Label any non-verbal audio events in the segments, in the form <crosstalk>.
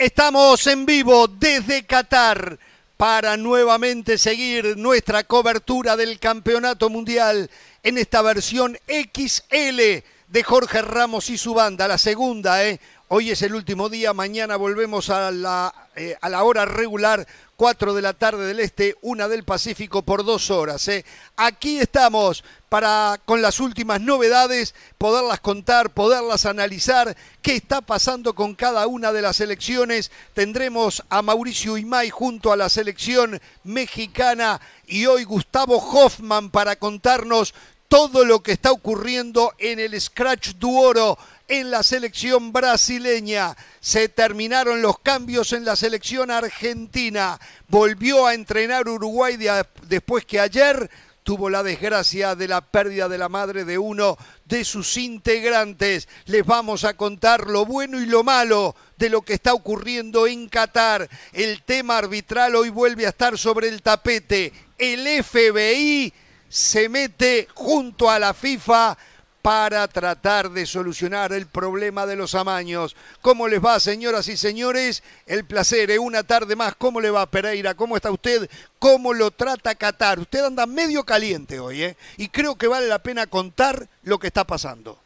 Estamos en vivo desde Qatar para nuevamente seguir nuestra cobertura del Campeonato Mundial en esta versión XL de Jorge Ramos y su banda, la segunda, ¿eh? Hoy es el último día, mañana volvemos a la, eh, a la hora regular, 4 de la tarde del Este, una del Pacífico por dos horas. ¿eh? Aquí estamos para, con las últimas novedades, poderlas contar, poderlas analizar, qué está pasando con cada una de las selecciones. Tendremos a Mauricio Imay junto a la selección mexicana y hoy Gustavo Hoffman para contarnos todo lo que está ocurriendo en el Scratch Duoro en la selección brasileña. Se terminaron los cambios en la selección argentina. Volvió a entrenar Uruguay después que ayer tuvo la desgracia de la pérdida de la madre de uno de sus integrantes. Les vamos a contar lo bueno y lo malo de lo que está ocurriendo en Qatar. El tema arbitral hoy vuelve a estar sobre el tapete. El FBI se mete junto a la FIFA para tratar de solucionar el problema de los amaños. ¿Cómo les va, señoras y señores? El placer, ¿eh? una tarde más. ¿Cómo le va, Pereira? ¿Cómo está usted? ¿Cómo lo trata Qatar? Usted anda medio caliente hoy, ¿eh? Y creo que vale la pena contar lo que está pasando.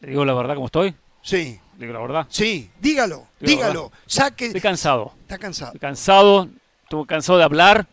¿Le digo la verdad cómo estoy? Sí. ¿Digo la verdad? Sí, dígalo, dígalo. Saque. Estoy cansado. Está cansado. Estoy cansado, estoy cansado de hablar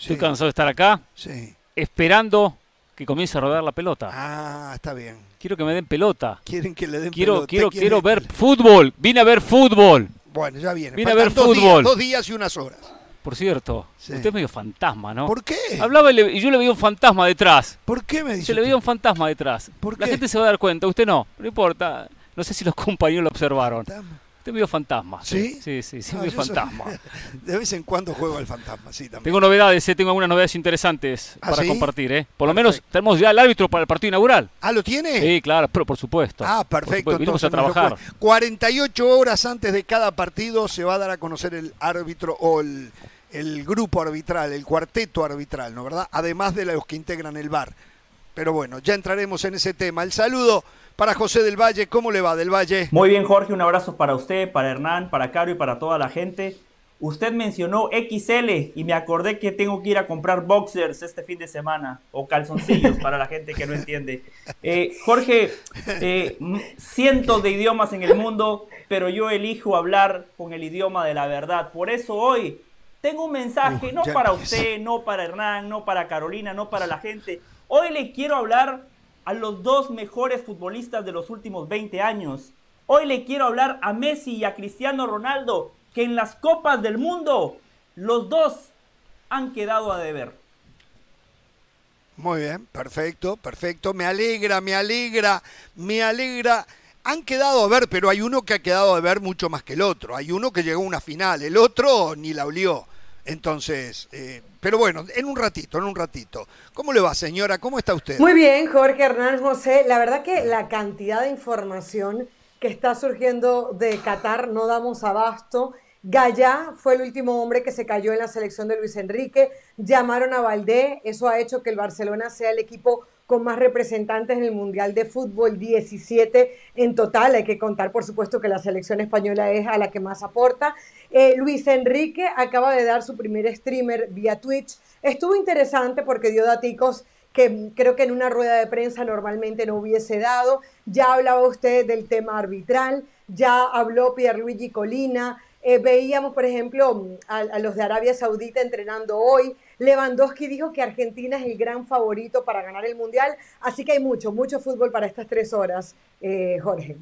Estoy cansado de estar acá. Sí. Esperando que comience a rodar la pelota. Ah, está bien. Quiero que me den pelota. Quieren que le den quiero, pelota. Quiero, quiero ver fútbol. Vine a ver fútbol. Bueno, ya viene. Vine a ver fútbol. dos días y unas horas. Por cierto, usted es medio fantasma, ¿no? ¿Por qué? Hablaba y, yo le veía un fantasma detrás. ¿Por qué me dice? Yo le veía un fantasma detrás. ¿Por La gente se va a dar cuenta, usted no. No importa. No sé si los <laughs> compañeros lo observaron. Te veo fantasma. ¿Sí? Sí, sí, sí, ah, fantasma. de vez en cuando juego al fantasma, sí, también. Tengo novedades, ¿eh? tengo algunas novedades interesantes ¿Ah, para compartir, ¿eh? Por lo menos tenemos ya el árbitro para el partido inaugural. ¿Ah, lo tiene? Sí, claro, pero por supuesto. Ah, perfecto. Vamos a trabajar. 48 horas antes de cada partido se va a dar a conocer el árbitro o el, el grupo arbitral, el cuarteto arbitral, ¿no verdad? Además de los que integran el bar. Pero bueno, ya entraremos en ese tema. El saludo para José del Valle. ¿Cómo le va del Valle? Muy bien, Jorge. Un abrazo para usted, para Hernán, para Caro y para toda la gente. Usted mencionó XL y me acordé que tengo que ir a comprar boxers este fin de semana o calzoncillos para la gente que no entiende. Eh, Jorge, eh, cientos de idiomas en el mundo, pero yo elijo hablar con el idioma de la verdad. Por eso hoy tengo un mensaje, no para usted, no para Hernán, no para Carolina, no para la gente. Hoy le quiero hablar a los dos mejores futbolistas de los últimos 20 años. Hoy le quiero hablar a Messi y a Cristiano Ronaldo, que en las copas del mundo los dos han quedado a deber. Muy bien, perfecto, perfecto. Me alegra, me alegra, me alegra. Han quedado a ver, pero hay uno que ha quedado a ver mucho más que el otro. Hay uno que llegó a una final, el otro ni la olió. Entonces, eh, pero bueno, en un ratito, en un ratito. ¿Cómo le va, señora? ¿Cómo está usted? Muy bien, Jorge Hernán José. La verdad que la cantidad de información que está surgiendo de Qatar no damos abasto. Gaya fue el último hombre que se cayó en la selección de Luis Enrique. Llamaron a Valdé. Eso ha hecho que el Barcelona sea el equipo con más representantes en el Mundial de Fútbol, 17 en total. Hay que contar, por supuesto, que la selección española es a la que más aporta. Eh, Luis Enrique acaba de dar su primer streamer vía Twitch. Estuvo interesante porque dio daticos que creo que en una rueda de prensa normalmente no hubiese dado. Ya hablaba usted del tema arbitral, ya habló Pierluigi Colina, eh, veíamos, por ejemplo, a, los de Arabia Saudita entrenando hoy. Lewandowski dijo que Argentina es el gran favorito para ganar el Mundial. Así que hay mucho, mucho fútbol para estas tres horas, eh, Jorge.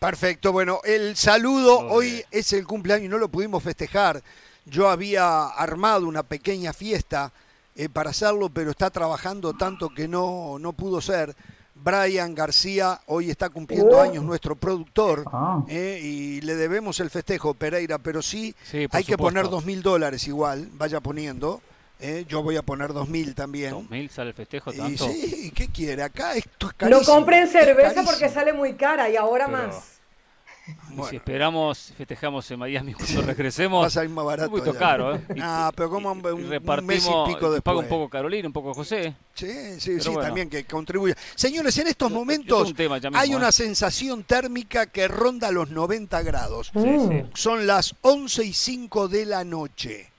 Perfecto, bueno, el saludo, hoy es el cumpleaños y no lo pudimos festejar. Yo había armado una pequeña fiesta eh, para hacerlo, pero está trabajando tanto que no, no pudo ser. Brian García, hoy está cumpliendo oh. años nuestro productor ah. eh, y le debemos el festejo, Pereira, pero sí, hay que poner dos mil dólares igual, vaya poniendo. Eh, yo voy a poner dos mil también. ¿Dos mil sale el festejo tanto? Y sí, ¿qué quiere? Acá esto es carísimo. No compren cerveza porque sale muy cara y ahora más. Si esperamos, festejamos en Miami cuando regresemos. Va a salir más barato. Un poquito caro, ¿eh? Ah, pero como un, Y un mes repartimos, y pico después. paga un poco Carolina, un poco José. Sí, sí, Pero sí, bueno. también que contribuye. Señores, en estos momentos un tema mismo, hay ¿eh? una sensación térmica que ronda los 90 grados. Sí, sí. Son las 11 y 5 de la noche.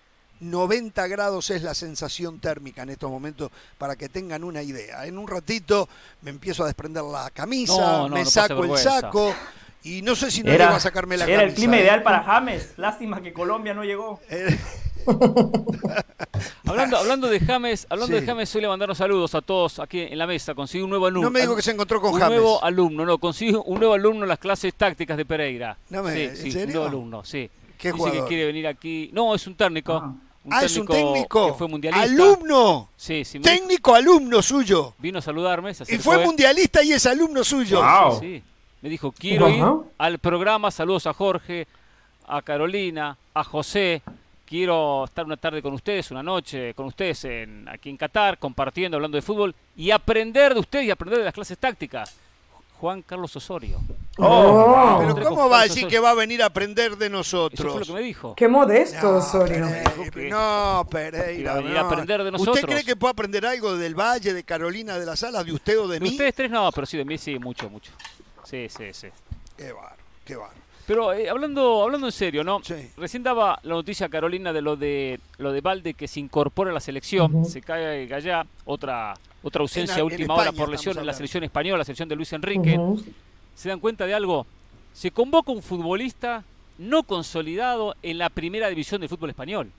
90 grados es la sensación térmica en estos momentos, para que tengan una idea. En un ratito me empiezo a desprender la camisa, No, no, me no saco el saco y no sé si no Era, llego a sacarme la era camisa. el clima ¿eh? ideal para James. Lástima que Colombia no llegó. <laughs> Hablando, hablando de James, hablando Sí. de James, suele mandarnos saludos a todos aquí en la mesa. Consiguió un nuevo alumno. no me digo que se encontró con un James. nuevo alumno, no, consiguió un nuevo alumno en las clases tácticas de Pereira. No me- sí, ¿en sí, serio? un nuevo alumno, sí. ¿Qué Dice jugador? que quiere venir aquí. No, es un técnico. Ah. Ah, es un técnico. que fue mundialista. Alumno. Sí, sí. me Técnico alumno suyo. Vino a saludarme. se Y fue mundialista y es alumno suyo. Wow. Sí, sí. Me dijo, quiero ir al programa. Saludos a Jorge, a Carolina, a José. Quiero estar una tarde con ustedes, una noche con ustedes en, aquí en Qatar, compartiendo, hablando de fútbol y aprender de ustedes y aprender de las clases tácticas. Juan Carlos Osorio. Oh, Pero Entre ¿cómo va a decir que va a venir a aprender de Eso nosotros? fue lo que me dijo. Qué modesto, No, Osorio. Pereira, no, Pereira. a venir a no. aprender de ¿Usted nosotros. cree que puede aprender algo del Valle, de Carolina, de las Alas, de usted o de De mí? ustedes tres no, pero sí, de mí sí, mucho, mucho. Sí, sí, sí. Qué bárbaro, qué bárbaro. Pero eh, hablando, hablando en serio, ¿no? Sí. Recién daba la noticia Carolina de lo de lo de Valde que se incorpora a la selección, Ujú. se cae Gallá, otra otra ausencia En- a última hora por lesión en la selección española, la selección de Luis Enrique. ¿Se dan cuenta de algo? Se convoca un futbolista no consolidado en la primera división del fútbol español,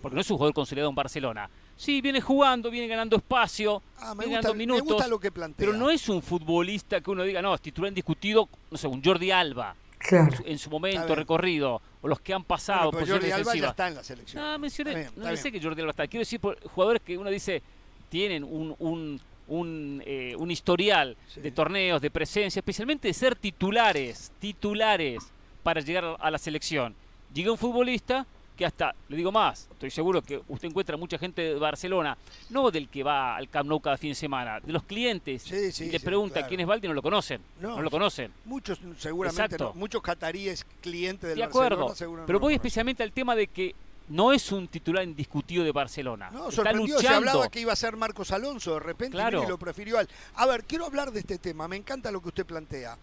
porque no es un jugador consolidado en Barcelona. Sí, viene jugando, viene ganando espacio, Ah, me viene gusta, ganando me minutos. gusta lo que plantea. Pero no es un futbolista que uno diga, no, es titular indiscutido, no sé, un Jordi Alba Claro. en su- en su momento recorrido, o los que han pasado Bueno, pero Jordi Alba ya está en la selección. No, mencioné, bien, no sé que Jordi Alba está. Quiero decir, por jugadores que uno dice tienen un, un, un, eh, un historial Sí. de torneos, de presencia, especialmente de ser titulares, titulares para llegar a- la selección. Llega un futbolista que hasta, le digo más, estoy seguro que usted encuentra mucha gente de Barcelona, no del que va al Camp Nou cada fin de semana, de los clientes, Sí, sí, y le sí, pregunta claro. quién es Valde y no lo conocen, No, no, lo conocen. Muchos, seguramente no. Muchos cataríes clientes del De acuerdo, Barcelona seguro no pero voy especialmente al tema de que no es un titular indiscutido de Barcelona. No, Está sorprendió. Se luchando. hablaba que iba a ser Marcos Alonso. De repente Claro. mire, lo prefirió a él. A ver, quiero hablar de este tema. Me encanta lo que usted plantea.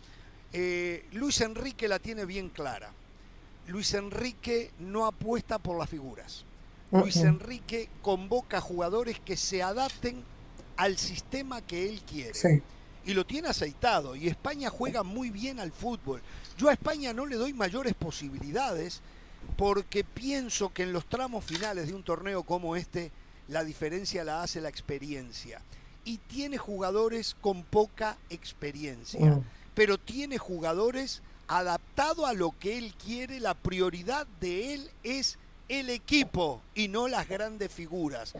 Eh, Luis Enrique la tiene bien clara. Luis Enrique no apuesta por las figuras. Luis. Enrique convoca jugadores que se adapten al sistema que él quiere. Sí. y lo tiene aceitado. Y España juega muy bien al fútbol. Yo a España no le doy mayores posibilidades porque pienso que en los tramos finales de un torneo como este, la diferencia la hace la experiencia. Y tiene jugadores con poca experiencia, Mm. pero tiene jugadores adaptado a lo que él quiere. La prioridad de él es el equipo y no las grandes figuras.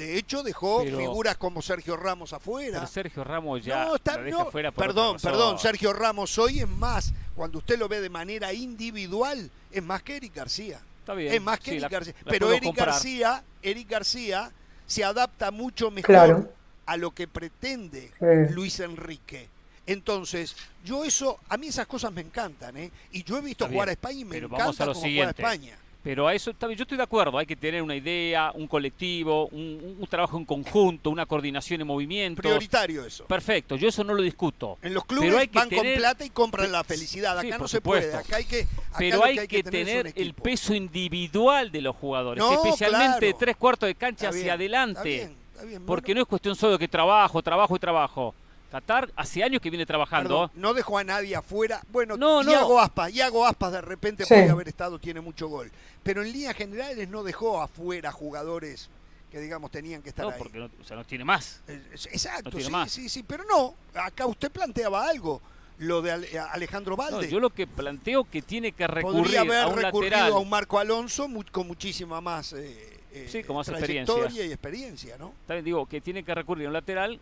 De hecho, dejó Pero- figuras como Sergio Ramos afuera. Pero Sergio Ramos ya No, está- lo deja no, fuera por perdón, perdón. Sergio Ramos hoy es más, cuando usted lo ve de manera individual, es más que Eric García. Está bien. Es más que sí, Eric la- García. la Pero Eric. García, Eric García se adapta mucho mejor Claro. a lo que pretende Sí. Luis Enrique. Entonces, yo eso, a mí esas cosas me encantan, ¿eh? Y yo he visto jugar a España y me pero vamos encanta a lo cómo juega siguiente. España. Pero a eso yo estoy de acuerdo, hay que tener una idea, un colectivo, un, un trabajo en conjunto, una coordinación en movimientos. Prioritario eso. Perfecto, yo eso no lo discuto. En los Pero clubes hay que van tener- con plata y compran la felicidad. Acá Sí, no se puede. supuesto. Acá hay que. acá Pero hay que que, tener el peso individual de los jugadores, No, especialmente claro. tres cuartos de cancha Está hacia bien, adelante. está bien, está bien. Porque no es cuestión solo de que trabajo, trabajo y trabajo. Qatar hace años que viene trabajando. Perdón, no dejó a nadie afuera. Bueno, No, no. Iago Aspas, Iago Aspas de repente Sí. podría haber estado, tiene mucho gol. Pero en líneas generales no dejó afuera jugadores que digamos tenían que estar No, ahí. porque no, o sea, no tiene más. Eh, Exacto, no tiene sí, más. sí, sí, pero no. Acá usted planteaba algo, lo de Ale- Alejandro No, Valde. yo lo que planteo que tiene que recurrir Podría haber a un recurrido lateral. a un Marco Alonso con muchísima más eh, eh, Sí, con más trayectoria experiencia. y experiencia, ¿no? También digo que tiene que recurrir a un lateral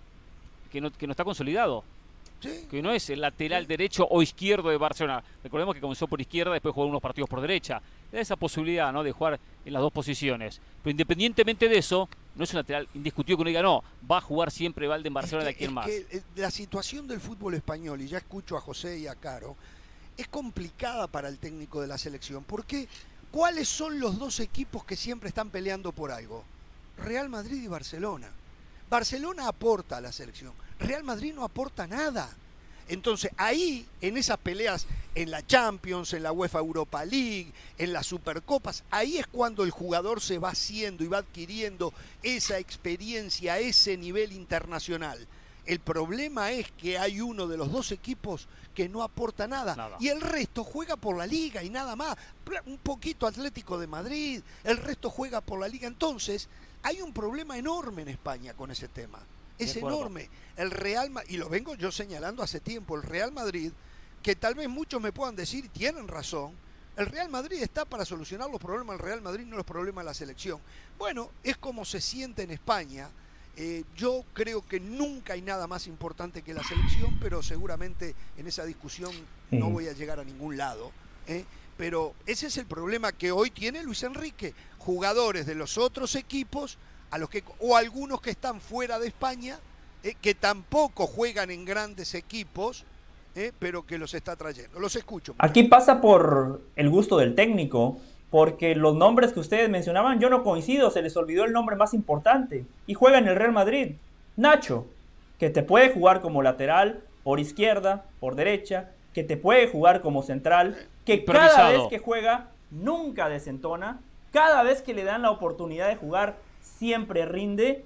que no, que no está consolidado, Sí. que no es el lateral derecho o izquierdo de Barcelona. Recordemos que comenzó por izquierda, después jugó unos partidos por derecha. Da esa posibilidad ¿no? de jugar en las dos posiciones. Pero independientemente de eso, no es un lateral indiscutido que uno diga, no, va a jugar siempre Valde en Barcelona de aquí en más. que, eh, la situación del fútbol español, y ya escucho a José y a Caro, es complicada para el técnico de la selección. Porque, ¿cuáles son los dos equipos que siempre están peleando por algo? Real Madrid y Barcelona. Barcelona aporta a la selección. Real Madrid no aporta nada. Entonces ahí, en esas peleas, en la Champions, en la UEFA Europa League, en las Supercopas, ahí es cuando el jugador se va haciendo y va adquiriendo esa experiencia, ese nivel internacional. El problema es que hay uno de los dos equipos que no aporta nada, Nada. y el resto juega por la liga y nada más. Un poquito Atlético de Madrid, el resto juega por la liga. Entonces, hay un problema enorme en España con ese tema. Es enorme. El Real y lo vengo yo señalando hace tiempo, el Real Madrid, que tal vez muchos me puedan decir, tienen razón, el Real Madrid está para solucionar los problemas del Real Madrid, no los problemas de la selección. Bueno, es como se siente en España. Eh, yo creo que nunca hay nada más importante que la selección, pero seguramente en esa discusión no Sí. voy a llegar a ningún lado. ¿eh? Pero ese es el problema que hoy tiene Luis Enrique. Jugadores de los otros equipos, a los que, o algunos que están fuera de España, eh, que tampoco juegan en grandes equipos, eh, pero que los está trayendo. Los escucho. Aquí pasa por el gusto del técnico, porque los nombres que ustedes mencionaban, yo no coincido, se les olvidó el nombre más importante. Y juega en el Real Madrid, Nacho, que te puede jugar como lateral, por izquierda, por derecha, que te puede jugar como central, que cada vez que juega nunca desentona, cada vez que le dan la oportunidad de jugar siempre rinde.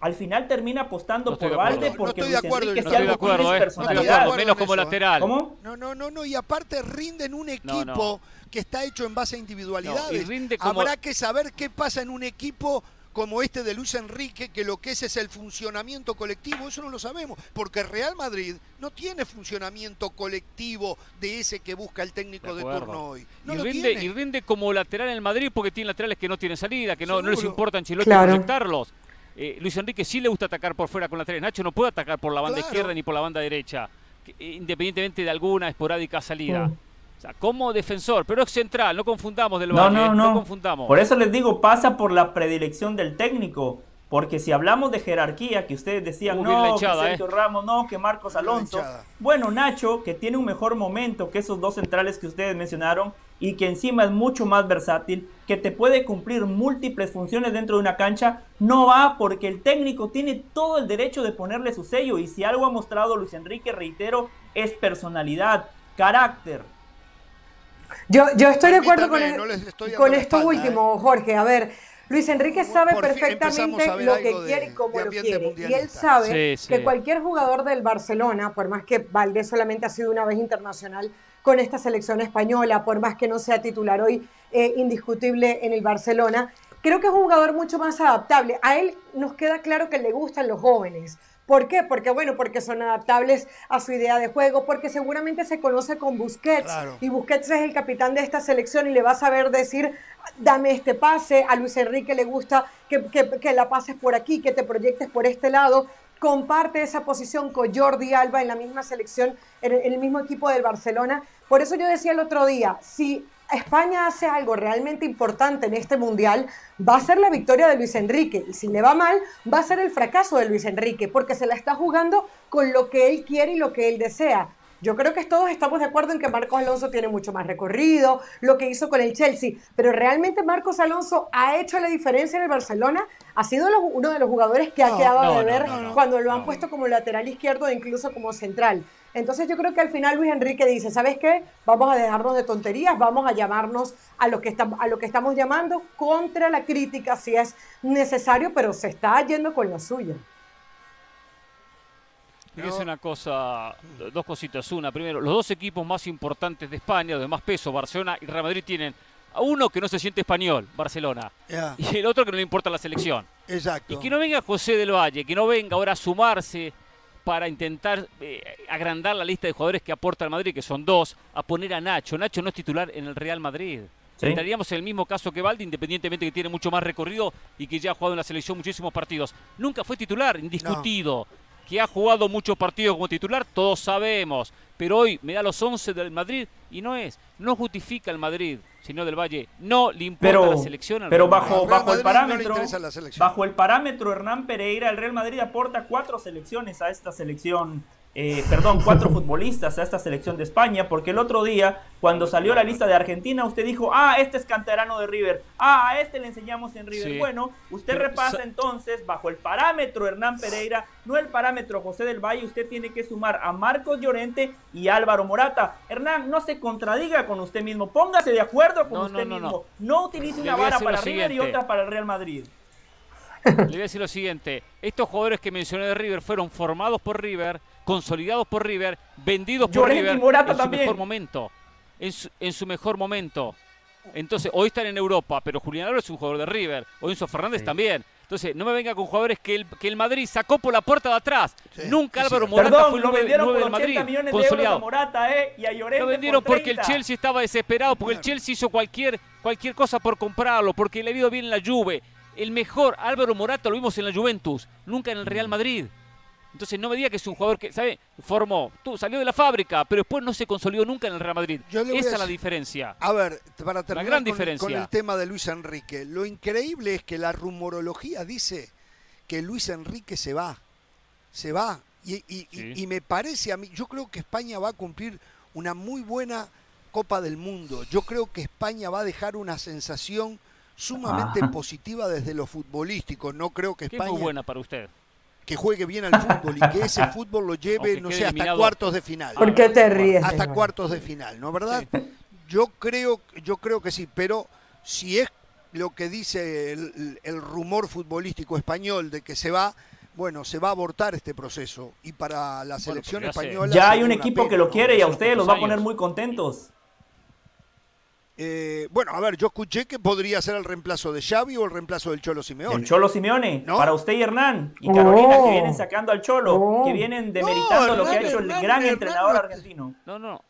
Al final termina apostando No por. Valde No porque estoy de Luis acuerdo, Enrique no estoy de acuerdo, es ¿eh? No estoy de personalidad. acuerdo, con menos como eso. lateral. ¿Cómo? No, no, no, no, y aparte rinde en un equipo No, no. que está hecho en base a individualidades. No, y rinde como- Habrá que saber qué pasa en un equipo como este de Luis Enrique, que lo que es es el funcionamiento colectivo, eso no lo sabemos, porque Real Madrid no tiene funcionamiento colectivo de ese que busca el técnico de, acuerdo. turno hoy. No y, lo rinde, tiene. y rinde como lateral en el Madrid porque tiene laterales que no tienen salida, que no, no les importa a Ancelotti Claro. proyectarlos. Eh, Luis Enrique sí le gusta atacar por fuera con laterales. Nacho no puede atacar por la banda Claro. izquierda ni por la banda derecha, que- independientemente de alguna esporádica salida. Mm. O sea, como defensor, pero es central, no confundamos del No, Valle, no, ¿eh? no. confundamos. Por eso les digo, pasa por la predilección del técnico. Porque si hablamos de jerarquía, que ustedes decían, la no, hinchada, que Sergio Ramos, no, que Marcos Alonso. Bueno, Nacho, que tiene un mejor momento que esos dos centrales que ustedes mencionaron y que encima es mucho más versátil, que te puede cumplir múltiples funciones dentro de una cancha, no va porque el técnico tiene todo el derecho de ponerle su sello. Y si algo ha mostrado Luis Enrique, reitero, es personalidad, carácter. Yo, yo estoy de acuerdo con, el- no con esto espalda, último, Jorge. A ver, Luis Enrique sabe perfectamente lo que de- quiere y cómo lo quiere. Y él sabe Sí, que sí. cualquier jugador del Barcelona, por más que Valdés solamente ha sido una vez internacional con esta selección española, por más que no sea titular hoy eh, indiscutible en el Barcelona, creo que es un jugador mucho más adaptable. A él nos queda claro que le gustan los jóvenes. ¿Por qué? Porque bueno, porque son adaptables a su idea de juego, porque seguramente se conoce con Busquets Claro. y Busquets es el capitán de esta selección y le va a saber decir, dame este pase, a Luis Enrique le gusta que, que- que la pases por aquí, que te proyectes por este lado, comparte esa posición con Jordi Alba en la misma selección, en el, en el mismo equipo del Barcelona. Por eso yo decía el otro día, si España hace algo realmente importante en este mundial, va a ser la victoria de Luis Enrique. Y si le va mal, va a ser el fracaso de Luis Enrique, porque se la está jugando con lo que él quiere y lo que él desea. Yo creo que todos estamos de acuerdo en que Marcos Alonso tiene mucho más recorrido, lo que hizo con el Chelsea, pero realmente Marcos Alonso ha hecho la diferencia en el Barcelona, ha sido lo- uno de los jugadores que ha quedado no, de no, ver no, cuando lo han puesto como lateral izquierdo e incluso como central. Entonces yo creo que al final Luis Enrique dice, ¿sabes qué? Vamos a dejarnos de tonterías, vamos a llamarnos a lo que, estamos a lo que estamos llamando contra la crítica si es necesario, pero se está yendo con lo suyo. Fíjese una cosa, dos cositas. Una, primero, los dos equipos más importantes de España, de más peso, Barcelona y Real Madrid, tienen a uno que no se siente español, Barcelona, y el otro que no le importa la selección. exacto. Y que no venga José del Valle, que no venga ahora a sumarse para intentar eh, agrandar la lista de jugadores que aporta el Madrid, que son dos, a poner a Nacho. Nacho no es titular en el Real Madrid. Sí. Estaríamos en el mismo caso que Valdi, independientemente que tiene mucho más recorrido y que ya ha jugado en la selección muchísimos partidos. Nunca fue titular, indiscutido. Que ha jugado muchos partidos como titular, todos sabemos. Pero hoy me da los 11 del Madrid y no es. No justifica el Madrid, señor del Valle. No le importa Pero, la selección. al pero bajo, bajo el Madrid no le parámetro, bajo el parámetro Hernán Pereira, el Real Madrid aporta cuatro selecciones a esta selección eh, perdón, cuatro futbolistas a esta selección de España, porque el otro día, cuando salió la lista de Argentina, usted dijo, ah, este es canterano de River, ah, a este le enseñamos en River. Sí. Bueno, usted Pero, repasa sa- entonces, bajo el parámetro Hernán Pereira, no el parámetro José del Valle, usted tiene que sumar a Marcos Llorente y Álvaro Morata. Hernán, no se contradiga con usted mismo, póngase de acuerdo con No, usted no, no, mismo. No, utilice una vara para River y otra para el Real Madrid. Le voy a decir lo siguiente, estos jugadores que mencioné de River fueron formados por River, consolidados por River, vendidos por Llorente y River Morata en su también. mejor momento. En su, en su mejor momento. Entonces, hoy están en Europa, pero Julián Álvarez es un jugador de River, o Enzo Fernández también. Entonces, no me venga con jugadores que el, que el Madrid sacó por la puerta de atrás. Sí, Nunca Álvaro. Morata Perdón, fue el lo 9, vendieron por del 80 Madrid, millones de euros a consolidado. Morata, ¿eh? Y a Llorente Lo vendieron por porque el 30. Chelsea estaba desesperado, porque el. Chelsea hizo cualquier, cualquier cosa por comprarlo, porque le ha ido bien en la Juve. El mejor Álvaro Morata lo vimos en la Juventus, nunca en el Mm. Real Madrid. Entonces no me diga que es un jugador que, ¿sabe? Formó, tú, salió de la fábrica, pero después no se consolidó nunca en el Real Madrid. Esa es la diferencia. A ver, para terminar gran con, el- diferencia. con el tema de Luis Enrique, lo increíble es que la rumorología dice que Luis Enrique se va, se va, y, y- y- Sí. y me parece a mí, yo creo que España va a cumplir una muy buena Copa del Mundo, yo creo que España va a dejar una sensación sumamente Ajá. positiva desde lo futbolístico, no creo que Que es España muy buena para usted. Que juegue bien al fútbol y que ese <laughs> fútbol lo lleve, no sé, hasta cuartos de final ¿Por qué te ríes? hasta cuartos de final, ¿no verdad? Yo creo, yo creo que sí, pero si es lo que dice el, el rumor futbolístico español de que se va, bueno, se va a abortar este proceso y para la selección española Ya hay un equipo pena, que lo quiere y a ustedes los va a poner muy contentos. Eh, bueno, a ver, yo escuché que podría ser el reemplazo de Xavi o el reemplazo del Cholo Simeone. El Cholo Simeone, ¿No? para usted y Hernán, y Carolina, Oh. que vienen sacando al Cholo, Oh. que vienen demeritando lo que ha hecho el Hernán, gran Hernán, entrenador no- argentino. No, no.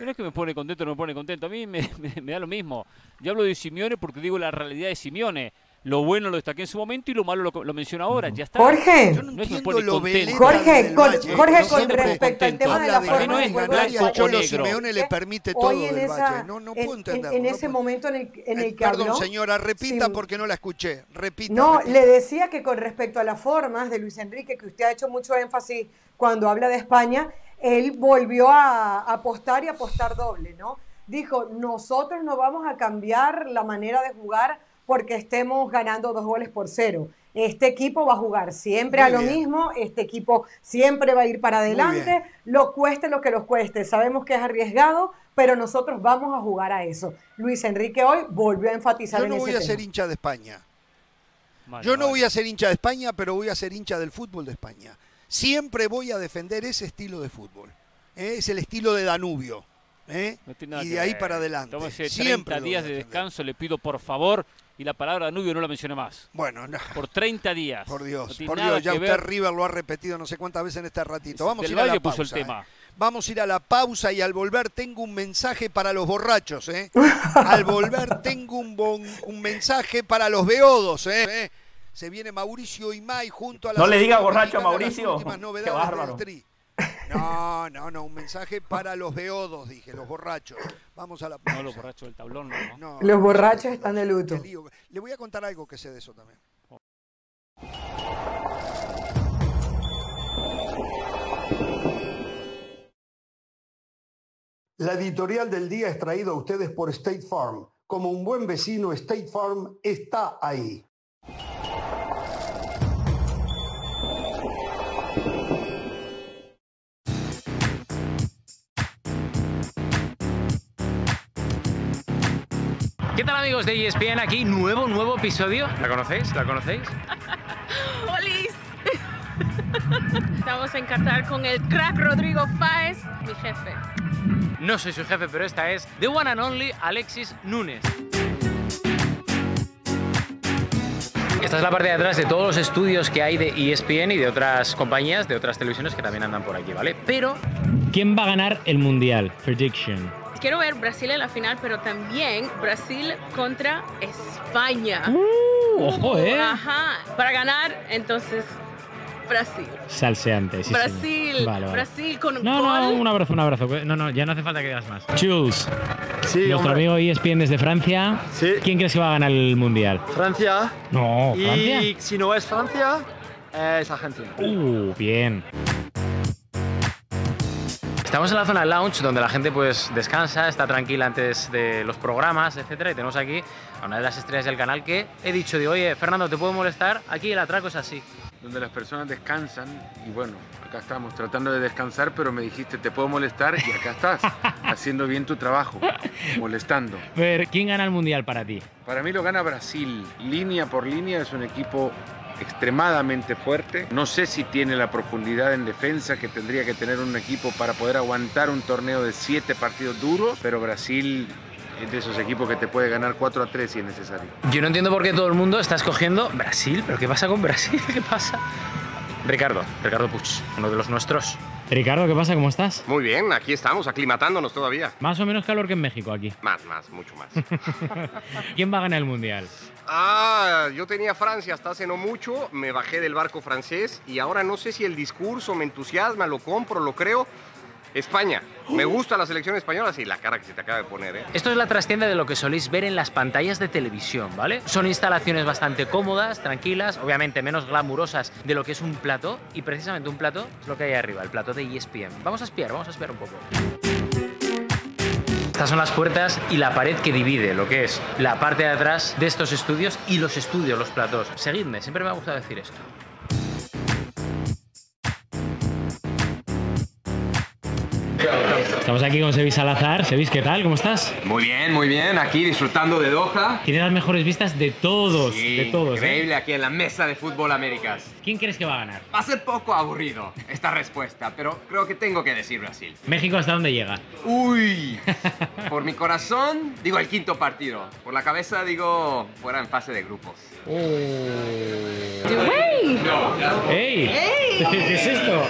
No es que me pone contento o no me pone contento. A mí me, <laughs> me- me da lo mismo. Yo hablo de Simeone porque digo la realidad de Simeone. Lo bueno lo destaqué en su momento y lo malo lo, lo menciono ahora. Ya está. Jorge, Yo no No es que pone contento. Jorge, con-. Jorge, No con respecto al tema de la forma de el Cholo negro. Simeone le permite todo en, del esa, Valle. No, no en- puedo en- entenderlo. en no ese momento en el, en el Eh, que Perdón, habló, señora, repita porque no la escuché. Repita. No, repita. le decía que con respecto a las formas de Luis Enrique, que usted ha hecho mucho énfasis cuando habla de España, él volvió a apostar y apostar doble, ¿no? Dijo, nosotros no vamos a cambiar la manera de jugar porque estemos ganando dos goles por cero. Este equipo va a jugar siempre Muy a lo bien. mismo, este equipo siempre va a ir para adelante, lo cueste lo que los cueste. Sabemos que es arriesgado, pero nosotros vamos a jugar a eso. Luis Enrique hoy volvió a enfatizar Yo en no ese voy a tema. ser hincha de España. Vale, Yo no vale. voy a ser hincha de España, pero voy a ser hincha del fútbol de España. Siempre voy a defender ese estilo de fútbol. ¿eh? Es el estilo de Danubio. ¿Eh? No tiene nada Y que de ahí ver. para adelante. Tómese Siempre 30 lo voy a días de descanso, le pido por favor. Y la palabra Danubio no la mencione más. Bueno, no, Por 30 días. por Dios, por Dios, ya usted ver. River lo ha repetido no sé cuántas veces en este ratito. Vamos a Del ir a la pausa. puso el ¿eh? tema. Vamos a ir a la pausa y al volver tengo un mensaje para los borrachos. ¿eh? <laughs> Al volver tengo un, bon- un mensaje para los beodos. ¿eh? Se viene Mauricio Imay junto a la No le diga borracho a Mauricio. últimas Qué novedades bárbaro. del Tri. No, no, no, un mensaje para los beodos, dije, los borrachos. Vamos a la pausa. No los borrachos del tablón, no. ¿no? No, Los borrachos no, están de luto. Le voy a contar algo que sé de eso también. La editorial del día es traída a ustedes por State Farm. Como un buen vecino, State Farm está ahí. ¿Qué tal amigos de ESPN? Aquí nuevo, nuevo episodio. ¿La conocéis? ¿La conocéis? <laughs> ¡Polis! Estamos en Qatar con el crack Rodrigo Fáez, mi jefe. No soy su jefe, pero esta es The One and Only Alexis Nunes. Esta es la parte de atrás de todos los estudios que hay de ESPN y de otras compañías, de otras televisiones que también andan por aquí, ¿vale? Pero... ¿Quién va a ganar el Mundial? Prediction. Quiero ver Brasil en la final, pero también Brasil contra España. ojo, ¿eh? Ajá. Para ganar, entonces, Brasil. Salseante, sí. Brasil, señor. Vale, vale. Brasil con No, gol. no, un abrazo, un abrazo. No, no, ya no hace falta que digas más. Jules, Sí, nuestro hombre. amigo ESPN desde Francia. Sí. ¿Quién crees que va a ganar el Mundial? Francia. No, Francia. Y si no es Francia, es Argentina. Uh, bien. Estamos en la zona lounge donde la gente pues descansa, está tranquila antes de los programas, etcétera, y tenemos aquí a una de las estrellas del canal que he dicho, digo, oye, Fernando, ¿te puedo molestar? Aquí el atraco es así. donde las personas descansan y bueno, acá estamos tratando de descansar, pero me dijiste, te puedo molestar y acá estás, <laughs> haciendo bien tu trabajo, molestando. Ver, ¿quién gana el mundial para ti? Para mí lo gana Brasil, línea por línea, es un equipo extremadamente fuerte. No sé si tiene la profundidad en defensa que tendría que tener un equipo para poder aguantar un torneo de siete partidos duros, pero Brasil es de esos equipos que te puede ganar 4 a 3 si es necesario. Yo no entiendo por qué todo el mundo está escogiendo Brasil, pero ¿qué pasa con Brasil? <laughs> ¿Qué pasa? Ricardo, Ricardo Puig, uno de los nuestros. Ricardo, ¿qué pasa? ¿Cómo estás? Muy bien, aquí estamos, aclimatándonos todavía. Más o menos calor que en México aquí. Más, más, mucho más. <laughs> ¿Quién va a ganar el mundial? Ah, yo tenía Francia hasta hace no mucho, me bajé del barco francés y ahora no sé si el discurso me entusiasma, lo compro, lo creo. España, me gusta la selección española, sí, la cara que se te acaba de poner, ¿eh? Esto es la trastienda de lo que soléis ver en las pantallas de televisión, ¿vale? Son instalaciones bastante cómodas, tranquilas, obviamente menos glamurosas de lo que es un plato, y precisamente un plato es lo que hay arriba, el plato de ESPN. Vamos a espiar, vamos a espiar un poco. Estas son las puertas y la pared que divide lo que es la parte de atrás de estos estudios y los estudios, los platos. Seguidme, siempre me ha gustado decir esto. Estamos aquí con Sevis Salazar. Sevis, ¿qué tal? ¿Cómo estás? Muy bien, muy bien, aquí disfrutando de Doha. Tiene las mejores vistas de todos, Sí, de todos. ¿eh? increíble aquí en la mesa de fútbol Américas. ¿Quién crees que va a ganar? Va a ser poco aburrido esta respuesta, pero creo que tengo que decir Brasil. México, ¿hasta dónde llega? Uy, <laughs> por mi corazón digo el quinto partido, por la cabeza digo fuera en fase de grupos. ¡Ey! <laughs> ¿Qué es esto?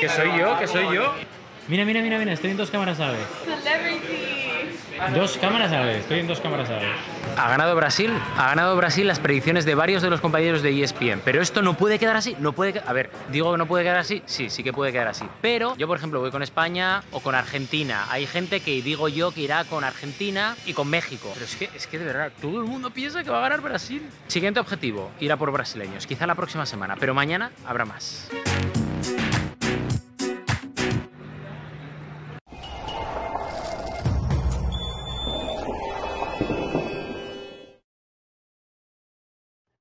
¿Que soy yo? ¿Que soy yo? Mira, mira, mira, mira, estoy en dos cámaras a la vez. Dos cámaras a la vez, estoy en dos cámaras a la vez. Ha ganado Brasil, ha ganado Brasil las predicciones de varios de los compañeros de ESPN, pero esto no puede quedar así, no puede, a ver, digo que no puede quedar así, sí, sí que puede quedar así, pero yo por ejemplo voy con España o con Argentina, hay gente que digo yo que irá con Argentina y con México, pero es que es que de verdad todo el mundo piensa que va a ganar Brasil. Siguiente objetivo, ir a por brasileños, quizá la próxima semana, pero mañana habrá más.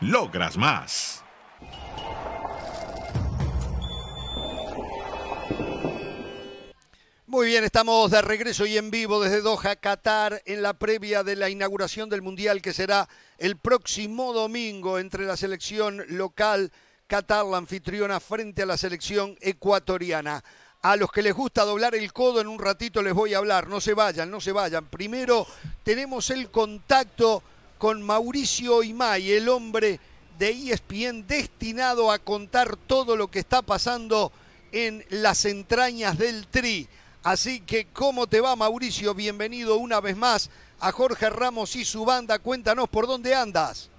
logras más. Muy bien, estamos de regreso y en vivo desde Doha, Qatar, en la previa de la inauguración del Mundial que será el próximo domingo entre la selección local Qatar, la anfitriona, frente a la selección ecuatoriana. A los que les gusta doblar el codo en un ratito les voy a hablar, no se vayan, no se vayan. Primero tenemos el contacto con Mauricio Imay, el hombre de ESPN destinado a contar todo lo que está pasando en las entrañas del Tri. Así que, ¿cómo te va, Mauricio? Bienvenido una vez más a Jorge Ramos y su banda. Cuéntanos por dónde andas.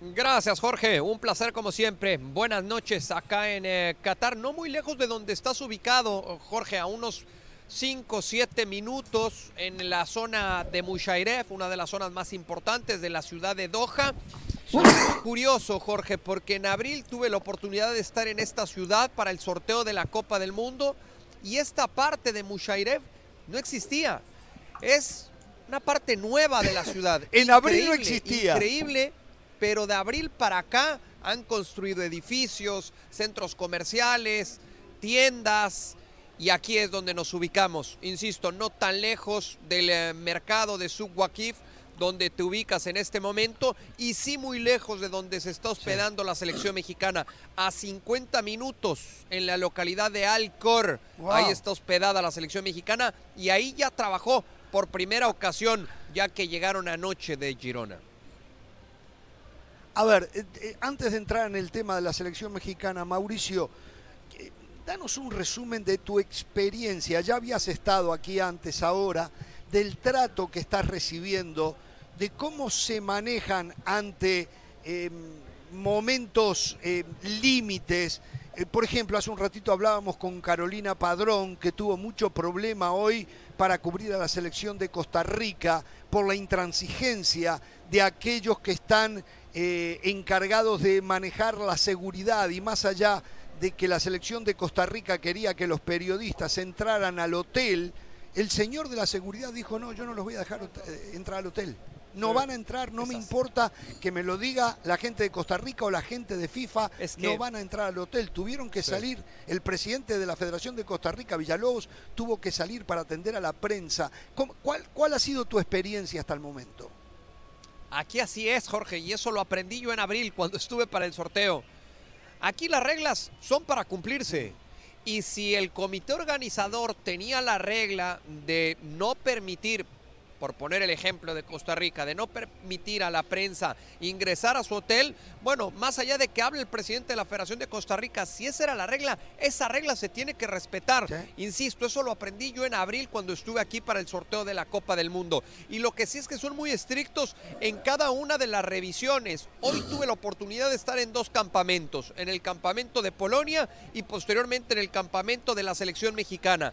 Gracias, Jorge. Un placer como siempre. Buenas noches acá en eh, Qatar, no muy lejos de donde estás ubicado, Jorge, a unos 5 7 minutos en la zona de Mushairef, una de las zonas más importantes de la ciudad de Doha. Curioso, Jorge, porque en abril tuve la oportunidad de estar en esta ciudad para el sorteo de la Copa del Mundo y esta parte de Mushairef no existía. Es una parte nueva de la ciudad. En abril no existía. Increíble, pero de abril para acá han construido edificios, centros comerciales, tiendas, y aquí es donde nos ubicamos. Insisto, no tan lejos del eh, mercado de Suk Waqif, donde te ubicas en este momento, y sí muy lejos de donde se está hospedando la selección mexicana, a 50 minutos en la localidad de Alcor. Wow. Ahí está hospedada la selección mexicana, y ahí ya trabajó por primera ocasión, ya que llegaron anoche de Girona. A ver, eh, eh, antes de entrar en el tema de la selección mexicana, Mauricio, danos un resumen de tu experiencia. Ya habías estado aquí antes, ahora, del trato que estás recibiendo, de cómo se manejan ante eh, momentos eh, límites. Eh, por ejemplo, hace un ratito hablábamos con Carolina Padrón, que tuvo mucho problema hoy para cubrir a la selección de Costa Rica por la intransigencia de aquellos que están eh, encargados de manejar la seguridad y más allá de que la selección de Costa Rica quería que los periodistas entraran al hotel, el señor de la seguridad dijo, no, yo no los voy a dejar eh, entrar al hotel. No van a entrar, no me importa que me lo diga la gente de Costa Rica o la gente de FIFA, no van a entrar al hotel. Tuvieron que salir, el presidente de la Federación de Costa Rica, Villalobos, tuvo que salir para atender a la prensa. ¿Cuál, cuál ha sido tu experiencia hasta el momento? Aquí así es, Jorge, y eso lo aprendí yo en abril cuando estuve para el sorteo. Aquí las reglas son para cumplirse. Y si el comité organizador tenía la regla de no permitir por poner el ejemplo de Costa Rica, de no permitir a la prensa ingresar a su hotel, bueno, más allá de que hable el presidente de la Federación de Costa Rica, si esa era la regla, esa regla se tiene que respetar. Insisto, eso lo aprendí yo en abril cuando estuve aquí para el sorteo de la Copa del Mundo. Y lo que sí es que son muy estrictos en cada una de las revisiones. Hoy tuve la oportunidad de estar en dos campamentos, en el campamento de Polonia y posteriormente en el campamento de la selección mexicana.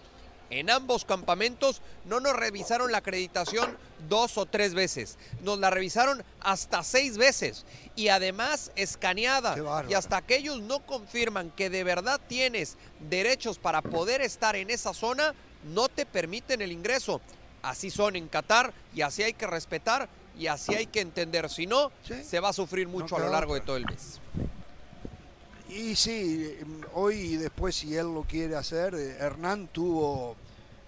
En ambos campamentos no nos revisaron la acreditación dos o tres veces, nos la revisaron hasta seis veces y además escaneada. Y hasta que ellos no confirman que de verdad tienes derechos para poder estar en esa zona, no te permiten el ingreso. Así son en Qatar y así hay que respetar y así hay que entender. Si no, se va a sufrir mucho a lo largo de todo el mes. Y sí, hoy y después si él lo quiere hacer, eh, Hernán tuvo,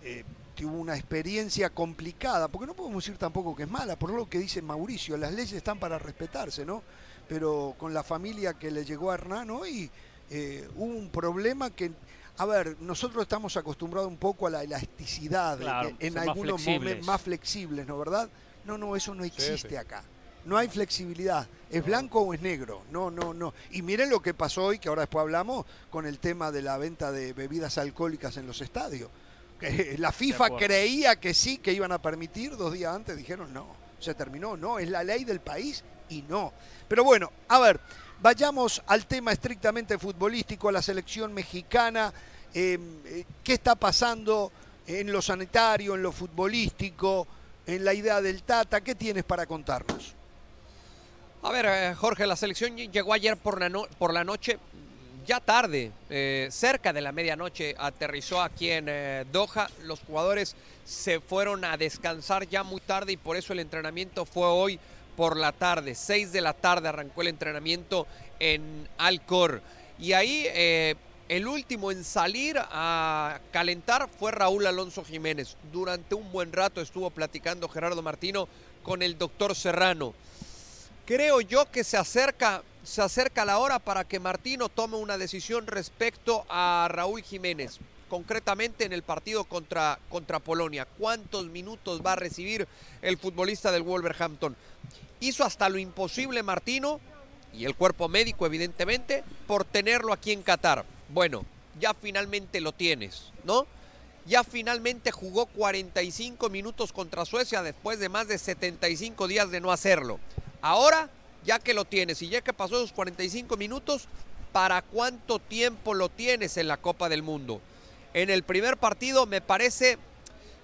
eh, tuvo una experiencia complicada, porque no podemos decir tampoco que es mala, por lo que dice Mauricio, las leyes están para respetarse, ¿no? Pero con la familia que le llegó a Hernán hoy eh, hubo un problema que, a ver, nosotros estamos acostumbrados un poco a la elasticidad, en algunos momentos más flexibles, ¿no? ¿Verdad? No, no, eso no existe acá no hay flexibilidad. ¿Es blanco o es negro? No, no, no. Y miren lo que pasó hoy, que ahora después hablamos, con el tema de la venta de bebidas alcohólicas en los estadios. <laughs> La FIFA creía que sí, que iban a permitir, dos días antes dijeron no, se terminó, no, es la ley del país y no. Pero bueno, a ver, vayamos al tema estrictamente futbolístico, a la selección mexicana. Em, eh, ¿Qué está pasando en lo sanitario, en lo futbolístico, en la idea del Tata? ¿Qué tienes para contarnos? A ver, eh, Jorge, la selección llegó ayer por la, noche, ya tarde, eh, cerca de la medianoche, aterrizó aquí en eh, Doha. Los jugadores se fueron a descansar ya muy tarde y por eso el entrenamiento fue hoy por la tarde. Seis de la tarde arrancó el entrenamiento en Alcor. Y ahí el último en salir a calentar fue Raúl Alonso Jiménez. Durante un buen rato estuvo platicando Gerardo Martino con el doctor Serrano. Creo yo que se acerca, se acerca la hora para que Martino tome una decisión respecto a Raúl Jiménez, concretamente en el partido contra, contra Polonia. ¿Cuántos minutos va a recibir el futbolista del Wolverhampton? Hizo hasta lo imposible Martino y el cuerpo médico, evidentemente, por tenerlo aquí en Qatar. Bueno, ya finalmente lo tienes, ¿no? Ya finalmente jugó 45 minutos contra Suecia después de más de 75 días de no hacerlo. Ahora, ya que lo tienes y ya que pasó esos 45 minutos, ¿para cuánto tiempo lo tienes en la Copa del Mundo? En el primer partido me parece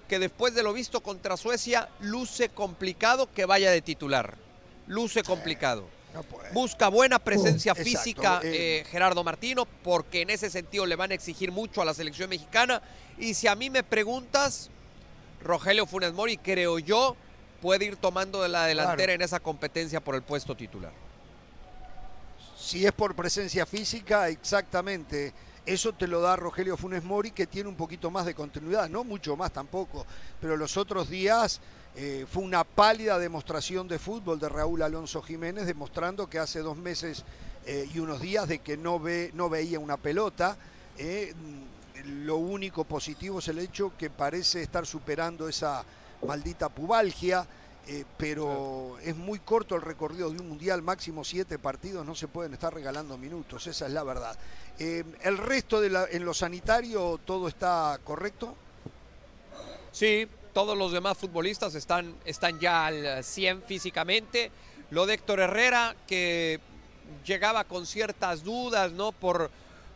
que después de lo visto contra Suecia, luce complicado que vaya de titular. Luce complicado. Busca buena presencia física eh. Eh, Gerardo Martino, porque en ese sentido le van a exigir mucho a la selección mexicana. Y si a mí me preguntas, Rogelio Funes Mori, creo yo puede ir tomando de la delantera en esa competencia por el puesto titular. Si es por presencia física, exactamente. Eso te lo da Rogelio Funes Mori, que tiene un poquito más de continuidad, no mucho más tampoco, pero los otros días eh, fue una pálida demostración de fútbol de Raúl Alonso Jiménez, demostrando que hace dos meses eh, y unos días de que no, ve, no veía una pelota. Eh, lo único positivo es el hecho que parece estar superando esa maldita pubalgia. eh, pero es muy corto el recorrido de un mundial, máximo siete partidos, no se pueden estar regalando minutos, esa es la verdad. Eh, ¿El resto de la, en lo sanitario todo está correcto? Sí, todos los demás futbolistas están, están ya al 100 físicamente. Lo de Héctor Herrera, que llegaba con ciertas dudas, ¿no? Por,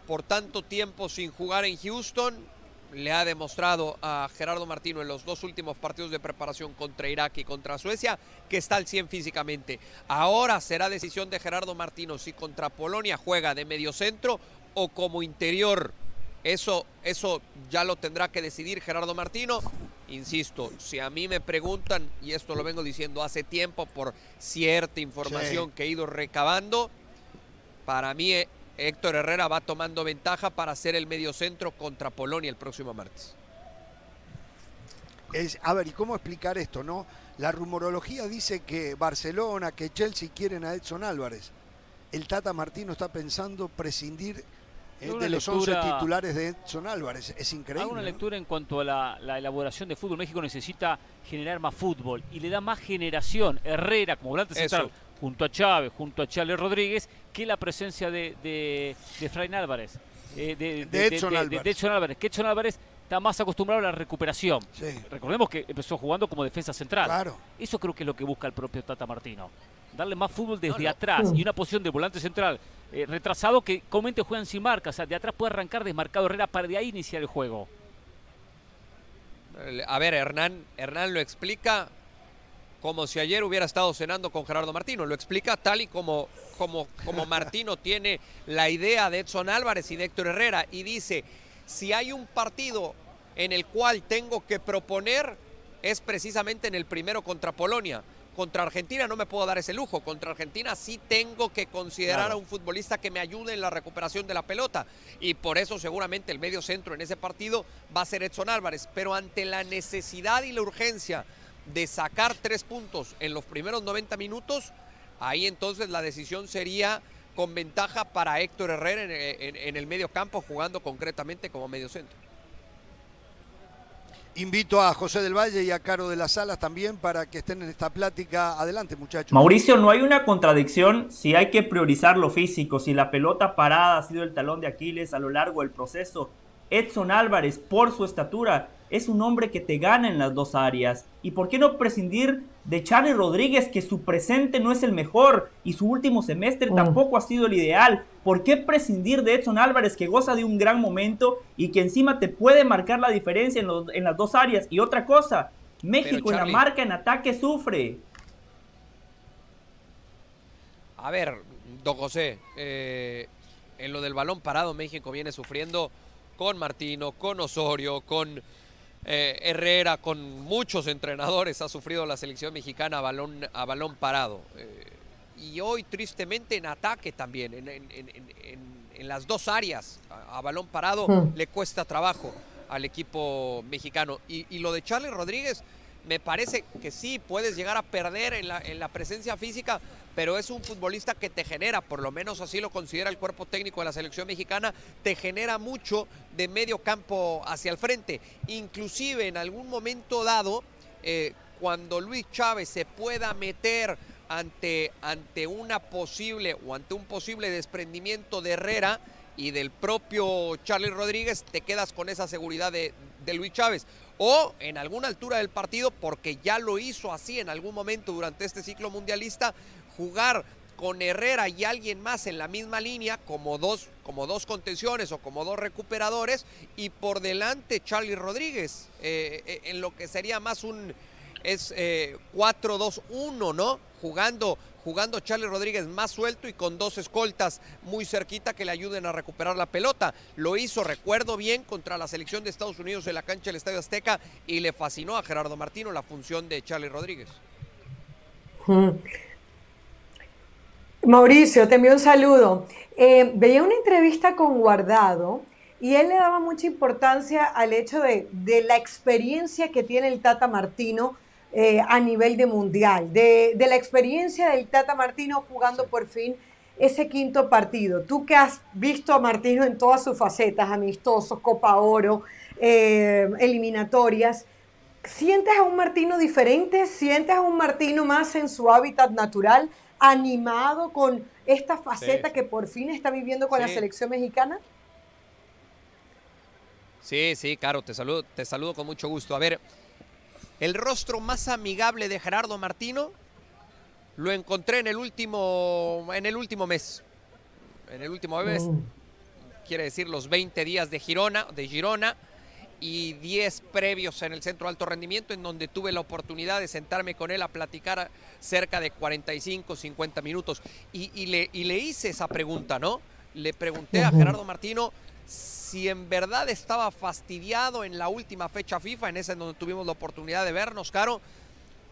por tanto tiempo sin jugar en Houston, le ha demostrado a Gerardo Martino en los dos últimos partidos de preparación contra Irak y contra Suecia que está al 100 físicamente. Ahora será decisión de Gerardo Martino si contra Polonia juega de mediocentro o como interior. Eso, eso ya lo tendrá que decidir Gerardo Martino. Insisto, si a mí me preguntan, y esto lo vengo diciendo hace tiempo por cierta información Sí. que he ido recabando, para mí eh, Héctor Herrera va tomando ventaja para ser el mediocentro contra Polonia el próximo martes. Es, a ver, ¿y cómo explicar esto, no? La rumorología dice que Barcelona, que Chelsea quieren a Edson Álvarez. El Tata Martino está pensando prescindir eh, de los lectura- 11 titulares de Edson Álvarez. Es increíble. Hago una ¿no? lectura en cuanto a la, la elaboración de fútbol. México necesita generar más fútbol y le da más generación. Herrera como volante Eso. central junto a Chávez, junto a Charles Rodríguez, que la presencia de, de, de Álvarez. eh, de, De Edson de- de- Álvarez. de Edson Álvarez. Que Edson Álvarez está más acostumbrado a la recuperación. Sí. Recordemos que empezó jugando como defensa central. Claro. Eso creo que es lo que busca el propio Tata Martino. Darle más fútbol desde No, no. atrás y una posición de volante central eh, retrasado que comente juegan sin marca. O sea, de atrás puede arrancar desmarcado Herrera para de ahí iniciar el juego. A ver, Hernán, Hernán lo explica como si ayer hubiera estado cenando con Gerardo Martino. Lo explica tal y como, como, como Martino <laughs> tiene la idea de Edson Álvarez y de Héctor Herrera. Y dice, si hay un partido en el cual tengo que proponer, es precisamente en el primero contra Polonia. Contra Argentina no me puedo dar ese lujo. Contra Argentina sí tengo que considerar Claro. a un futbolista que me ayude en la recuperación de la pelota. Y por eso seguramente el medio centro en ese partido va a ser Edson Álvarez. Pero ante la necesidad y la urgencia de sacar tres puntos en los primeros 90 minutos, ahí entonces la decisión sería con ventaja para Héctor Herrera en, en- en el medio campo, jugando concretamente como medio centro. Invito a José del Valle y a Caro de las Salas también para que estén en esta plática. Adelante, muchachos. Mauricio, no hay una contradicción si hay que priorizar lo físico, si la pelota parada ha sido el talón de Aquiles a lo largo del proceso. Edson Álvarez, por su estatura, es un hombre que te gana en las dos áreas. ¿Y por qué no prescindir de Charlie Rodríguez, que su presente no es el mejor y su último semestre Mm. tampoco ha sido el ideal? ¿Por qué prescindir de Edson Álvarez, que goza de un gran momento y que encima te puede marcar la diferencia en, los- en las dos áreas? Y otra cosa, México en la marca en ataque sufre. A ver, don José, eh, en lo del balón parado México viene sufriendo con Martino, con Osorio, con eh, Herrera, con muchos entrenadores ha sufrido la selección mexicana a balón, a balón parado. Eh, y hoy tristemente en ataque también, en, en- en- en- en las dos áreas, a, a balón parado Hmm. le cuesta trabajo al equipo mexicano. Y, y lo de Charlie Rodríguez, me parece que sí, puedes llegar a perder en la, en la presencia física, pero es un futbolista que te genera, por lo menos así lo considera el cuerpo técnico de la selección mexicana, te genera mucho de medio campo hacia el frente. Inclusive en algún momento dado, eh, cuando Luis Chávez se pueda meter ante, ante una posible o ante un posible desprendimiento de Herrera y del propio Charlie Rodríguez, te quedas con esa seguridad de, de Luis Chávez. O en alguna altura del partido, porque ya lo hizo así en algún momento durante este ciclo mundialista, jugar con Herrera y alguien más en la misma línea, como dos, como dos contenciones o como dos recuperadores, y por delante Charlie Rodríguez, eh, eh, en lo que sería más un es eh, 4-2-1, ¿no? Jugando, jugando Charlie Rodríguez más suelto y con dos escoltas muy cerquita que le ayuden a recuperar la pelota. Lo hizo, recuerdo bien, contra la selección de Estados Unidos en la cancha del Estadio Azteca y le fascinó a Gerardo Martino la función de Charlie Rodríguez. Mauricio, te envío un saludo. Eh, veía una entrevista con Guardado y él le daba mucha importancia al hecho de, de la experiencia que tiene el Tata Martino eh, a nivel de mundial, de, de la experiencia del Tata Martino jugando por fin ese quinto partido. Tú que has visto a Martino en todas sus facetas, amistosos, Copa Oro, eh, eliminatorias, ¿Sientes a un Martino diferente? ¿Sientes a un Martino más en su hábitat natural, animado con esta faceta que por fin está viviendo con la selección mexicana? Sí, sí, claro, te saludo, te saludo con mucho gusto. A ver, el rostro más amigable de Gerardo Martino lo encontré en el último, en el último mes. En el último mes, Oh. quiere decir los 20 días de Girona, de Girona y 10 previos en el Centro de Alto Rendimiento, en donde tuve la oportunidad de sentarme con él a platicar cerca de 45, 50 minutos. Y, y le, y le hice esa pregunta, ¿no? Le pregunté a. Gerardo Martino si en verdad estaba fastidiado en la última fecha FIFA, en esa en donde tuvimos la oportunidad de vernos, Caro,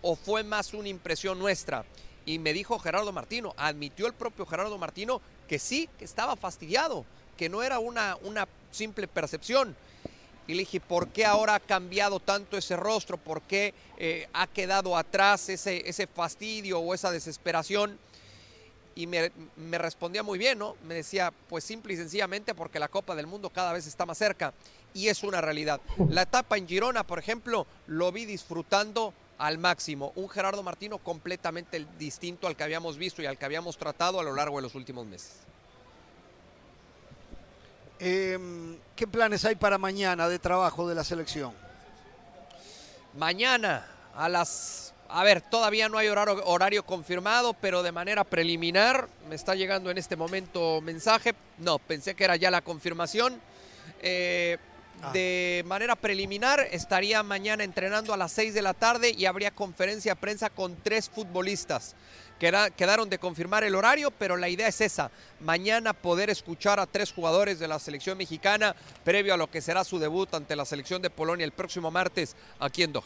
o fue más una impresión nuestra. Y me dijo Gerardo Martino, admitió el propio Gerardo Martino que sí, que estaba fastidiado, que no era una, una simple percepción. Y le dije, ¿por qué ahora ha cambiado tanto ese rostro? ¿Por qué eh, ha quedado atrás ese, ese fastidio o esa desesperación? Y me, me respondía muy bien, ¿no? Me decía, pues simple y sencillamente porque la Copa del Mundo cada vez está más cerca. Y es una realidad. La etapa en Girona, por ejemplo, lo vi disfrutando al máximo. Un Gerardo Martino completamente distinto al que habíamos visto y al que habíamos tratado a lo largo de los últimos meses. Em, ¿Qué planes hay para mañana de trabajo de la selección? Mañana a las... A ver, todavía no hay horario, horario confirmado, pero de manera preliminar me está llegando en este momento mensaje. No, pensé que era ya la confirmación. Eh, De manera preliminar estaría mañana entrenando a las 6 de la tarde y habría conferencia de prensa con tres futbolistas. Queda- quedaron de confirmar el horario, pero la idea es esa. Mañana poder escuchar a tres jugadores de la selección mexicana previo a lo que será su debut ante la selección de Polonia el próximo martes aquí en Doha.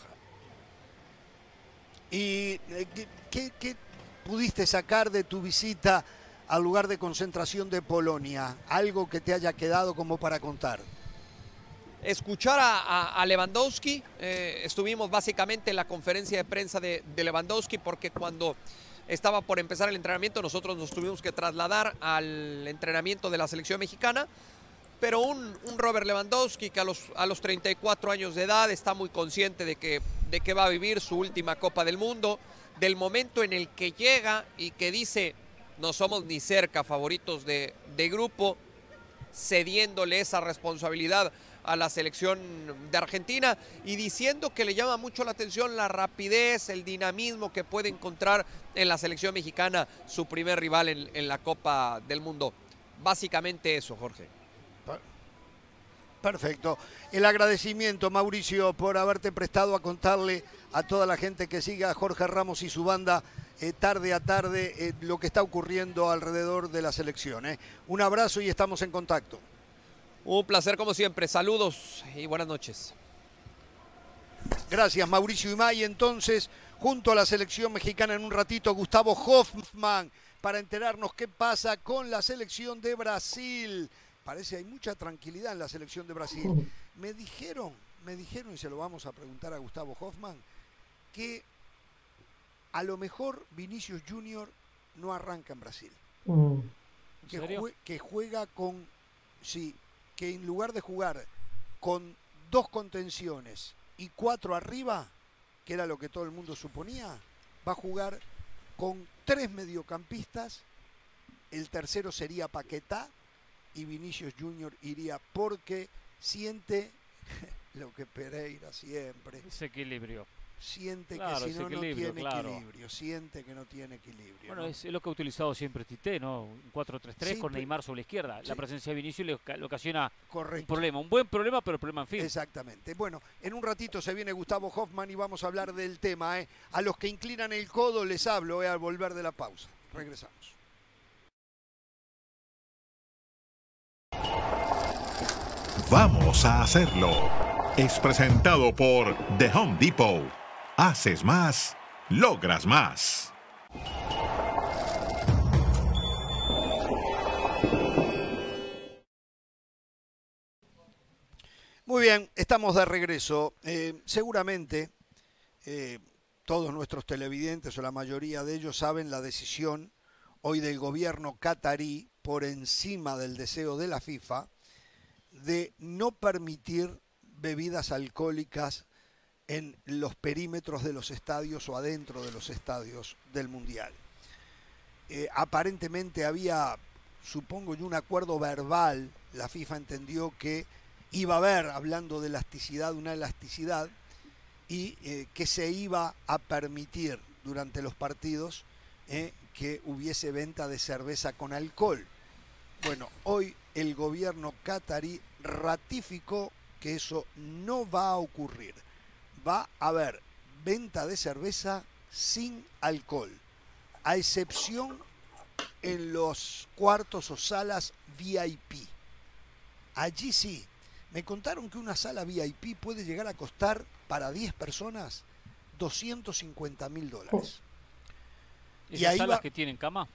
¿Y eh, qué, qué- qué pudiste sacar de tu visita al lugar de concentración de Polonia? Algo que te haya quedado como para contar. escuchar a, a- a Lewandowski. eh, estuvimos básicamente en la conferencia de prensa de, de Lewandowski porque cuando estaba por empezar el entrenamiento nosotros nos tuvimos que trasladar al entrenamiento de la selección mexicana. Pero un, un Robert Lewandowski que a los, a los 34 años de edad está muy consciente de que, de que va a vivir su última Copa del Mundo, del momento en el que llega y que dice, no somos ni cerca favoritos de, de grupo, cediéndole esa responsabilidad a la selección de Argentina y diciendo que le llama mucho la atención la rapidez, el dinamismo que puede encontrar en la selección mexicana su primer rival en, en la Copa del Mundo. Básicamente eso, Jorge. Perfecto. El agradecimiento, Mauricio, por haberte prestado a contarle a toda la gente que siga a Jorge Ramos y su banda eh, tarde a tarde eh, lo que está ocurriendo alrededor de la selección. eh. Un abrazo y estamos en contacto. Un placer como siempre. Saludos y buenas noches. Gracias, Mauricio Imay. Entonces, junto a la selección mexicana en un ratito, Gustavo Hoffman, para enterarnos qué pasa con la selección de Brasil. Parece hay mucha tranquilidad en la selección de Brasil. Me dijeron, me dijeron, y se lo vamos a preguntar a Gustavo Hoffman, que a lo mejor Vinicius Junior no arranca en Brasil. Mm. Que, serio? jue- que juega con, sí, que en lugar de jugar con dos contenciones y cuatro arriba, que era lo que todo el mundo suponía, va a jugar con tres mediocampistas, el tercero sería Paquetá y Vinicius Junior iría porque siente <laughs> lo que Pereira siempre, Ese equilibrio. Siente Claro, que si no, tiene claro. equilibrio, siente que no tiene equilibrio. Bueno, ¿no? es, lo que ha utilizado siempre Tite, ¿no? Un 4-3-3 Sí, con Neymar sobre la izquierda. sí. La presencia de Vinicius le, oca- le ocasiona un problema. Un buen problema, pero problema en fin. Exactamente. Bueno, en un ratito se viene Gustavo Hoffman y vamos a hablar del tema. ¿eh? A los que inclinan el codo les hablo ¿eh? al volver de la pausa. Regresamos. Vamos a hacerlo. Es presentado por The Home Depot. Haces más, logras más. Muy bien, estamos de regreso. Eh, seguramente eh, todos nuestros televidentes o la mayoría de ellos saben la decisión hoy del gobierno catarí por encima del deseo de la FIFA de no permitir bebidas alcohólicas en los perímetros de los estadios o adentro de los estadios del Mundial. Eh, aparentemente había, supongo yo, un acuerdo verbal, la FIFA entendió que iba a haber, hablando de elasticidad, una elasticidad, y eh, que se iba a permitir durante los partidos eh, que hubiese venta de cerveza con alcohol. Bueno, hoy el gobierno catarí ratificó que eso no va a ocurrir. Va a haber venta de cerveza sin alcohol, a excepción en los cuartos o salas VIP. Allí sí, me contaron que una sala VIP puede llegar a costar para 10 personas 250 mil dólares. ¿Y hay salas que tienen cama?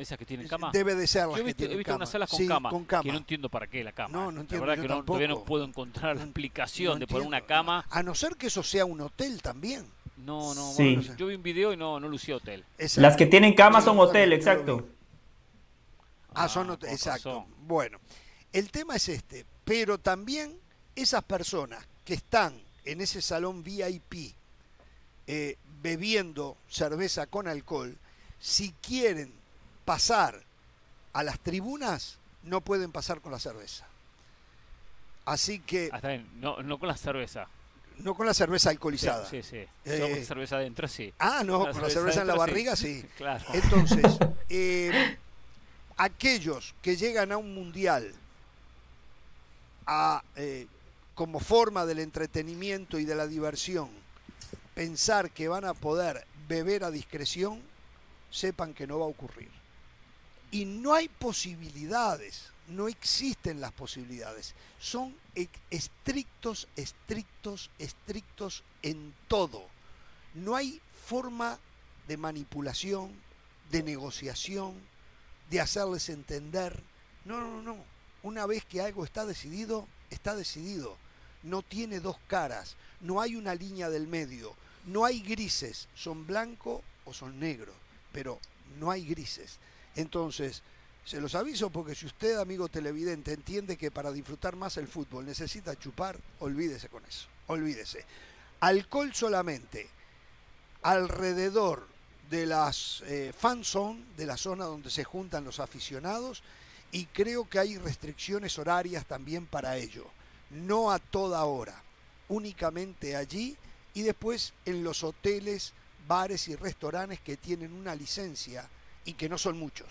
Esas que tienen cama. Debe de ser las Yo he visto, que he visto unas salas con, Sí, cama, con cama. que no entiendo para qué la cama. No, no entiendo La verdad yo que no, todavía no puedo encontrar la explicación no de poner una cama. A no ser que eso sea un hotel también. No, no, Sí. bueno, yo vi un video y no, no lucía hotel. Exacto. Las que tienen cama son hotel, exacto. Ah, son Ah, hotel- exacto. Bueno, el tema es este, pero también esas personas que están en ese salón VIP eh, bebiendo cerveza con alcohol, si quieren pasar a las tribunas, no pueden pasar con la cerveza. Así que, Ah, está bien, no, no con la cerveza. no con la cerveza Sí, alcoholizada. sí, sí. Eh, Solo con cerveza adentro, sí. Ah, no, La con la cerveza cerveza en la sí. barriga, sí. <laughs> Claro. Entonces, <laughs> eh, aquellos que llegan a un mundial a, eh, como forma del entretenimiento y de la diversión, pensar que van a poder beber a discreción, sepan que no va a ocurrir. Y no hay posibilidades, no existen las posibilidades. Son estrictos, estrictos, estrictos en todo. No hay forma de manipulación, de negociación, de hacerles entender. No, no, no. Una vez que algo está decidido, está decidido. No tiene dos caras, no hay una línea del medio, no hay grises, son blanco o son negro, pero no hay grises. Entonces, se los aviso porque si usted, amigo televidente, entiende que para disfrutar más el fútbol necesita chupar, olvídese con eso, olvídese. Alcohol solamente alrededor de las eh, fan de la zona donde se juntan los aficionados, y creo que hay restricciones horarias también para ello. No a toda hora, únicamente allí y después en los hoteles, bares y restaurantes que tienen una licencia y que no son muchos,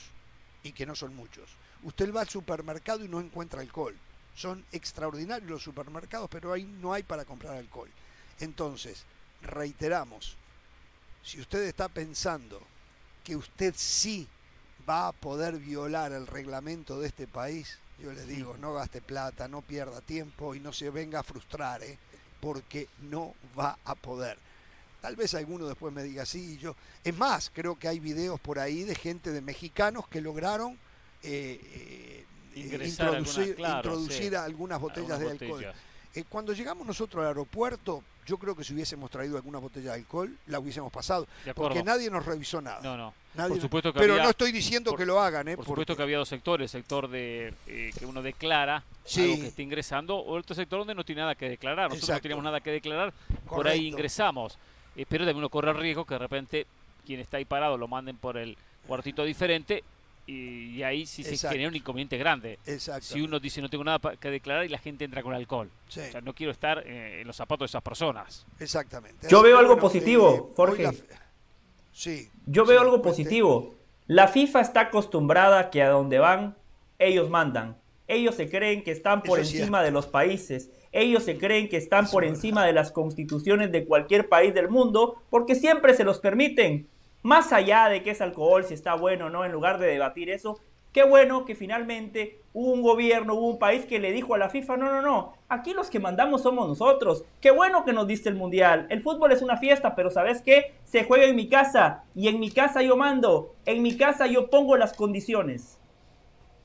y que no son muchos. Usted va al supermercado y no encuentra alcohol. Son extraordinarios los supermercados, pero ahí no hay para comprar alcohol. Entonces, reiteramos, si usted está pensando que usted sí va a poder violar el reglamento de este país, yo le digo, no gaste plata, no pierda tiempo y no se venga a frustrar, ¿eh? porque no va a poder. Tal vez alguno después me diga sí, y yo. Es más, creo que hay videos por ahí de gente de mexicanos que lograron eh, eh, introducir, alguna- claro, introducir sí. algunas botellas Algunas de alcohol. botellas. Eh, cuando llegamos nosotros al aeropuerto, yo creo que si hubiésemos traído alguna botella de alcohol, la hubiésemos pasado. Porque nadie nos revisó nada. No, no. Nadie- por supuesto que pero había- no estoy diciendo por- que lo hagan, ¿eh? Por porque- supuesto que había dos sectores, el sector de eh, que uno declara Sí. algo que está ingresando o otro sector donde no tiene nada que declarar. Nosotros no teníamos nada que declarar, por ahí ingresamos. Eh, pero también uno corre el riesgo que de repente quien está ahí parado lo manden por el cuartito diferente y, y ahí sí se Exacto. genera un inconveniente grande. Exacto. Si uno dice no tengo nada que declarar y la gente entra con alcohol. Sí. O sea, no quiero estar eh, en los zapatos de esas personas. Exactamente. Yo Así veo algo bueno, positivo, eh, Jorge. la- Sí. Yo sí, veo algo positivo. La FIFA está acostumbrada que a donde van, ellos mandan. Ellos se creen que están por Eso encima de los países. Ellos se creen que están por encima de las constituciones de cualquier país del mundo porque siempre se los permiten. Más allá de que es alcohol, si está bueno o no, en lugar de debatir eso, qué bueno que finalmente hubo un gobierno, hubo un país que le dijo a la FIFA, no, no, no, aquí los que mandamos somos nosotros. Qué bueno que nos diste el mundial. El fútbol es una fiesta, pero ¿sabes qué? Se juega en mi casa y en mi casa yo mando, en mi casa yo pongo las condiciones.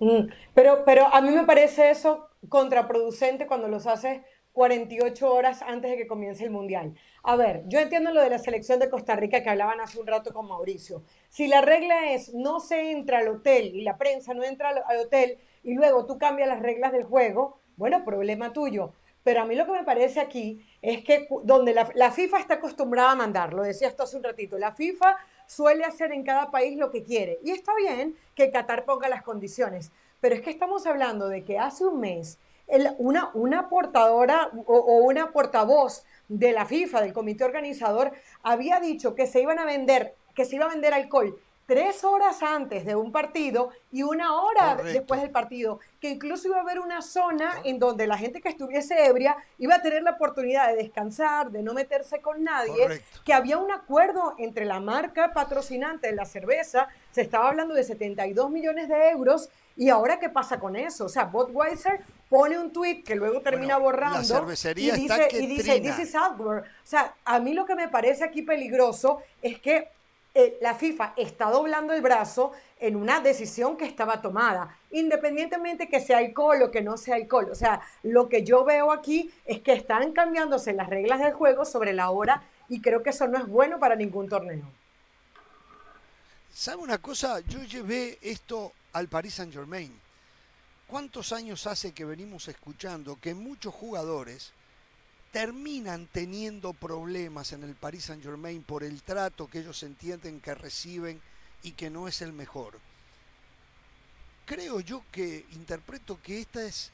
Mm, Pero, pero a mí me parece eso contraproducente cuando los haces 48 horas antes de que comience el Mundial. A ver, yo entiendo lo de la selección de Costa Rica que hablaban hace un rato con Mauricio. Si la regla es no se entra al hotel y la prensa no entra al, hotel y luego tú cambias las reglas del juego, bueno, problema tuyo. Pero a mí lo que me parece aquí es que donde la, FIFA está acostumbrada a mandar, lo decías tú hace un ratito, la FIFA suele hacer en cada país lo que quiere. Y está bien que Qatar ponga las condiciones, pero es que estamos hablando de que hace un mes una, una portadora o, o, una portavoz de la FIFA, del comité organizador, había dicho que se iban a vender, que se iba a vender alcohol tres horas antes de un partido y una hora después del partido, que incluso iba a haber una zona en donde la gente que estuviese ebria iba a tener la oportunidad de descansar, de no meterse con nadie, que había un acuerdo entre la marca patrocinante de la cerveza, se estaba hablando de 72 millones de euros, y ahora qué pasa con eso? O sea, Budweiser pone un tweet que luego termina borrando y dice, y dice, this is O sea, a mí lo que me parece aquí peligroso es que eh, la FIFA está doblando el brazo en una decisión que estaba tomada, independientemente que sea alcohol o que no sea alcohol. O sea, lo que yo veo aquí es que están cambiándose las reglas del juego sobre la hora y creo que eso no es bueno para ningún torneo. ¿Sabe una cosa? Yo llevé esto al Paris Saint Germain. ¿Cuántos años hace que venimos escuchando que muchos jugadores terminan teniendo problemas en el Paris Saint Germain por el trato que ellos entienden que reciben y que no es el mejor. Creo yo que interpreto que este es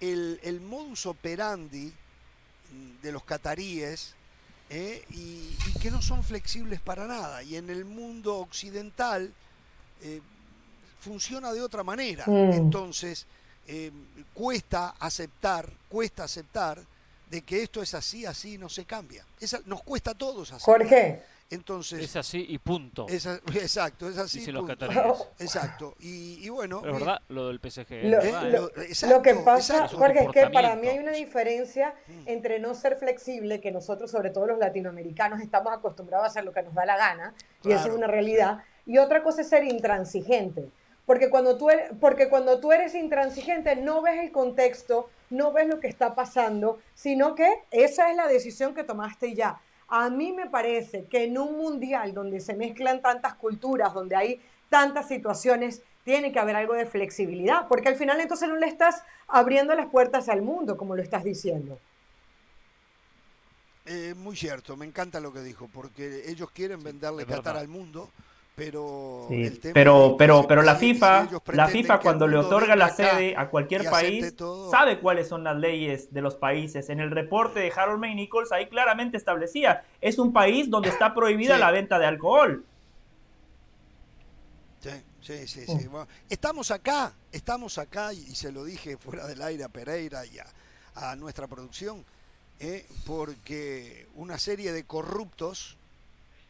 el, modus operandi de los cataríes ¿eh? y, que no son flexibles para nada. Y en el mundo occidental eh, funciona de otra manera. Mm. Entonces, eh, cuesta aceptar, cuesta aceptar de que esto es así, así, no se cambia. Esa, nos cuesta a todos así. Jorge. Entonces, es así y punto. <laughs> exacto, es así. Los <laughs> exacto. Y, bueno. Pero es verdad, lo del PSG. Lo, lo, que pasa, Jorge, es que para mí hay una diferencia mm. entre no ser flexible, que nosotros, sobre todo los latinoamericanos, estamos acostumbrados a hacer lo que nos da la gana, y eso es una realidad, y otra cosa es ser intransigente. Porque cuando, tú eres, porque cuando tú eres intransigente no ves el contexto, no ves lo que está pasando, sino que esa es la decisión que tomaste ya. A mí me parece que en un mundial donde se mezclan tantas culturas, donde hay tantas situaciones, tiene que haber algo de flexibilidad, porque al final entonces no le estás abriendo las puertas al mundo, como lo estás diciendo. Eh, muy cierto, me encanta lo que dijo, porque ellos quieren venderle Qatar al mundo pero, pero, pero, pero la FIFA, la FIFA cuando le otorga la sede a cualquier país, sabe cuáles son las leyes de los países. En el reporte de Harold May Nichols ahí claramente establecía, es un país donde está prohibida la venta de alcohol. Sí, sí, sí. estamos acá, estamos acá, y se lo dije fuera del aire a Pereira y a, nuestra producción, eh, porque una serie de corruptos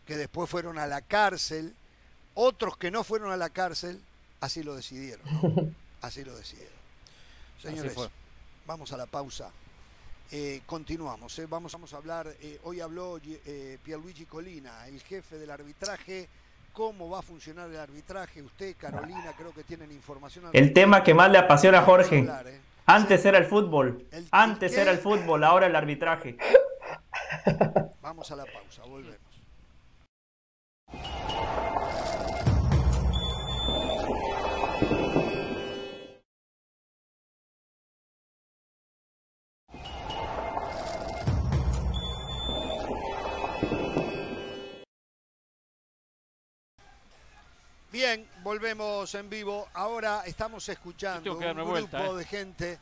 que después fueron a la cárcel, otros que no fueron a la cárcel, así lo decidieron. <laughs> Así lo decidieron. Señores, vamos a la pausa. Eh, continuamos, eh. vamos, vamos, a hablar, eh, hoy habló Pierluigi Colina, el jefe del arbitraje, cómo va a funcionar el arbitraje, usted, Carolina, creo que tienen información. El tema que más le apasiona a Jorge. Antes era el fútbol, antes era el fútbol, ahora el arbitraje. Vamos a la pausa, volvemos. Bien, volvemos en vivo. Ahora estamos escuchando un grupo ¿eh? de gente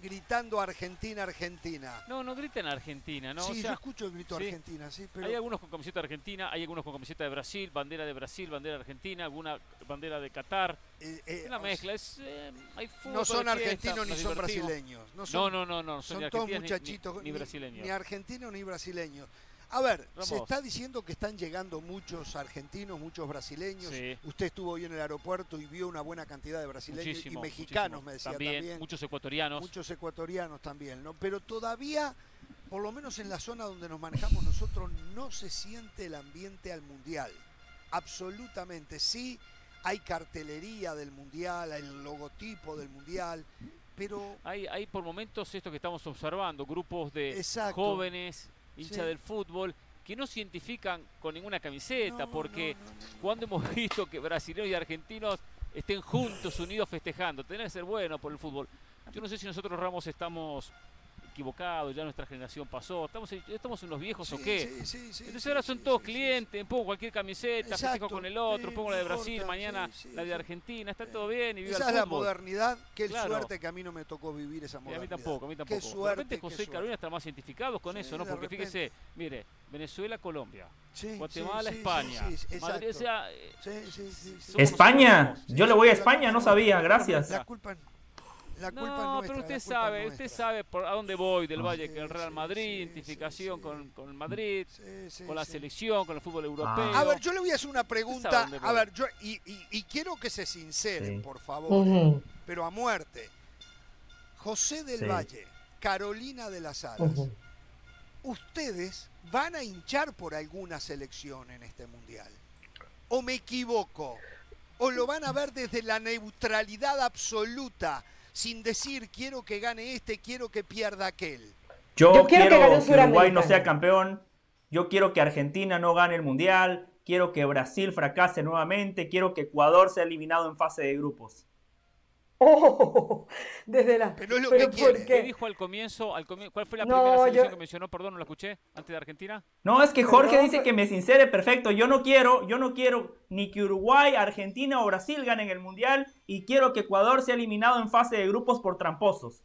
gritando Argentina, Argentina. No, no griten Argentina, ¿no? Sí, yo escucho el grito Argentina, sí, pero... Hay algunos con camiseta de Argentina, hay algunos con camiseta de Brasil, bandera de Brasil, bandera de Argentina, alguna bandera de Qatar. Eh, eh, una mezcla, es, hay No son argentinos ni son brasileños. No, no, no, no, son, todos muchachitos, ni, brasileños. Ni argentinos ni brasileños. A ver, se está diciendo que están llegando muchos argentinos, muchos brasileños. Usted estuvo hoy en el aeropuerto y vio una buena cantidad de brasileños y mexicanos, me decía también, Muchos ecuatorianos. Muchos ecuatorianos también, ¿no? Pero todavía, por lo menos en la zona donde nos manejamos nosotros, no se siente el ambiente al mundial. Absolutamente. Sí, hay cartelería del mundial, hay el logotipo del mundial, pero... Hay, hay por momentos esto que estamos observando, grupos de jóvenes hincha del fútbol, que no se identifican con ninguna camiseta, porque cuando hemos <laughs> visto que brasileños y argentinos estén juntos, unidos, festejando, tiene que ser bueno por el fútbol. Yo no sé si nosotros, Ramos, estamos equivocados, ya nuestra generación pasó, estamos, estamos unos viejos o qué. sí, sí, sí, Entonces ahora son sí, todos sí, sí, clientes, pongo cualquier camiseta, festejo con el otro, sí, pongo la de Brasil, importa, mañana sí, sí, la de. Argentina, está todo bien y viva Esa el es la modernidad. Qué Claro. suerte que a mí no me tocó vivir esa Y a modernidad. mí tampoco, a mí Qué tampoco. suerte, de repente qué José y. Carolina están más identificados con Sí, eso, ¿no? Porque repente. fíjese, mire, Venezuela, Colombia, Sí, Guatemala, sí, España, sí, Madrid, o exacto. sea, eh, España. Yo le voy a España, no sabía, gracias. La culpa, la culpa No, es nuestra. pero usted sabe, nuestra. usted sabe por a dónde voy del Ah. Valle, que el Sí, Real sí, Madrid, sí, identificación sí, con, con el Madrid, Sí, sí, con la sí. selección, con el fútbol europeo. A ver, yo le voy a hacer una pregunta. A ver, yo y, y- y quiero que se sinceren, Sí. por favor, pero a muerte. José del Sí. Valle, Carolina de las Alas. ¿ustedes van a hinchar por alguna selección en este mundial? ¿O me equivoco? ¿O lo van a ver desde la neutralidad absoluta, sin decir quiero que gane este, quiero que pierda aquel? Yo, Yo quiero quiero, que que Uruguay no sea campeón. Yo quiero que Argentina no gane el mundial. Quiero que Brasil fracase nuevamente. Quiero que Ecuador sea eliminado en fase de grupos. Oh, desde la. Pero es lo que ¿por quiere. ¿Qué dijo al comienzo? Al ¿Cuál fue la No, primera selección yo- que mencionó? Perdón, no la escuché. Antes de Argentina. No, es que Jorge dice pero- que me sincere perfecto. Yo no quiero, yo no quiero ni que Uruguay, Argentina o Brasil ganen el mundial y quiero que Ecuador sea eliminado en fase de grupos por tramposos.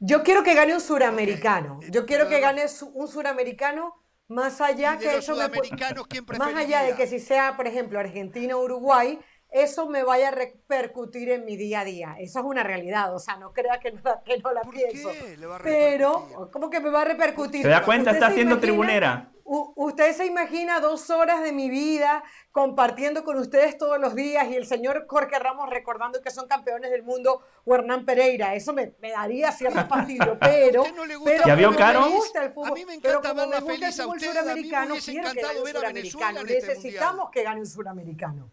Yo quiero que gane un suramericano. Yo quiero pero- que gane un suramericano más allá de que los eso me pu- sudamericanos, ¿quién más allá de que si sea, por ejemplo, Argentina o Uruguay, eso me vaya a repercutir en mi día a día. Eso es una realidad, o sea, no crea que no, la- que no la ¿Por pienso. qué le va a Pero? ¿cómo que me va a repercutir? ¿Se da cuenta? ¿Usted Está se siendo imagina- tribunera. U- usted se imagina dos horas de mi vida compartiendo con ustedes todos los días y el señor Jorge Ramos recordando que son campeones del mundo o Hernán Pereira. Eso me, me daría cierto <laughs> fastidio, pero... no le gusta pero ¿Ya vio Caro? Me gusta el fútbol, A mí me encanta verla feliz a usted, a mí me hubiese encantado ver a Venezuela en este Necesitamos mundial. que gane un suramericano.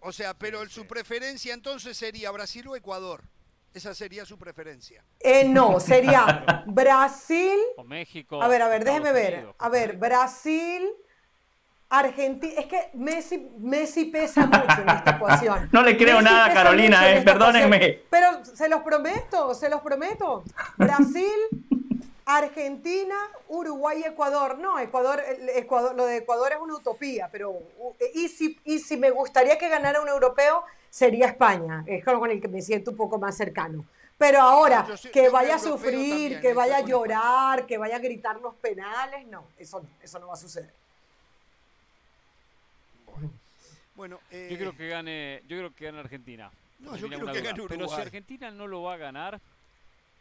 O sea, pero su preferencia entonces sería Brasil o Ecuador. Esa sería su preferencia. Eh, no, sería <laughs> Brasil... O México. A ver, a ver, déjeme ver. A ver, Brasil, Argentina. Es que Messi, Messi pesa mucho en esta ecuación. <laughs> No le creo Messi nada, Carolina, eh, perdónenme. ecuación. Pero se los prometo, se los prometo. Brasil, Argentina, Uruguay y Ecuador. No, Ecuador, Ecuador, lo de Ecuador es una utopía, pero u- y si, y si me gustaría que ganara un europeo, sería España. Es con con el que me siento un poco más cercano. Pero ahora, Yo que yo vaya a sufrir, también, que vaya a llorar, que vaya a gritar los penales, no, eso no, eso no va a suceder. Bueno, eh, Yo creo que gane, yo creo que gane Argentina. No, yo creo que gane Pero si Uruguay. Argentina no lo va a ganar,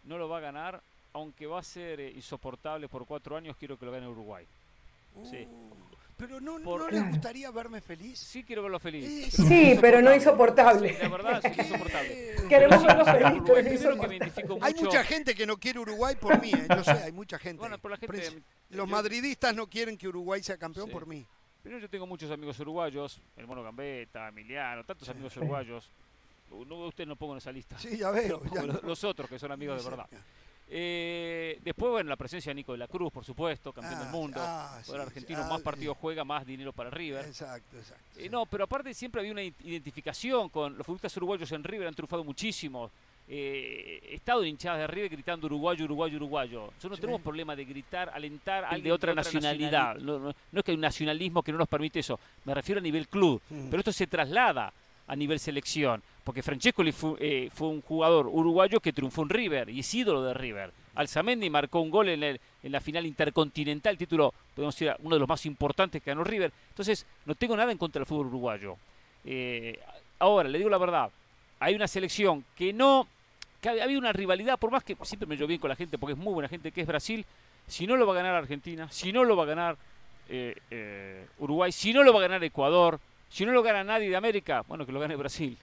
no lo va a ganar, aunque va a ser eh, insoportable por cuatro años, quiero que lo gane Uruguay. Sí. uh, pero no, Por- ¿no les gustaría verme feliz. Sí quiero verlo feliz. Sí, pero Sí, pero no insoportable. Sí, la verdad, sí, insoportable. <laughs> Queremos Pero verlo feliz, Uruguay, pero insoportable. identifico Hay mucha gente que no quiere Uruguay por mí, eh, yo sé, hay mucha gente. Bueno, por la gente- yo- Los madridistas no quieren que Uruguay sea campeón Sí. por mí. Primero yo tengo muchos amigos uruguayos, el Mono Gambetta, Emiliano, tantos amigos uruguayos. No, usted no pongo en esa lista. Sí, ya veo. Ya los, no. los otros que son amigos de verdad. ya. Eh, después, bueno, la presencia de Nico de la Cruz, por supuesto, campeón Ah, del mundo. ah, Ahora sí, argentino sí, más ah, partidos juega, más dinero para River. Exacto, exacto. Eh, sí. no, pero aparte siempre había una identificación con los futbolistas uruguayos en River, han triunfado muchísimo. Eh, he estado en hinchadas de River gritando uruguayo, uruguayo, uruguayo. Nosotros no Sí. tenemos problema de gritar, alentar al Alguien de otra de otra nacionalidad. No, no- no es que hay un nacionalismo que no nos permite eso. Me refiero a nivel club. Mm. Pero esto se traslada a nivel selección. Porque Francescoli fue, eh, fue un jugador uruguayo que triunfó en River y es ídolo de River. Alzamendi marcó un gol en, el- en la final intercontinental, título, podemos decir, uno de los más importantes que ganó River. Entonces, no tengo nada en contra del fútbol uruguayo. Eh, ahora, le digo la verdad, hay una selección que no, que ha habido una rivalidad, por más que siempre me llevo bien con la gente, porque es muy buena gente, que es Brasil, si no lo va a ganar Argentina, si no lo va a ganar eh, eh, Uruguay, si no lo va a ganar Ecuador, si no lo gana nadie de América, bueno, que lo gane Brasil.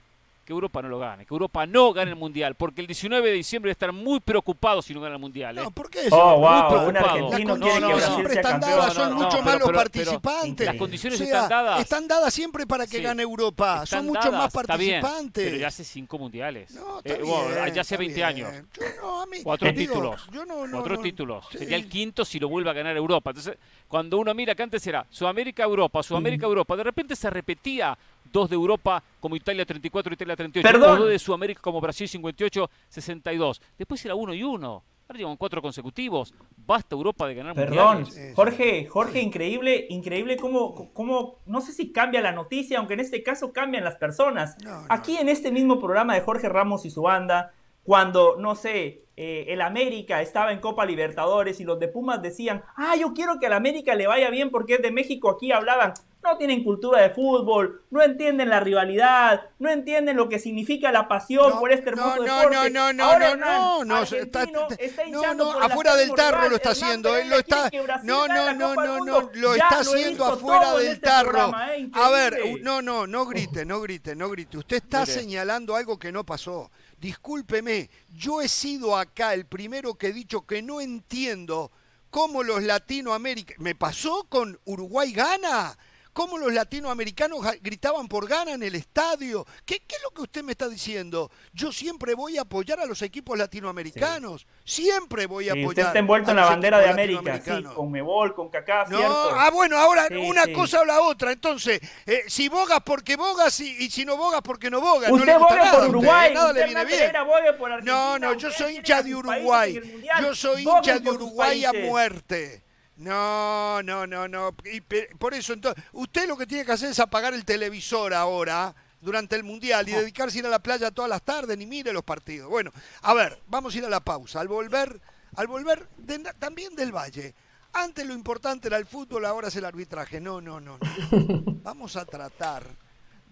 Que Europa no lo gane, que Europa no gane el Mundial, porque el 19 de diciembre estar muy preocupado si no gana el Mundial. ¿eh? No, ¿por qué? Oh, señor? wow, un preocupado. argentino No, quiere no, que no, Brasil siempre están dadas, son no, mucho no, más pero- los pero- participantes. Las condiciones O sea, están dadas. Están dadas siempre para que Sí. gane Europa. Están son mucho más dadas, está bien, participantes. pero ya hace cinco mundiales. No, está Eh, bueno, ya hace está 20 bien. años. Yo no, a mí- Cuatro digo, títulos. Yo no, no, Cuatro no. títulos. Sí. Sería el quinto si lo vuelve a ganar Europa. Entonces, cuando uno mira que antes era Sudamérica, Europa, Sudamérica, Europa, de repente se repetía dos de Europa como Italia 34, Italia 38, Perdón. o dos de Sudamérica como Brasil 58, 62. Después era uno y uno. Ahora llevan cuatro consecutivos. Basta Europa de ganar Perdón, mundiales. Jorge, Jorge, increíble, increíble cómo, cómo, no sé si cambia la noticia, aunque en este caso cambian las personas. Aquí en este mismo programa de Jorge Ramos y su banda, cuando, no sé, eh, el América estaba en Copa Libertadores y los de Pumas decían, ah, yo quiero que al América le vaya bien porque es de México, aquí hablaban, no tienen cultura de fútbol, no entienden la rivalidad, no entienden lo que significa la pasión por este hermoso no, deporte. No, no, no, Ahora, no, no, no, está, está no, no, afuera del tarro lo está haciendo, él lo está, no, no, no, no, no, lo está haciendo afuera del este tarro. programa, eh, A ver, no, no, no grite, no grite, no grite. Usted está Mire. señalando algo que no pasó. Discúlpeme, yo he sido acá el primero que he dicho que no entiendo cómo los latinoamericanos. Me pasó con Uruguay gana. ¿Cómo los latinoamericanos gritaban por gana en el estadio? ¿Qué, qué es lo que usted me está diciendo? Yo siempre voy a apoyar a los equipos latinoamericanos. Siempre voy a Sí, apoyar. usted está envuelto en la bandera de América, sí, con Mebol, con Kaká, No, cierto. ah, bueno, ahora una cosa o la otra. Entonces, eh, si bogas porque bogas y, y si no bogas porque no bogas. no Usted bogue nada por Uruguay, nada usted le viene bien. Por No, no, yo soy hincha de Uruguay. Yo soy hincha de Uruguay a muerte. No, no, no, no. Y por eso, entonces, usted lo que tiene que hacer es apagar el televisor ahora durante el Mundial y dedicarse a ir a la playa todas las tardes ni mire los partidos. Bueno, a ver, vamos a ir a la pausa. Al volver, al volver de- también del Valle. Antes lo importante era el fútbol, ahora es el arbitraje. No, no, no. no. <laughs> Vamos a tratar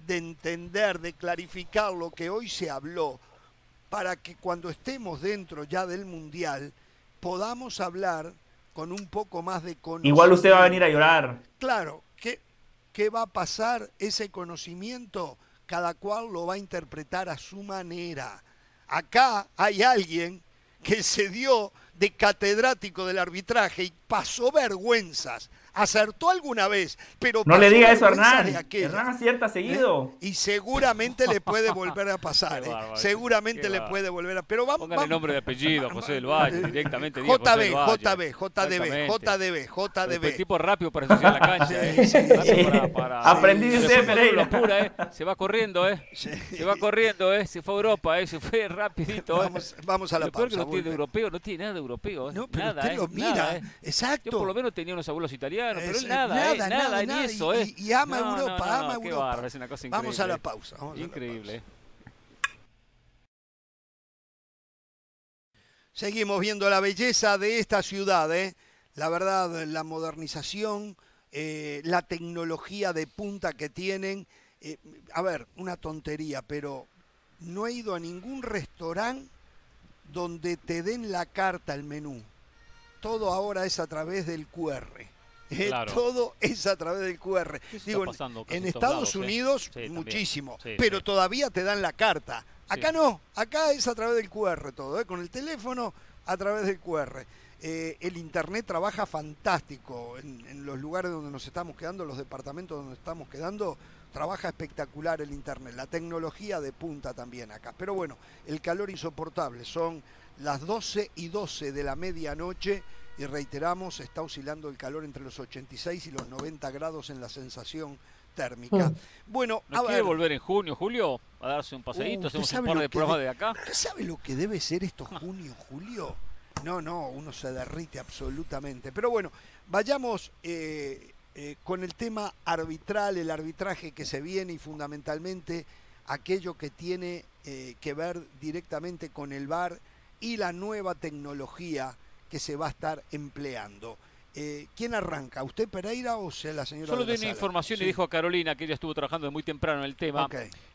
de entender, de clarificar lo que hoy se habló para que cuando estemos dentro ya del Mundial podamos hablar con un poco más de conocimiento. Igual usted va a venir a llorar. Claro, ¿qué, ¿qué va a pasar? Ese conocimiento, cada cual lo va a interpretar a su manera. Acá hay alguien que se dio de catedrático del arbitraje y pasó vergüenzas. Acertó alguna vez, pero No le diga eso a Hernán. Hernán acierta seguido. ¿Eh? Y seguramente le puede volver a pasar. <laughs> ¿eh? bárbaro, Seguramente le bárbaro. puede volver a. Pero vamos. Póngale nombre de apellido, José del Valle, <laughs> directamente. JB, del Valle. JB, JDB, Exactamente. JDB, El JDB. tipo rápido para ensuciar la cancha. eh. Sí, sí, sí. para- para- Aprendí de Se usted, Pereira. lo apura, eh. Se va corriendo, ¿eh? Se va corriendo, ¿eh? Se fue a Europa, ¿eh? Se fue rapidito, ¿eh? Vamos, vamos a la Lo peor que pausa. no tiene europeo, no tiene nada de europeo. ¿eh? No, pero nada, usted ¿eh? lo mira, Nada, ¿eh? exacto. Yo por lo menos tenía unos abuelos italianos, pero él nada, ¿eh? nada, Nada, nada, ni nada, eso, y- ¿eh? y ama No, Europa, no, ama qué Europa. bárbaro, es una cosa increíble. Vamos a la pausa. la Increíble. Seguimos viendo la belleza de esta ciudad, ¿eh? La verdad, la modernización, eh, la tecnología de punta que tienen. eh, a ver, una tontería, pero no he ido a ningún restaurante donde te den la carta, el menú. Todo ahora es a través del QR. ¿Eh? Todo es a través del QR. Digo, en- pasando Estados lados, ¿eh? Unidos Sí, muchísimo, Sí, pero sí. todavía te dan la carta. Acá no, acá es a través del QR todo, ¿eh? con el teléfono a través del QR. Eh, el Internet trabaja fantástico en, en los lugares donde nos estamos quedando, los departamentos donde estamos quedando, trabaja espectacular el Internet. La tecnología de punta también acá. Pero bueno, el calor insoportable. Son las 12 y 12 de la medianoche y reiteramos, está oscilando el calor entre los 86 y los 90 grados en la sensación térmica. Mm. Bueno, ¿No a quiere ver, volver en junio, Julio? A darse un paseíto, Uh, ¿usted hacemos un sabe par lo de de- de acá. ¿Usted sabe lo que debe ser esto junio, julio? No, no, uno se derrite absolutamente. Pero bueno, vayamos eh, eh, con el tema arbitral, el arbitraje que se viene y fundamentalmente aquello que tiene eh, que ver directamente con el VAR y la nueva tecnología que se va a estar empleando. Eh, ¿Quién arranca? ¿Usted Pereira o sea la señora Solo Sala? información Sí. y dijo a Carolina que ella estuvo trabajando de muy temprano en el tema.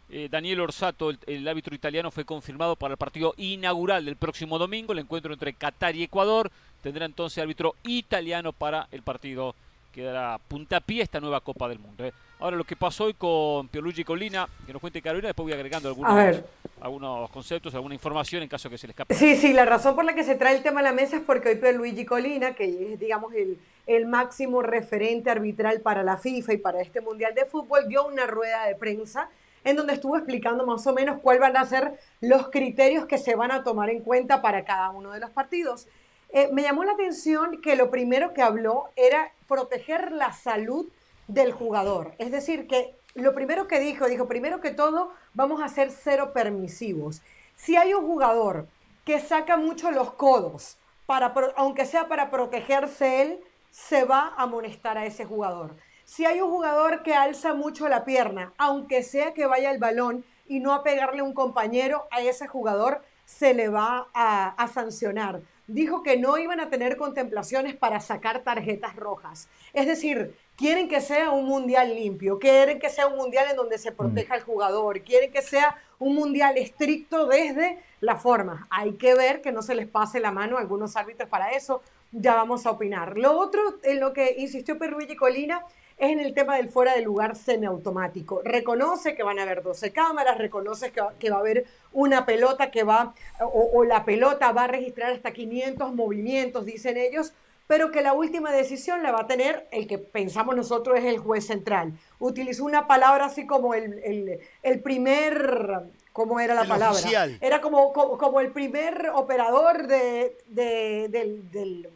Eh, Daniel Orsato, el, el árbitro italiano, fue confirmado para el partido inaugural del próximo domingo, el encuentro entre Qatar y Ecuador. Tendrá entonces árbitro italiano para el partido que dará puntapié a esta nueva Copa del Mundo. ¿eh? Ahora lo que pasó hoy con Pierluigi Colina, que nos cuente Carolina, después voy agregando algunos, A ver. algunos conceptos, alguna información en caso que se le escape. Sí, sí, la razón por la que se trae el tema a la mesa es porque hoy Luigi Colina, que es, digamos, el, el máximo referente arbitral para la FIFA y para este Mundial de Fútbol, dio una rueda de prensa en donde estuvo explicando más o menos cuáles van a ser los criterios que se van a tomar en cuenta para cada uno de los partidos. Eh, me llamó la atención que lo primero que habló era proteger la salud del jugador. Es decir, que lo primero que dijo, dijo, primero que todo, vamos a ser cero permisivos. Si hay un jugador que saca mucho los codos para, aunque sea para protegerse él, se va a amonestar a ese jugador. Si hay un jugador que alza mucho la pierna, aunque sea que vaya el balón y no a pegarle un compañero, a ese jugador se le va a sancionar dijo que no iban a tener contemplaciones para sacar tarjetas rojas. Es decir, quieren que sea un mundial limpio, quieren que sea un mundial en donde se proteja al jugador, quieren que sea un mundial estricto desde la forma. Hay que ver que no se les pase la mano a algunos árbitros para eso, ya vamos a opinar. Lo otro en lo que insistió Perruigi Colina es en el tema del fuera de lugar semiautomático. Reconoce que van a haber 12 cámaras, reconoce que va, que va a haber una pelota que va, o, o, la pelota va a registrar hasta 500 movimientos, dicen ellos, pero que la última decisión la va a tener el que pensamos nosotros es el juez central. Utilizó una palabra así como el, el, el primer, ¿cómo era la El palabra? oficial. Era como, como, como el primer operador de, de- del, del-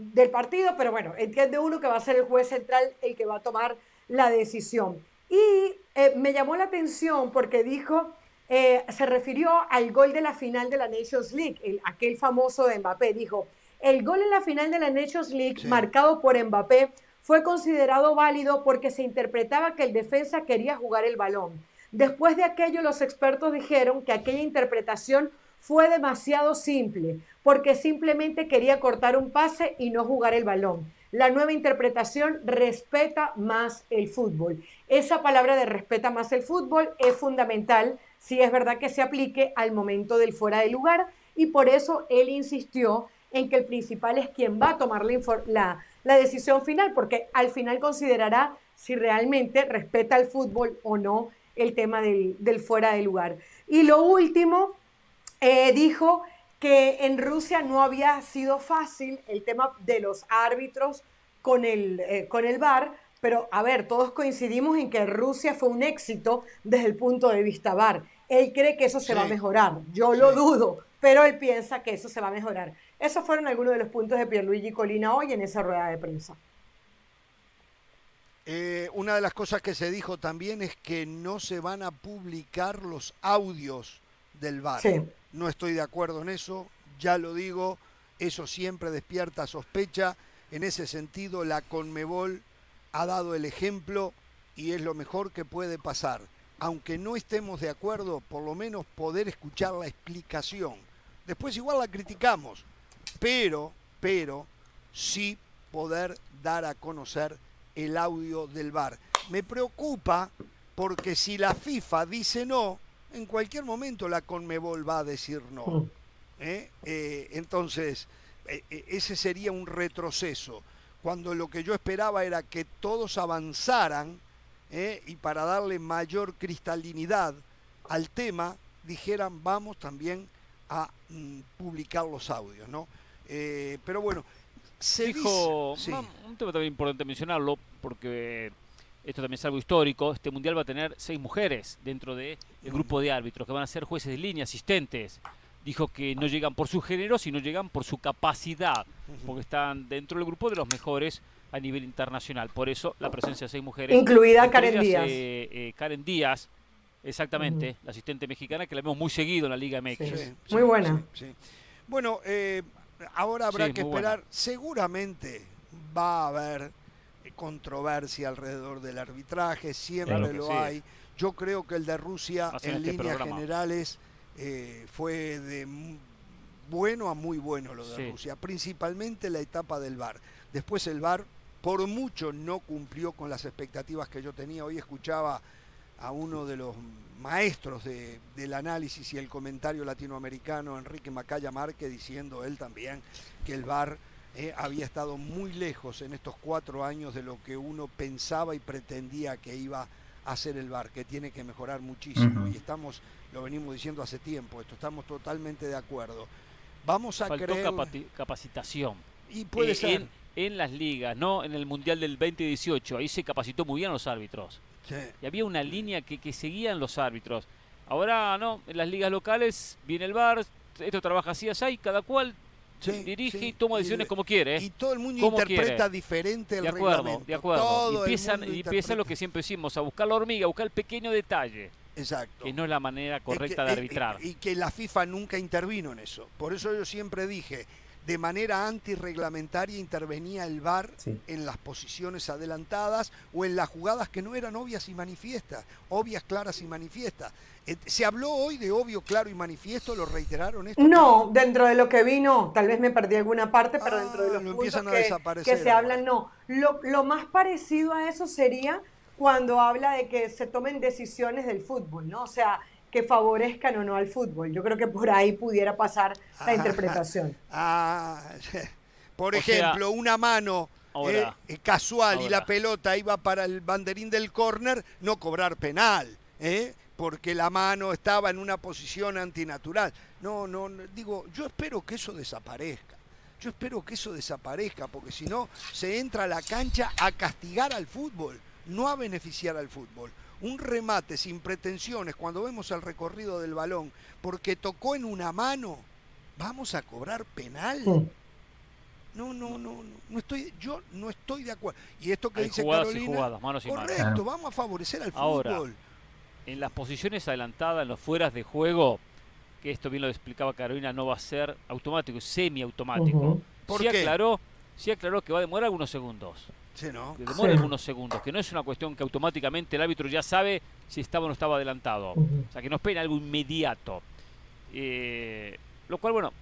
del partido, pero bueno, entiende uno que va a ser el juez central el que va a tomar la decisión. Y eh, me llamó la atención porque dijo, eh, se refirió al gol de la final de la Nations League, el- aquel famoso de Mbappé, dijo, el gol en la final de la Nations League marcado por Mbappé fue considerado válido porque se interpretaba que el defensa quería jugar el balón. Después de aquello, los expertos dijeron que aquella interpretación fue demasiado simple, porque simplemente quería cortar un pase y no jugar el balón. La nueva interpretación respeta más el fútbol. Esa palabra de respeta más el fútbol es fundamental si es verdad que se aplique al momento del fuera de lugar y por eso él insistió en que el principal es quien va a tomar la, decisión final, porque al final considerará si realmente respeta el fútbol o no el tema del fuera de lugar. Y lo último, eh, dijo que en Rusia no había sido fácil el tema de los árbitros con el, eh, con el VAR, pero a ver, todos coincidimos en que Rusia fue un éxito desde el punto de vista VAR. Él cree que eso se va a mejorar, yo lo dudo, pero él piensa que eso se va a mejorar. Esos fueron algunos de los puntos de Pierluigi Colina hoy en esa rueda de prensa. Eh, una de las cosas que se dijo también es que no se van a publicar los audios del VAR. Sí. No estoy de acuerdo en eso, ya lo digo, eso siempre despierta sospecha. En ese sentido, la Conmebol ha dado el ejemplo y es lo mejor que puede pasar. Aunque no estemos de acuerdo, por lo menos poder escuchar la explicación. Después igual la criticamos, pero, pero, sí poder dar a conocer el audio del VAR. Me preocupa porque si la FIFA dice no, en cualquier momento la Conmebol va a decir no. ¿eh? Eh, entonces, eh, eh, ese sería un retroceso. Cuando lo que yo esperaba era que todos avanzaran ¿eh? y para darle mayor cristalinidad al tema, dijeran vamos también a mm, publicar los audios, ¿no? Eh, pero bueno, se Dijo, dice- sí. no, un tema también importante mencionarlo, porque esto también es algo histórico, este mundial va a tener seis mujeres dentro del grupo de árbitros, que van a ser jueces de línea, asistentes. Dijo que no llegan por su género, sino llegan por su capacidad, porque están dentro del grupo de los mejores a nivel internacional. Por eso la presencia de seis mujeres. Incluida Karen Díaz. eh, eh, Karen Díaz, exactamente, la asistente mexicana, que la vemos muy seguido en la Liga MX. Sí, Muy buena. sí, sí. Bueno, eh, ahora habrá Sí, que buena. esperar. Seguramente va a haber controversia alrededor del arbitraje, siempre Claro lo sí. hay. Yo creo que el de Rusia, en este líneas programa. generales, eh, fue de bueno a muy bueno lo de Sí. Rusia, principalmente la etapa del VAR. Después el VAR por mucho no cumplió con las expectativas que yo tenía. Hoy escuchaba a uno de los maestros de- del análisis y el comentario latinoamericano, Enrique Macaya Márquez, diciendo él también que el VAR eh, había estado muy lejos en estos cuatro años de lo que uno pensaba y pretendía que iba a hacer el VAR, que tiene que mejorar muchísimo. Y estamos, lo venimos diciendo hace tiempo, esto estamos totalmente de acuerdo. Vamos a Faltó creer... capacitación. Y puede Eh, ser. En, en las ligas, no en el Mundial del 2018. Ahí se capacitó muy bien los árbitros. Sí. Y había una línea que, que seguían los árbitros. Ahora no, en las ligas locales viene el VAR, esto trabaja así, así, cada cual dirige sí. y toma decisiones de- como quiere. ¿eh? y todo el mundo Como interpreta quiere. diferente el de acuerdo, reglamento. De acuerdo, Todo empiezan, y empieza lo que siempre decimos, a buscar la hormiga, a buscar el pequeño detalle. Exacto. Que no es la manera Es correcta que- de eh, arbitrar. Y, y que la FIFA nunca intervino en eso. Por eso yo siempre dije, de manera antirreglamentaria intervenía el VAR Sí. en las posiciones adelantadas o en las jugadas que no eran obvias y manifiestas, obvias, claras y manifiestas. Eh, ¿Se habló hoy de obvio, claro y manifiesto? ¿Lo reiteraron esto? No, dentro de lo que vino, tal vez me perdí alguna parte, pero Ah, dentro de los lo puntos a que, desaparecer que se hablan, no. Lo, lo más parecido a eso sería cuando habla de que se tomen decisiones del fútbol, ¿no? O sea, que favorezcan o no al fútbol. Yo creo que por ahí pudiera pasar la Ah, interpretación. <laughs> Ah, por O sea, ejemplo, una mano ahora- eh, eh, casual y la pelota iba para el banderín del córner, no cobrar penal, ¿eh? porque la mano estaba en una posición antinatural. No, no, no, digo, yo espero que eso desaparezca. Yo espero que eso desaparezca, porque si no, se entra a la cancha a castigar al fútbol, no a beneficiar al fútbol. Un remate sin pretensiones, cuando vemos el recorrido del balón, porque tocó en una mano, ¿vamos a cobrar penal? No, no, no, no, no estoy, yo no estoy de acuerdo. Y esto que Hay dice jugadas y Carolina, jugadas, manos y manos. correcto, vamos a favorecer al Ahora, fútbol. En las posiciones adelantadas, en los fueras de juego, que esto bien lo explicaba Carolina, no va a ser automático, es semiautomático. Ujú. ¿Por sí qué? aclaró, sí aclaró que va a demorar algunos segundos. Sí, ¿no? Que demora Sí. algunos segundos, que no es una cuestión que automáticamente el árbitro ya sabe si estaba o no estaba adelantado. O sea, que no espera algo inmediato. Eh, lo cual, bueno,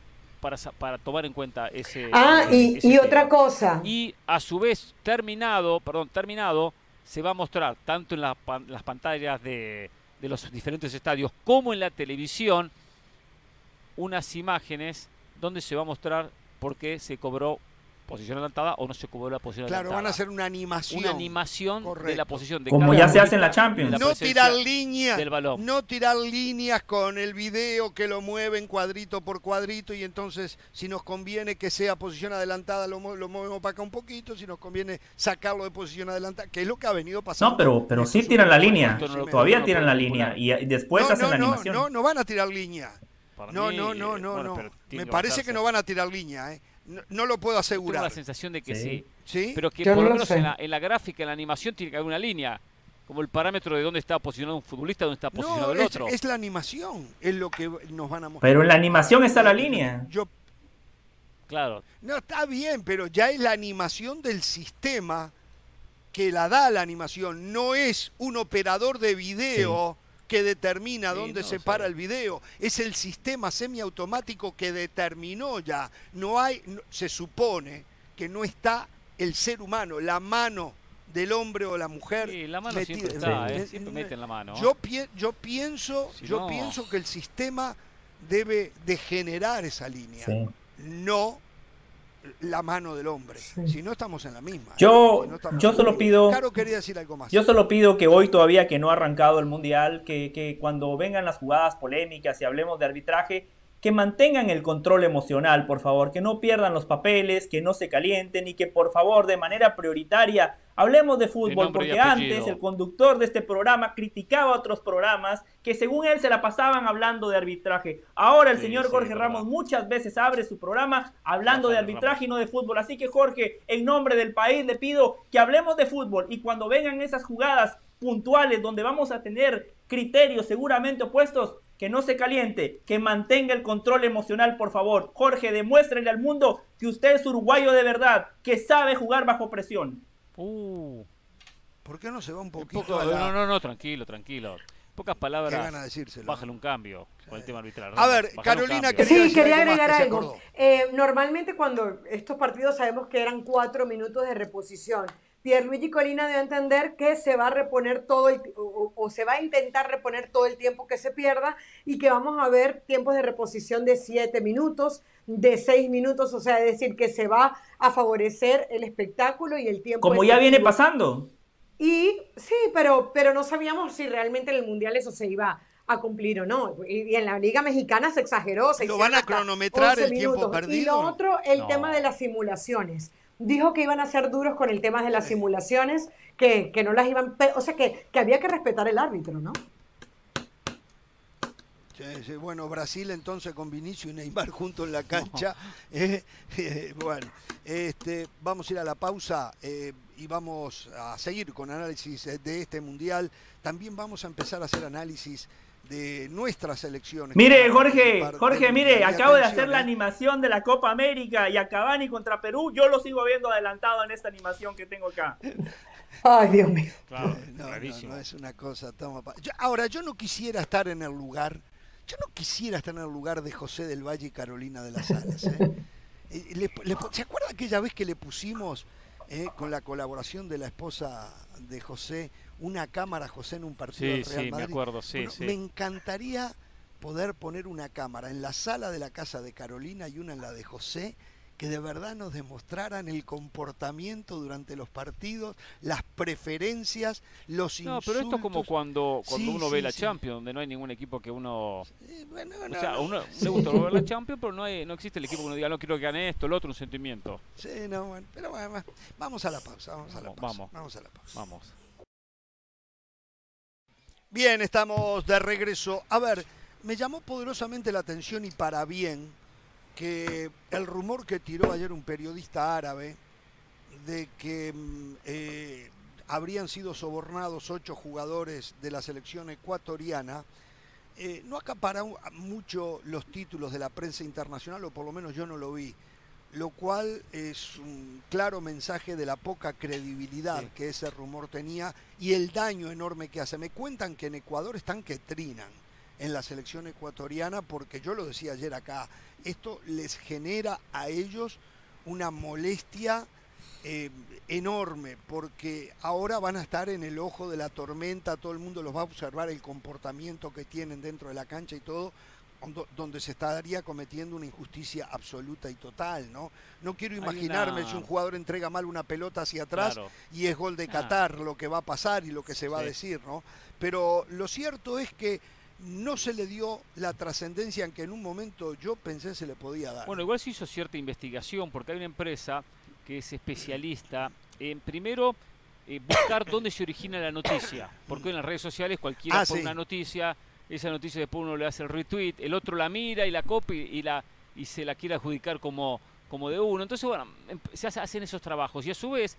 para, sa- para tomar en cuenta ese. Ah, y, ese y tema. otra cosa. Y a su vez, terminado, perdón, terminado, se va a mostrar tanto en la pan- las pantallas de, de los diferentes estadios como en la televisión unas imágenes donde se va a mostrar por qué se cobró posición adelantada o no se cobró la posición Claro, adelantada. van a hacer una animación. una animación de la posición de Como ya se hace en la Champions. no tirar líneas, del balón. no tirar líneas con el video que lo mueven cuadrito por cuadrito y entonces si nos conviene que sea posición adelantada lo, lo movemos para acá un poquito, si nos conviene sacarlo de posición adelantada, que es lo que ha venido pasando. No, pero, pero sí tiran la línea. Todavía no tiran la línea. Y y después no, hacen no, la no, animación. no, no van a tirar línea. Para No, mí, no, no, no, bueno, no. Me parece que no van a tirar línea, ¿eh? No, no lo puedo Tengo asegurar. la sensación de que Sí. sí. ¿Sí? Pero que Yo por lo menos en la, en la gráfica, en la animación, tiene que haber una línea. Como el parámetro de dónde está posicionado un futbolista, dónde está posicionado no, el es, otro. es la animación, es lo que nos van a mostrar. Pero en la animación está la línea. Yo Claro. No, está bien, pero ya es la animación del sistema que la da la animación. No es un operador de video que determina Sí, dónde no, se sí. para el video. Es el sistema semiautomático que determinó ya. No hay, no- se supone que no está el ser humano, la mano del hombre o la mujer. Sí, la mano metida- siempre está, ¿eh? Eh, siempre eh, meten la mano. Yo, pie- yo pienso, Si yo no- pienso que el sistema debe de generar esa línea Sí. no la mano del hombre. Sí. Si no estamos en la misma. Yo- Si no estamos yo solo pido- Caro quería decir algo más. Yo solo pido que hoy todavía que no ha arrancado el mundial, que, que cuando vengan las jugadas polémicas y hablemos de arbitraje, que mantengan el control emocional, por favor, que no pierdan los papeles, que no se calienten y que por favor de manera prioritaria hablemos de fútbol, porque antes el conductor de este programa criticaba otros programas que según él se la pasaban hablando de arbitraje. Ahora el Sí, señor sí, Jorge verdad. Ramos muchas veces abre su programa hablando de arbitraje y no de fútbol. Así que Jorge, en nombre del país le pido que hablemos de fútbol y cuando vengan esas jugadas puntuales donde vamos a tener criterios seguramente opuestos, que no se caliente, que mantenga el control emocional, por favor. Jorge, demuéstrenle al mundo que usted es uruguayo de verdad, que sabe jugar bajo presión. Uh, ¿Por qué no se va un poquito poco- a la- no, no, no, tranquilo, tranquilo. Pocas palabras. Bájale un cambio con el tema arbitral. A ver, Carolina, quería Sí, quería agregar algo. Eh, normalmente cuando estos partidos sabemos que eran cuatro minutos de reposición, Pierluigi Colina debe entender que se va a reponer todo el, o, se va a intentar reponer todo el tiempo que se pierda y que vamos a ver tiempos de reposición de siete minutos, de seis minutos, o sea, es decir, que se va a favorecer el espectáculo y el tiempo. Como ya viene pasando. Y sí, pero, pero no sabíamos si realmente en el Mundial eso se iba a cumplir o no. Y, y en la Liga Mexicana se exageró. Se ¿Lo van a cronometrar 11 el tiempo minutos. Y perdido? lo otro, el No. tema de las simulaciones. Dijo que iban a ser duros con el tema de las simulaciones, que, que no las iban... O sea, que, que había que respetar el árbitro, ¿no? Sí, sí, Bueno, Brasil entonces con Vinicio y Neymar juntos en la <laughs> cancha. <laughs> Eh, eh, bueno, este, vamos a ir a la pausa eh, y vamos a seguir con análisis de este mundial. También vamos a empezar a hacer análisis de nuestras elecciones. Mire, Jorge, Jorge, mire, acabo de hacer la animación de la Copa América y a Cavani contra Perú, yo lo sigo viendo adelantado en esta animación que tengo acá. <laughs> Ay, Dios mío. Claro, <laughs> no, no, es una cosa. Toma, ahora, yo no quisiera estar en el lugar, yo no quisiera estar en el lugar de José del Valle y Carolina de las Alas. ¿eh? <laughs> Eh, ¿Se acuerda aquella vez que le pusimos, eh, con la colaboración de la esposa de José, una cámara José en un partido sí, Real sí, me acuerdo, sí, sí. Me encantaría poder poner una cámara en la sala de la casa de Carolina y una en la de José que de verdad nos demostraran el comportamiento durante los partidos, las preferencias, los insultos. No, pero esto es como cuando, cuando uno ve la Champions, donde no hay ningún equipo que uno... bueno, o sea, uno le gusta ver la Champions, pero no, hay, no existe el equipo que uno diga, no quiero que gane esto, el otro, un sentimiento. Sí, no, bueno, pero bueno, vamos a la pausa, vamos a la pausa. Vamos, vamos a la pausa. Vamos. Bien, estamos de regreso. A ver, me llamó poderosamente la atención y para bien que el rumor que tiró ayer un periodista árabe de que mm, eh, habrían sido sobornados ocho jugadores de la selección ecuatoriana, eh, no acapara mucho los títulos de la prensa internacional, o por lo menos yo no lo vi, lo cual es un claro mensaje de la poca credibilidad que ese rumor tenía y el daño enorme que hace. Me cuentan que en Ecuador están que trinan en la selección ecuatoriana, porque yo lo decía ayer acá, esto les genera a ellos una molestia eh, enorme, porque ahora van a estar en el ojo de la tormenta, todo el mundo los va a observar el comportamiento que tienen dentro de la cancha y todo, donde se estaría cometiendo una injusticia absoluta y total, ¿no? No quiero imaginarme si un jugador entrega mal una pelota hacia atrás y es gol de ah. Qatar, lo que va a pasar y lo que se va a decir, ¿no? Pero lo cierto es que no se le dio la trascendencia en que en un momento yo pensé se le podía dar. Bueno, igual se hizo cierta investigación porque hay una empresa que es especialista en primero eh, buscar dónde se origina la noticia, porque en las redes sociales cualquiera ah, pone una noticia, esa noticia después uno le hace el retweet, el otro la mira y la copia y la y se la quiere adjudicar como como de uno. Entonces, bueno, em, se hacen esos trabajos y a su vez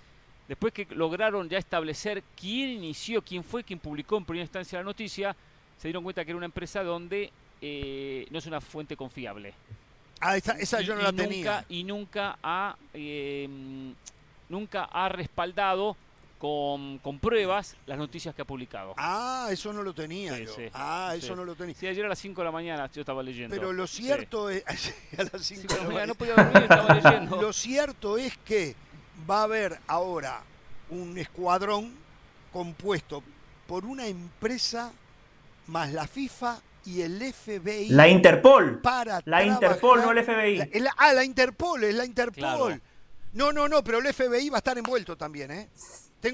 después que lograron ya establecer quién inició, quién fue quien publicó en primera instancia la noticia, se dieron cuenta que era una empresa donde eh, no es una fuente confiable. Ah, esa, yo no la tenía. y nunca ha, eh, nunca ha respaldado con, pruebas las noticias que ha publicado. Ah, eso no lo tenía yo. ah, eso no lo tenía. Sí, ayer a las 5 de la mañana yo estaba leyendo. Pero lo cierto es... <laughs> a las 5 de la mañana no podía dormir, estaba <laughs> leyendo. Lo cierto es que va a haber ahora un escuadrón compuesto por una empresa más la FIFA y el FBI. La Interpol. Para la Interpol, no el FBI. ah, la Interpol, es la Interpol. No, no, no, pero el FBI va a estar envuelto también, ¿eh?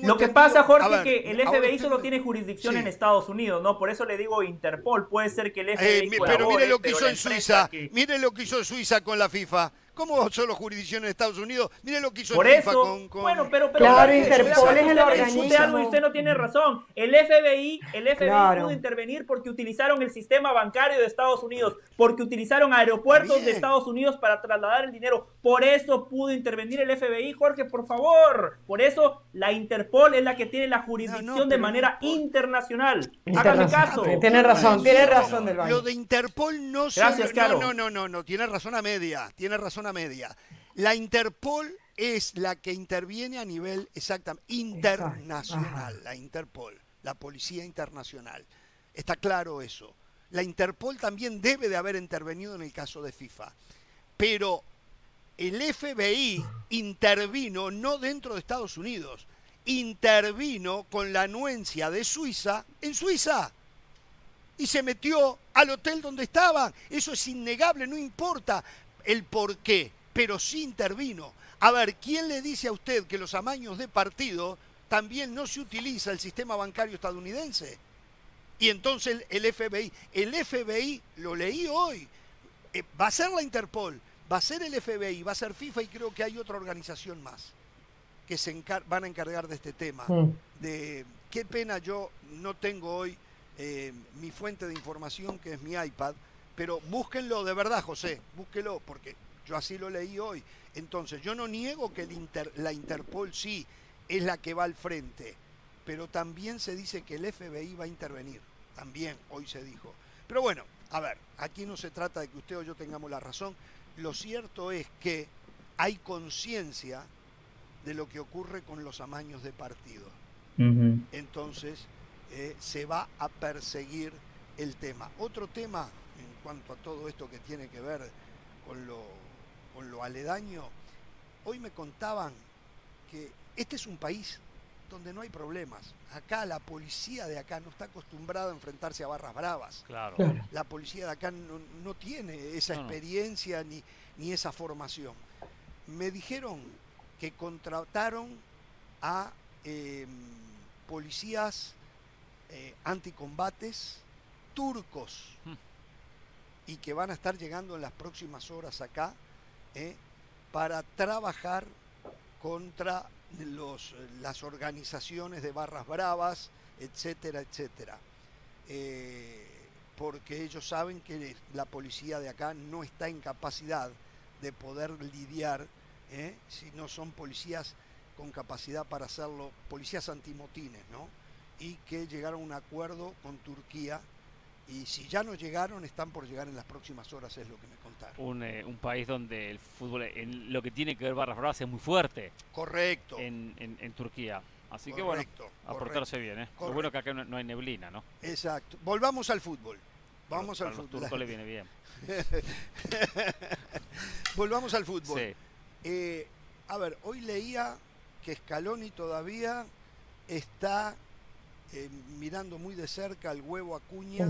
Lo que pasa, Jorge, es que el FBI solo tiene jurisdicción en Estados Unidos, ¿no? Por eso le digo Interpol. Puede ser que el FBI. Eh, pero mire lo que hizo en Suiza. Mire lo que hizo Suiza con la FIFA. ¿Cómo solo jurisdicción en Estados Unidos? Mire lo que hizo Por FIFA con, Bueno, pero, pero claro, Interpol es el organismo. Algo y usted no tiene razón. El FBI, el FBI pudo intervenir porque utilizaron el sistema bancario de Estados Unidos, porque utilizaron aeropuertos de Estados Unidos para trasladar el dinero. Por eso pudo intervenir el FBI, Jorge, por favor. Por eso la Interpol es la que tiene la jurisdicción de manera internacional. Hágame caso. Tiene razón, tiene razón del Lo de Interpol no Gracias, No, no, no, no, no, tiene razón a media, tiene razón media. La Interpol es la que interviene a nivel exactamente internacional, la Interpol, la Policía Internacional. Está claro eso. La Interpol también debe de haber intervenido en el caso de FIFA. Pero el FBI intervino no dentro de Estados Unidos, intervino con la anuencia de Suiza en Suiza y se metió al hotel donde estaban. Eso es innegable, no importa el por qué, pero sí intervino. A ver, ¿quién le dice a usted que los amaños de partido también no se utiliza el sistema bancario estadounidense? Y entonces el, FBI, el FBI, lo leí hoy, eh, va a ser la Interpol, va a ser el FBI, va a ser FIFA y creo que hay otra organización más que se van a encargar de este tema. De qué pena yo no tengo hoy eh, mi fuente de información que es mi iPad, pero búsquenlo de verdad, José, búsquenlo, porque yo así lo leí hoy. Entonces, yo no niego que la Interpol sí es la que va al frente, pero también se dice que el FBI va a intervenir, también hoy se dijo. Pero bueno, a ver, aquí no se trata de que usted o yo tengamos la razón. Lo cierto es que hay conciencia de lo que ocurre con los amaños de partido. Entonces, eh, se va a perseguir el tema. Otro tema en cuanto a todo esto que tiene que ver con lo, con lo aledaño, hoy me contaban que este es un país donde no hay problemas. Acá la policía de acá no está acostumbrada a enfrentarse a barras bravas. Claro. La policía de acá no, tiene esa experiencia ni, ni esa formación. Me dijeron que contrataron a em, policías eh, anticombates turcos hmm. Y que van a estar llegando en las próximas horas acá eh, para trabajar contra los, las organizaciones de barras bravas, etcétera, etcétera. Eh, porque ellos saben que la policía de acá no está en capacidad de poder lidiar ¿eh? si no son policías con capacidad para hacerlo, policías antimotines, ¿no? Y que llegaron a un acuerdo con Turquía y si ya no llegaron, están por llegar en las próximas horas, es lo que me contaron. Un, eh, un país donde el fútbol, en lo que tiene que ver barras bravas, es muy fuerte. Correcto. En, en, Turquía. Así que bueno, a portarse bien, ¿eh? Lo bueno que acá no, hay neblina, ¿no? Exacto. Volvamos al fútbol. Vamos al fútbol. Los turcos le viene <laughs> bien. Volvamos al fútbol. Sí. Eh, a ver, hoy leía que Scaloni todavía está eh, mirando muy de cerca al huevo Acuña,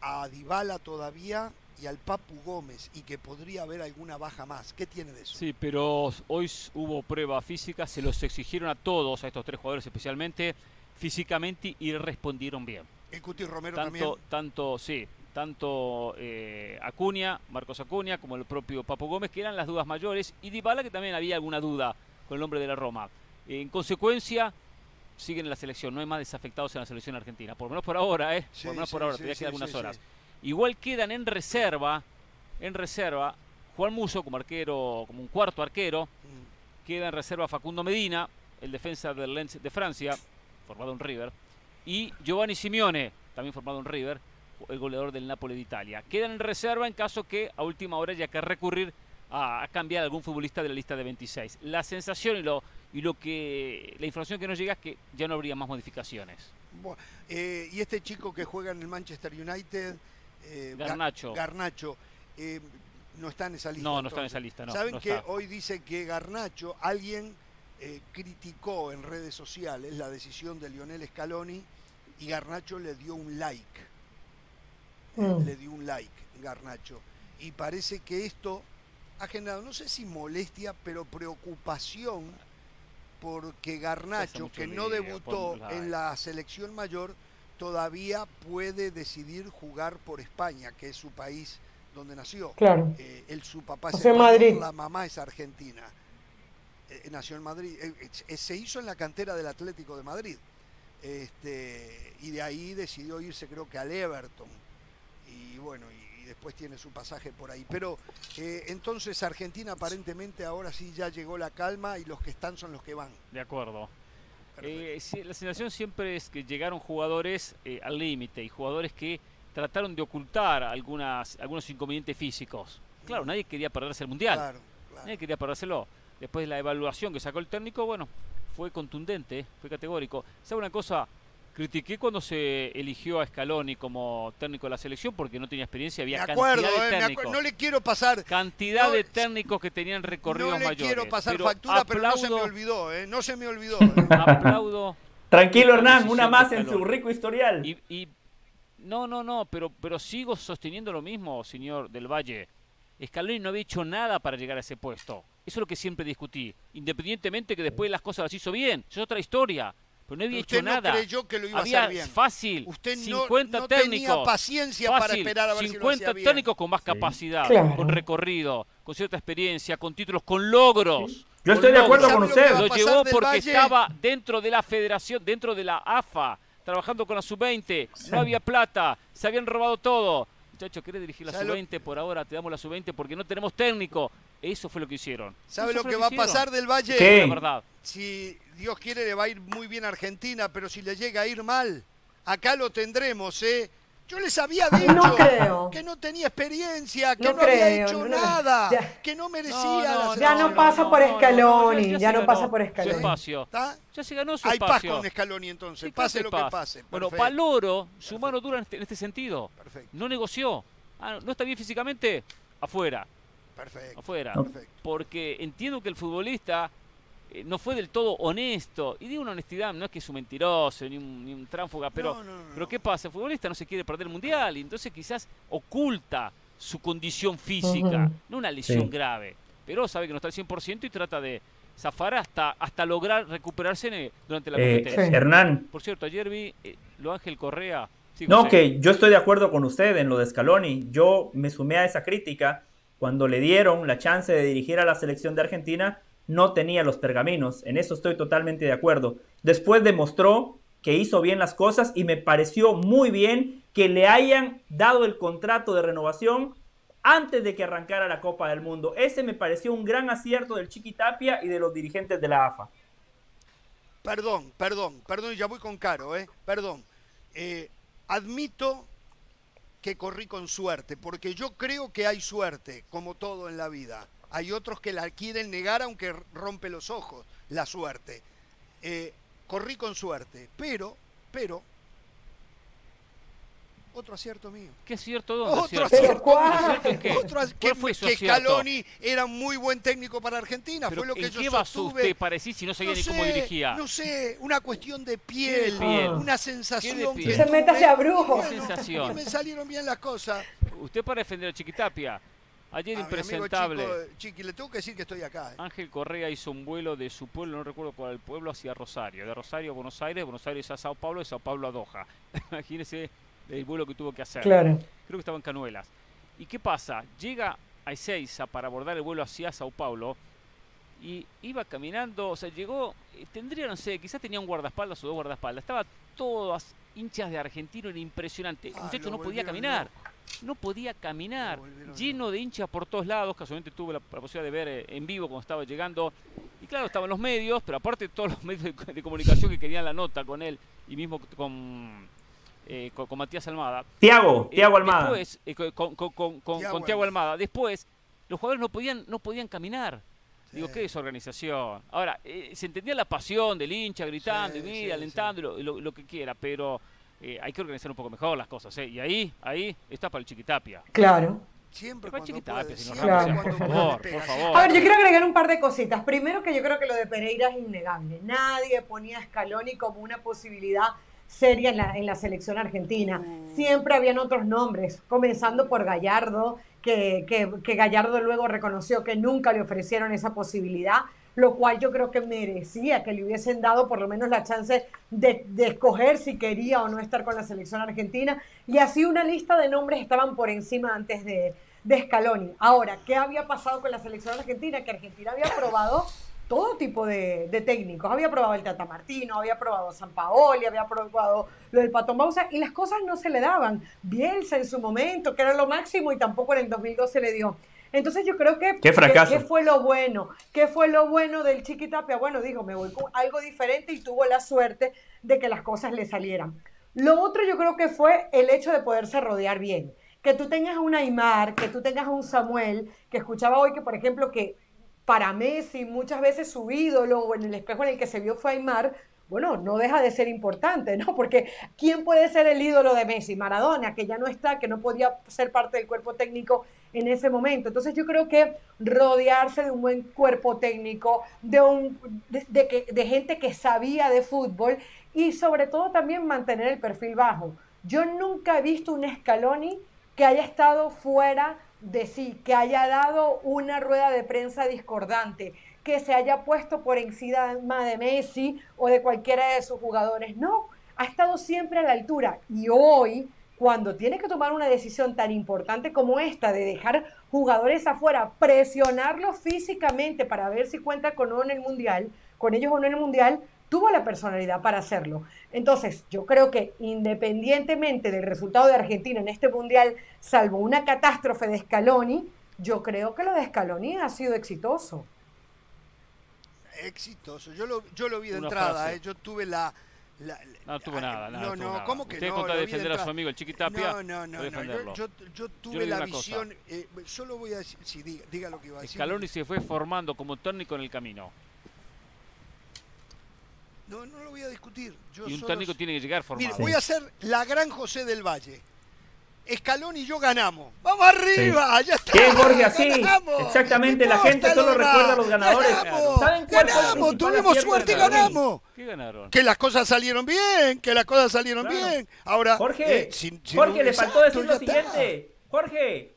a Dybala todavía y al Papu Gómez y que podría haber alguna baja más. ¿Qué tiene de eso? Sí, pero hoy hubo prueba física, se los exigieron a todos, a estos tres jugadores especialmente, físicamente y respondieron bien. El Cuti Romero tanto, también. Tanto, sí, tanto eh, Acuña, Marcos Acuña, como el propio Papu Gómez, que eran las dudas mayores, y Dybala, que también había alguna duda con el nombre de la Roma. En consecuencia, siguen en la selección, no hay más desafectados en la selección argentina, por lo menos por ahora, ¿eh? por lo menos por ahora, todavía quedan algunas horas. Igual quedan en reserva, en reserva, Juan Muso como arquero, como un cuarto arquero, mm. queda en reserva Facundo Medina, el defensa del Lens de Francia, formado en River, y Giovanni Simeone, también formado en River, el goleador del Napoli de Italia. Quedan en reserva en caso que a última hora haya que recurrir a, cambiar algún futbolista de la lista de 26. La sensación y lo, y lo que la información que nos llega es que ya no habría más modificaciones. Eh, y este chico que juega en el Manchester United, eh, Garnacho, Garnacho eh, no está en esa lista. No, no está en esa lista. No, Saben que hoy dice que Garnacho, alguien criticó en redes sociales la decisión de Lionel Scaloni y Garnacho le dio un like. Mm. Le dio un like, Garnacho. Y parece que esto ha generado, no sé si molestia, pero preocupación porque Garnacho, que no debutó en la selección mayor, todavía puede decidir jugar por España, que es su país donde nació. Claro. Eh, el, su papá es Madrid. la mamá es argentina. Eh, nació en Madrid. Eh, se hizo en la cantera del Atlético de Madrid. Este, y de ahí decidió irse, creo que al Everton. Y bueno, después tiene su pasaje por ahí. Pero eh, entonces Argentina aparentemente ahora sí ya llegó la calma y los que están son los que van. De acuerdo. Eh, la sensación siempre es que llegaron jugadores eh, al límite y jugadores que trataron de ocultar algunas, algunos inconvenientes físicos. Claro, nadie quería perderse el Mundial. Nadie quería perdérselo. Después de la evaluación que sacó el técnico, bueno, fue contundente, fue categórico. ¿Sabe una cosa? Critiqué cuando se eligió a Scaloni como técnico de la selección porque no tenía experiencia, había cantidad de eh, técnicos. no le quiero pasar cantidad de técnicos que tenían recorridos mayores. No le quiero pasar factura, pero no se me olvidó, eh, no se me olvidó. Aplaudo. Tranquilo Hernán, una más en su rico historial. Y, no, no, no, pero pero sigo sosteniendo lo mismo, señor del Valle. Scaloni no había hecho nada para llegar a ese puesto. Eso es lo que siempre discutí. Independientemente que después las cosas las hizo bien, eso es otra historia. Pero no había hecho nada. creyó que lo iba a hacer bien. Fácil. Usted 50 no, técnicos. tenía paciencia para esperar a ver 50 si lo técnicos con más capacidad, con recorrido, con cierta experiencia, con títulos, con logros. Yo estoy de acuerdo con usted. Lo llevó porque estaba dentro de la federación, dentro de la AFA, trabajando con la sub-20. No había plata, se habían robado todo. Muchacho, ¿querés dirigir la sub-20 por ahora? Te damos la sub-20 porque no tenemos técnico. Eso fue lo que hicieron. ¿Sabe lo que va a pasar del Valle? Sí. La verdad. Si Dios quiere le va a ir muy bien a Argentina, pero si le llega a ir mal, acá lo tendremos, ¿eh? Yo les había dicho No creo. que no tenía experiencia, que No no, había hecho no, no. nada, Ya. que no merecía No, no, la no, Ya no pasa por Scaloni, ya no pasa por Su Scaloni. espacio. ¿Está? Ya se ganó su Hay paz espacio. con Scaloni entonces, ¿Qué pase lo que paz? pase. Bueno, Perfecto. valoro su mano dura en este, en este sentido. Perfecto. No negoció. Ah, no- no está bien físicamente, afuera. Perfecto. Afuera. Perfecto. Porque entiendo que el futbolista eh, no fue del todo honesto. Y digo una honestidad, no es que es un mentiroso ni un, ni un tránfuga, pero, No, no, no, pero ¿qué pasa? El futbolista no se quiere perder el mundial y entonces quizás oculta su condición física, no una lesión Sí. grave. Pero sabe que no está al 100% y trata de zafar hasta, hasta lograr recuperarse el- durante la Eh, competencia. Sí. Hernán, Por cierto, ayer vi eh, lo Ángel Correa. Sí, No, que yo estoy de acuerdo con usted en lo de Scaloni. Yo me sumé a esa crítica cuando le dieron la chance de dirigir a la selección de Argentina. No tenía los pergaminos. En eso estoy totalmente de acuerdo. Después demostró que hizo bien las cosas y me pareció muy bien que le hayan dado el contrato de renovación antes de que arrancara la Copa del Mundo. Ese me pareció un gran acierto del Chiqui Tapia y de los dirigentes de la AFA. Perdón, perdón, perdón, ya voy con Caro, ¿eh? Perdón. Eh, admito que corrí con suerte, porque yo creo que hay suerte, como todo en la vida. Hay otros que la quieren negar aunque rompe los ojos, la suerte. Eh, corrí con suerte, pero, pero, otro acierto mío. ¿Qué acierto dónde? Otro acierto? acierto ¿cuál? mío. ¿Acierto en qué? Otro ac- ¿Cuál que, fue su que? Scaloni era un muy buen técnico para Argentina, Pero fue lo que ¿En yo qué basó usted para decir si no sabía No ni cómo sé, dirigía? No sé, una cuestión de piel, piel? una sensación ¿Qué de que piel? Se métase a brujo. Bueno, ¿Qué sensación? y me salieron bien las cosas. Usted para defender a Chiquitapia. Ayer A mi amigo impresentable. Chico, Chiqui, le tengo que decir que estoy acá. ¿eh? Ángel Correa hizo un vuelo de su pueblo, no recuerdo cuál el pueblo, hacia Rosario. De Rosario a Buenos Aires, de Buenos Aires a Sao Paulo, de Sao Paulo a Doha. <laughs> Imagínese el vuelo que tuvo que hacer. Claro. Creo que estaba en Canuelas. ¿Y qué pasa? Llega a Ezeiza para abordar el vuelo hacia Sao Paulo y iba caminando, o sea, llegó, eh, tendría, no sé, quizás tenía un guardaespaldas o dos guardaespaldas. Estaba todas hinchas de argentino, era impresionante. El Ah, muchacho no podía caminar. No podía caminar, lleno de hinchas por todos lados. Casualmente tuve la, la posibilidad de ver eh, en vivo cuando estaba llegando. Y claro, estaban los medios, pero aparte todos los <laughs> medios de, de comunicación que querían la nota con él y mismo con, eh, con, con Matías Almada. Tiago, Eh, Tiago Almada. Después, eh, con, con, con, con, Thiago con Thiago Almada. Después, los jugadores no podían, no podían caminar. Digo, qué desorganización. Ahora, eh, se entendía la pasión del hincha gritando Sí, y mira, sí, alentando, lo, lo- lo que quiera, pero eh, hay que organizar un poco mejor las cosas. ¿eh? Y ahí, ahí está para el Chiquitapia. Claro. Siempre Para Chiquitapia, Ramos, Ramos, cuando por favor, por favor. A ver, yo quiero agregar un par de cositas. Primero que yo creo que lo de Pereira es innegable. Nadie ponía a Scaloni como una posibilidad seria en la, en la selección argentina. Siempre habían otros nombres, comenzando por Gallardo, que, que, que Gallardo luego reconoció que nunca le ofrecieron esa posibilidad, lo cual yo creo que merecía que le hubiesen dado por lo menos la chance de, escoger si quería o no estar con la selección argentina. Y así una lista de nombres estaban por encima antes de, de Scaloni. Ahora, ¿qué había pasado con la selección argentina? Que Argentina había probado todo tipo de, técnicos. Había probado el Tata Martino, había probado San Paoli, había probado lo del Pato Bausa y las cosas no se le daban. Bielsa en su momento, que era lo máximo y tampoco en el 2002 se le dio. Entonces yo creo que... Qué fracaso. ¿Qué fue lo bueno? ¿Qué fue lo bueno del Chiquitapia? Bueno, dijo, me voy con algo diferente y tuvo la suerte de que las cosas le salieran. Lo otro yo creo que fue el hecho de poderse rodear bien. Que tú tengas un Aymar, que tú tengas un Samuel, que escuchaba hoy que, por ejemplo, que para Messi muchas veces su ídolo o en el espejo en el que se vio fue Aymar, bueno, no deja de ser importante, ¿no? <laughs> Porque ¿quién puede ser el ídolo de Messi? Maradona, que ya no está, que no podía ser parte del cuerpo técnico en ese momento. Entonces yo creo que rodearse de un buen cuerpo técnico, de, un, de, que, de gente que sabía de fútbol y sobre todo también mantener el perfil bajo. Yo nunca he visto un Scaloni que haya estado fuera de sí, que haya dado una rueda de prensa discordante, que se haya puesto por encima de Messi o de cualquiera de sus jugadores. No, ha estado siempre a la altura. Y hoy, cuando tiene que tomar una decisión tan importante como esta de dejar jugadores afuera, presionarlos físicamente para ver si cuenta con uno en el Mundial, con ellos o no en el Mundial, tuvo la personalidad para hacerlo. Entonces, yo creo que independientemente del resultado de Argentina en este Mundial, salvo una catástrofe de Scaloni, yo creo que lo de Scaloni ha sido exitoso. Exitoso. Yo lo, yo lo vi de Una entrada. eh. Yo tuve la, La- No tuvo nada, nada. no, no, nada. ¿cómo que Usted no? contra Lo vi defender a su amigo el Chiquitapia. No, no, no, no. Yo, yo, yo tuve digo la visión. eh, solo voy a decir. Sí, diga, diga lo que iba a decir. Scaloni se fue formando como técnico en el camino. No, no lo voy a discutir. Yo Y un solo- técnico tiene que llegar formado. Mire, voy a hacer la gran José del Valle. Escalón y yo ganamos. ¡Vamos arriba! ¡Ya está! Bien, Jorge, así. ¡Ganamos! Exactamente, la gente solo demás. recuerda a los ganadores. ¡Ganamos! ¿Saben cuál fue el ¡Ganamos! ¡Tuvimos suerte y ganamos! ¿Qué ganaron? Que las cosas salieron bien, que las cosas salieron Claro. bien. Ahora, Jorge, eh, Jorge, le faltó exacto, decir lo siguiente. Jorge,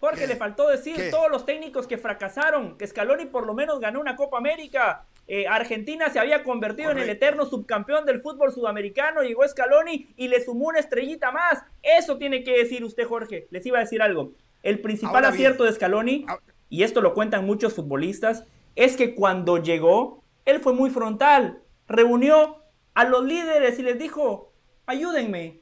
Jorge, ¿Qué? le faltó decir ¿Qué? todos los técnicos que fracasaron, que Scaloni por lo menos ganó una Copa América. Eh, Argentina se había convertido en el eterno subcampeón del fútbol sudamericano, llegó Scaloni y le sumó una estrellita más. Eso tiene que decir usted, Jorge. Les iba a decir algo. El principal Ahora bien. acierto de Scaloni, Ah- y esto lo cuentan muchos futbolistas, es que cuando llegó, él fue muy frontal. Reunió a los líderes y les dijo, ayúdenme.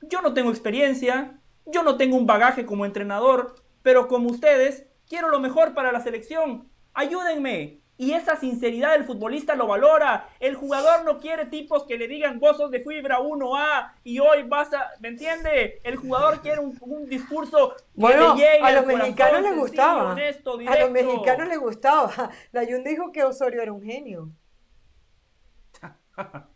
Yo no tengo experiencia, yo no tengo un bagaje como entrenador, pero como ustedes, quiero lo mejor para la selección. Ayúdenme. Y esa sinceridad del futbolista lo valora. El jugador no quiere tipos que le digan vos sos de fibra 1A y hoy vas a... ¿Me entiende? El jugador quiere un, un discurso que Bueno, le llegue a los mexicanos les gustaba. honesto, A los mexicanos les gustaba. <laughs> La Jun dijo que Osorio era un genio. <laughs>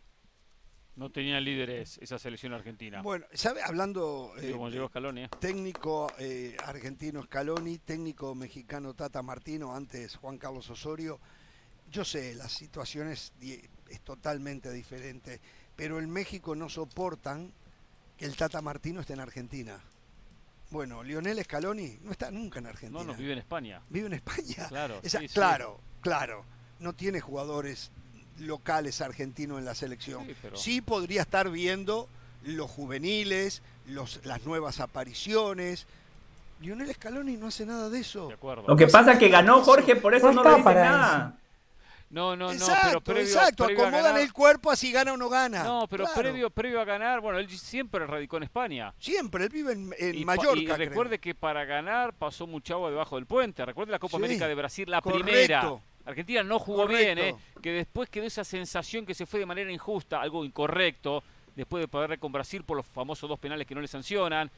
No tenía líderes esa selección argentina. Bueno, ¿sabe? Hablando eh, como llegó Scaloni. ¿eh? técnico eh, argentino Scaloni, técnico mexicano Tata Martino, antes Juan Carlos Osorio. Yo sé, la situación es, es totalmente diferente, pero en México no soportan que el Tata Martino esté en Argentina. Bueno, Lionel Scaloni no está nunca en Argentina. No, no, vive en España. Vive en España. Claro, <laughs> Esa- sí, sí. claro, claro. No tiene jugadores locales argentinos en la selección. Sí, pero- Sí podría estar viendo los juveniles, los, las nuevas apariciones. Lionel Scaloni no hace nada de eso. De acuerdo. Lo que pasa es que ganó Jorge, por eso No no, le dicen nada. No, no, exacto, pero previo, exacto. previo a Acomodan ganar- el cuerpo así gana o no gana. No, pero Claro. previo, previo a ganar, bueno, él siempre radicó en España. Siempre, él vive en, en y, Mallorca. y creo. recuerde que para ganar pasó mucha agua debajo del puente. Recuerde la Copa Sí, América de Brasil, la correcto. primera. Argentina no jugó Correcto. bien, ¿eh? que después quedó esa sensación que se fue de manera injusta, algo incorrecto, después de perder con Brasil por los famosos dos penales que no le sancionan.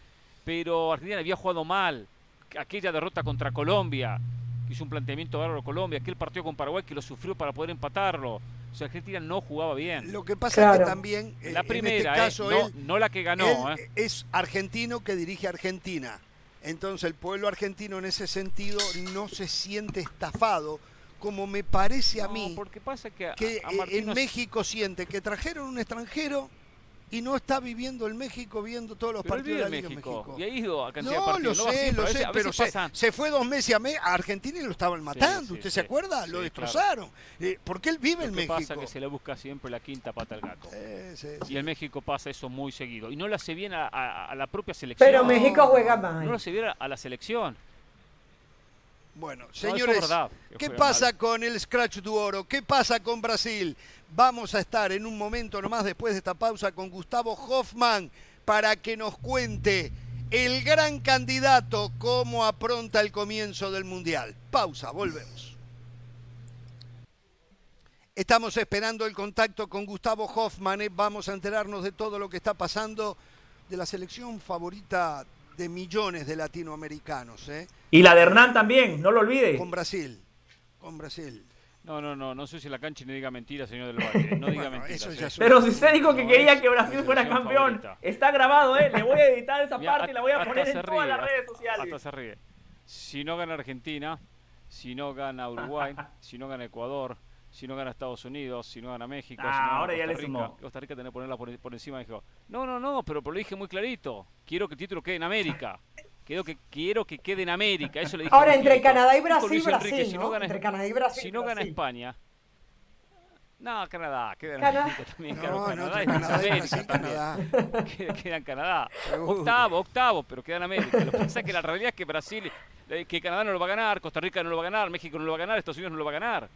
Pero Argentina había jugado mal. Aquella derrota contra Colombia, hizo un planteamiento bárbaro Colombia, aquel partido con Paraguay que lo sufrió para poder empatarlo. O sea, Argentina no jugaba bien. Lo que pasa es que también eh, La en primera, este ¿eh? no, él, no la que ganó. él ¿eh? es argentino que dirige Argentina. Entonces el pueblo argentino en ese sentido no se siente estafado, como me parece a No, mí porque pasa que, a- que a Martino en México siente que trajeron un extranjero y no está viviendo en México viendo todos los Pero partidos de en la Liga México, México. y ha ido a cantidad de No, partidos. lo no sé, lo a veces- sé, a pero veces se, fue dos meses a, Me- a Argentina y lo estaban matando. sí, ¿Usted sí. se acuerda? Sí, lo claro. destrozaron. Eh, porque él vive Lo en que México. pasa que se le busca siempre la quinta pata al gato. Eh, sí, sí. Y en México pasa eso muy seguido. Y no lo hace bien a, a- a la propia selección. Pero México juega No lo mal. hace bien a, a la selección. Bueno, señores, ¿qué pasa mal. con el Scratch du Oro? ¿Qué pasa con Brasil? Vamos a estar en un momento nomás después de esta pausa con Gustavo Hoffman para que nos cuente el gran candidato cómo apronta el comienzo del Mundial. Pausa, volvemos. Estamos esperando el contacto con Gustavo Hoffman. eh. Vamos a enterarnos de todo lo que está pasando de la selección favorita de millones de latinoamericanos. ¿eh? Y la de Hernán también, no lo olvide. Con Brasil. Con Brasil. No, no, no, no sé si la cancha ni diga mentira, señor del Valle. No diga <laughs> Bueno, mentiras. eso ¿eh? Pero si usted dijo que No quería es que Brasil fuera campeón, favorita. está grabado, ¿eh? Le voy a editar esa Mira, parte y la voy a poner en ríe, todas las redes sociales. Hasta se ríe. Si no gana Argentina, si no gana Uruguay, <laughs> si no gana Ecuador, si no gana Estados Unidos, si no gana México, Ah, si no gana ahora ya le Rica, sumó. Costa Rica tiene que ponerla por, por encima. Dijo, no, no, no, pero, pero lo dije muy clarito. Quiero que el título quede en América. <laughs> Quiero que, quiero que quede en América. Eso le dije Ahora, entre. Canadá y Dijo Brasil, Luis Enrique, Brasil, si ¿no? gana- Entre Canadá y Brasil, Si no gana Brasil. España. No, Canadá, queda en Canadá. América también. No, claro, no, Canadá Canadá América Brasil. Canadá. <laughs> Queda, queda en Canadá. Seguro. Octavo, octavo, pero queda en América. Lo que pasa es que la realidad es que Brasil, eh, que Canadá no lo va a ganar, Costa Rica no lo va a ganar, México no lo va a ganar, Estados Unidos no lo va a ganar.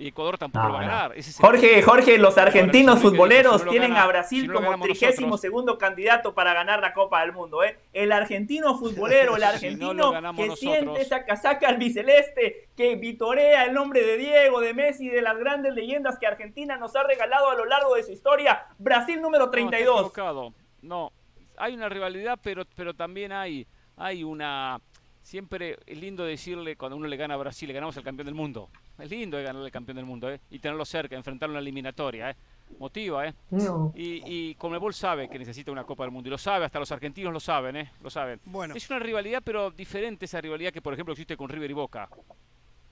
Y Ecuador tampoco lo va a ganar. Jorge, Jorge, los argentinos futboleros si no lo tienen gana- a Brasil si como trigésimo segundo candidato para ganar la Copa del Mundo, ¿eh? El argentino <laughs> futbolero, el argentino que nosotros. siente esa casaca albiceleste, que vitorea el nombre de Diego, de Messi, de las grandes leyendas que Argentina nos ha regalado a lo largo de su historia. Brasil número No, está 32. equivocado. No, hay una rivalidad, pero, pero también hay, hay una... Siempre es lindo decirle cuando uno le gana a Brasil, le ganamos al campeón del mundo. Es lindo de ganarle al campeón del mundo, ¿eh? Y tenerlo cerca, enfrentarlo en la eliminatoria, ¿eh? Motiva, ¿eh? No. Y, y Conmebol sabe que necesita una Copa del Mundo, y lo sabe, hasta los argentinos lo saben, ¿eh? Lo saben. Bueno. Es una rivalidad, pero diferente esa rivalidad que, por ejemplo, existe con River y Boca.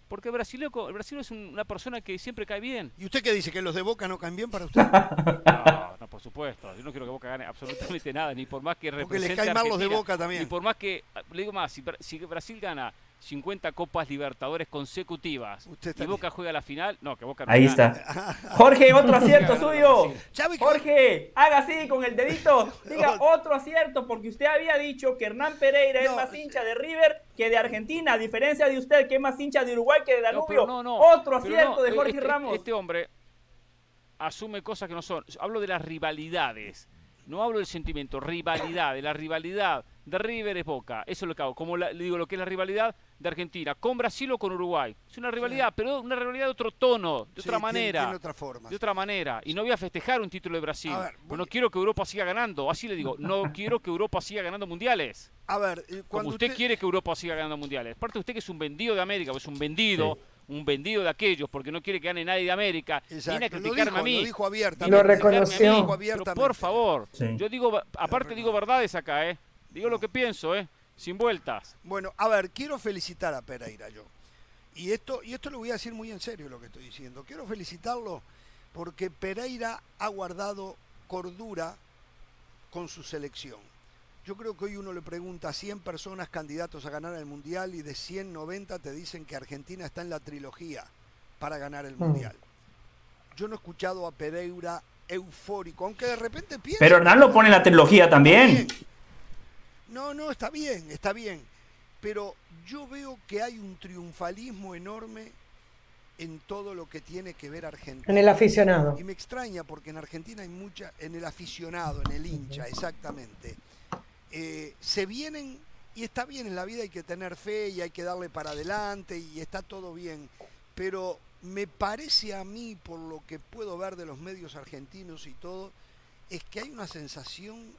Porque Brasil, el Brasil es un- una persona que siempre cae bien. ¿Y usted qué dice? ¿Que los de Boca no caen bien para <laughs> usted? No, no, por supuesto. Yo no quiero que Boca gane absolutamente <laughs> nada, ni por más que Porque represente les caen mal los de Boca también. Ni por más que, le digo más, si, Bra- si Brasil gana 50 Copas Libertadores consecutivas y Boca juega la final, no, que Boca no Ahí gana. está. Jorge, otro acierto suyo. Jorge, haga así con el dedito. Diga <laughs> otro acierto, porque usted había dicho que Hernán Pereira es más hincha de River que de Argentina, a diferencia de usted, que es más hincha de Uruguay que de No, Danubio. pero no, no, Otro acierto no, de Jorge este, Ramos. Este hombre asume cosas que no son. Hablo de las rivalidades. No hablo del sentimiento, rivalidad, de la rivalidad de River es Boca. Eso es lo que hago. Como la- le digo lo que es la rivalidad de Argentina, con Brasil o con Uruguay. Es una rivalidad, pero una rivalidad de otro tono, de Sí, otra manera. tiene otra forma. De otra manera. Y no voy a festejar un título de Brasil. Ver, no quiero que Europa siga ganando. Así le digo, no <laughs> quiero que Europa siga ganando mundiales. A ver, eh, Como cuando usted, usted- quiere que Europa siga ganando mundiales. Aparte usted que es un vendido de América, es un vendido, un vendido de aquellos, porque no quiere que gane nadie de América. Viene a Exacto, lo criticarme dijo, a mí. lo dijo abiertamente. Viene Lo reconoció. mí. Abiertamente. por favor, Sí. yo digo, aparte digo verdades acá, ¿eh? Digo lo que pienso, ¿eh? Sin vueltas. Bueno, a ver, quiero felicitar a Pereira yo. Y esto, y esto lo voy a decir muy en serio lo que estoy diciendo. Quiero felicitarlo porque Pereira ha guardado cordura con su selección. Yo creo que hoy uno le pregunta a 100 personas candidatos a ganar el Mundial y de 190 te dicen que Argentina está en la trilogía para ganar el Mm. Mundial. Yo no he escuchado a Pereira eufórico, aunque de repente piensa... Pero Hernán lo pone en la trilogía también. No, no, está bien, está bien. Pero yo veo que hay un triunfalismo enorme en todo lo que tiene que ver Argentina. En el aficionado. Y me extraña porque en Argentina hay mucha, en el aficionado, en el hincha, exactamente. Eh, se vienen, y está bien, en la vida hay que tener fe y hay que darle para adelante y está todo bien. Pero me parece a mí, por lo que puedo ver de los medios argentinos y todo, es que hay una sensación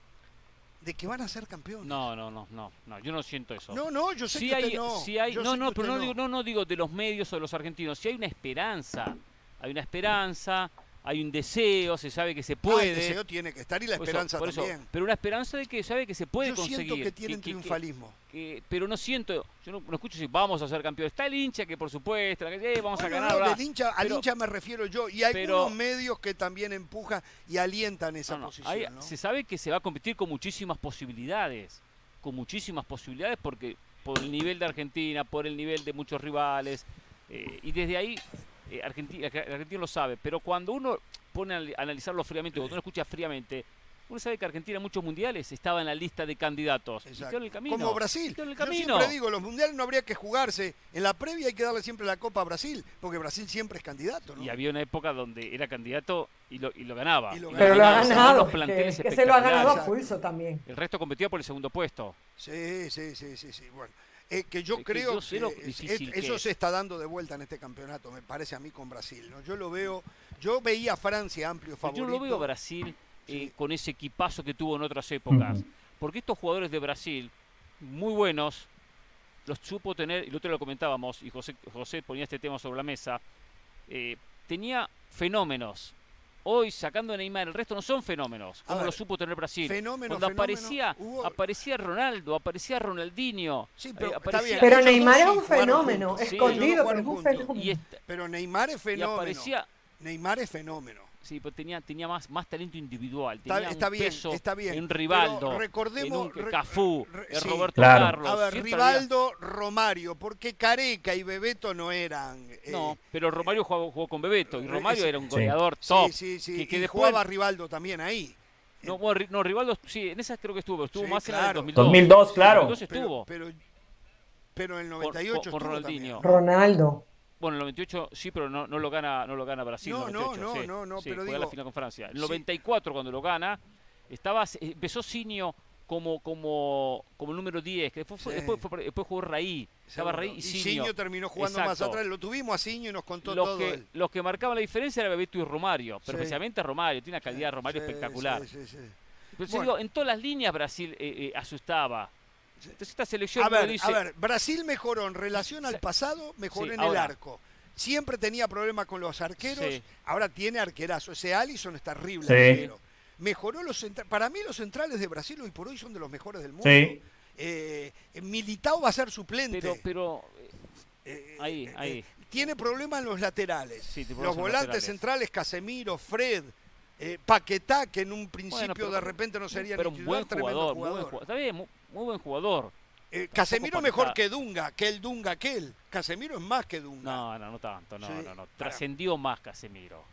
de que van a ser campeones. No, no, no, no, no, yo no siento eso. No, no, yo sé Sí que hay, usted no. sí hay, Yo no, no, pero no, usted digo, no, no digo de los medios o de los argentinos. Si hay una esperanza, hay una esperanza, hay un deseo, se sabe que se puede. Ah, el deseo tiene que estar y la Por eso- esperanza eso, también. pero una esperanza de que sabe que se puede Yo conseguir. siento que tienen triunfalismo. que- pero no siento, yo no, no escucho si vamos a ser campeones. Está el hincha que por supuesto, eh, vamos a ganar. no, del hincha, al hincha me refiero yo. Y hay pero- algunos medios que también empujan y alientan esa No, posición. Se sabe que se va a competir con muchísimas posibilidades, con muchísimas posibilidades porque por el nivel de Argentina, por el nivel de muchos rivales, eh, y desde ahí eh, Argentina, el argentino lo sabe, pero cuando uno pone a analizarlo fríamente, cuando uno escucha fríamente, uno sabe que Argentina en muchos mundiales estaba en la lista de candidatos. Y quedó en el camino. Como Brasil. quedó en el Yo siempre digo, los mundiales no habría que jugarse. En la previa hay que darle siempre la copa a Brasil, porque Brasil siempre es candidato. ¿no? Y había una época donde era candidato y lo, y lo ganaba. Y lo Pero lo ha ganaba, ganado. unos Que, planteles que se lo ha ganado a pulso también. El resto competía por el segundo puesto. Sí, sí, sí, sí, sí. Bueno, eh, que yo Es que creo yo que lo es- difícil es- que eso es. se está dando de vuelta en este campeonato, me parece a mí con Brasil. ¿no? Yo lo veo, yo veía a Francia amplio Yo favorito. lo veo a Brasil eh, con ese equipazo que tuvo en otras épocas. Porque estos jugadores de Brasil, muy buenos, los supo tener, y el otro lo comentábamos, y José, José ponía este tema sobre la mesa, eh, tenía fenómenos. Hoy, sacando a Neymar, el resto no son fenómenos. Como ver, lo supo tener Brasil. fenómeno, Cuando fenómeno, aparecía, hubo- aparecía Ronaldo, aparecía Ronaldinho. Sí, pero eh, aparecía-. Pero Neymar es un fenómeno. Sí, escondido, pero es un fenómeno. Y, Pero Neymar es y fenómeno. aparecía, Neymar es fenómeno. Sí, pero tenía, tenía más, más talento individual. Está- Tenía está un bien, peso está bien, en pero Rivaldo, recordemos- en un re- Cafú, re- en sí. Roberto Claro. Carlos. A ver, Rivaldo, Romario, porque Careca y Bebeto no eran. eh, había- No, pero Romario jugó, jugó con Bebeto y eh, Romario sí. era un Sí. goleador sí, top. sí, sí. que, que y después, jugaba Rivaldo también ahí. no, bueno, no, Rivaldo, sí, en esa creo que estuvo, estuvo Sí, más en la del claro. 2002. 2002, claro. 2002 Pero, estuvo pero, pero en el con- 98 con, con estuvo Ronaldinho. Ronaldo. Bueno, el 98 sí, pero no, no lo gana no lo gana Brasil. No, no, 98, no, sí, no, no, sí, pero juega digo- la final con Francia. El Sí. 94 cuando lo gana, estaba empezó Sinio como como como número 10, que después, fue- después, fue- después jugó Raí, estaba. Raí y Y Sinio. Terminó jugando más atrás. Lo tuvimos a Siño y nos contó los todo que, él. los que marcaban la diferencia era Bebeto y Romario, pero especialmente Romario, tiene una calidad Romario espectacular. sí, sí, sí. Pero sí Bueno. digo, en todas las líneas Brasil eh, eh, asustaba. Entonces esta selección A ver, dice, a ver, Brasil mejoró en relación al pasado, mejoró Sí, en ahora. el arco. Siempre tenía problemas con los arqueros, Sí. ahora tiene arquerazo. Ese Allison es terrible. Sí. arquero. Mejoró los centrales. Para mí los centrales de Brasil hoy por hoy son de los mejores del mundo. Sí. Eh, Militao va a ser suplente. pero pero Eh, ahí, eh, ahí. Tiene problemas en los laterales. Sí, los volantes laterales. centrales, Casemiro, Fred, eh, Paquetá, que en un principio Bueno, pero- de repente no sería pero ni un buen buen jugador. Está bien, muy, buen jugador. Eh, Casemiro mejor que Dunga, que el Dunga que él. Casemiro es más que Dunga. No, no, no tanto, no, Sí. no, no. Trascendió más Casemiro.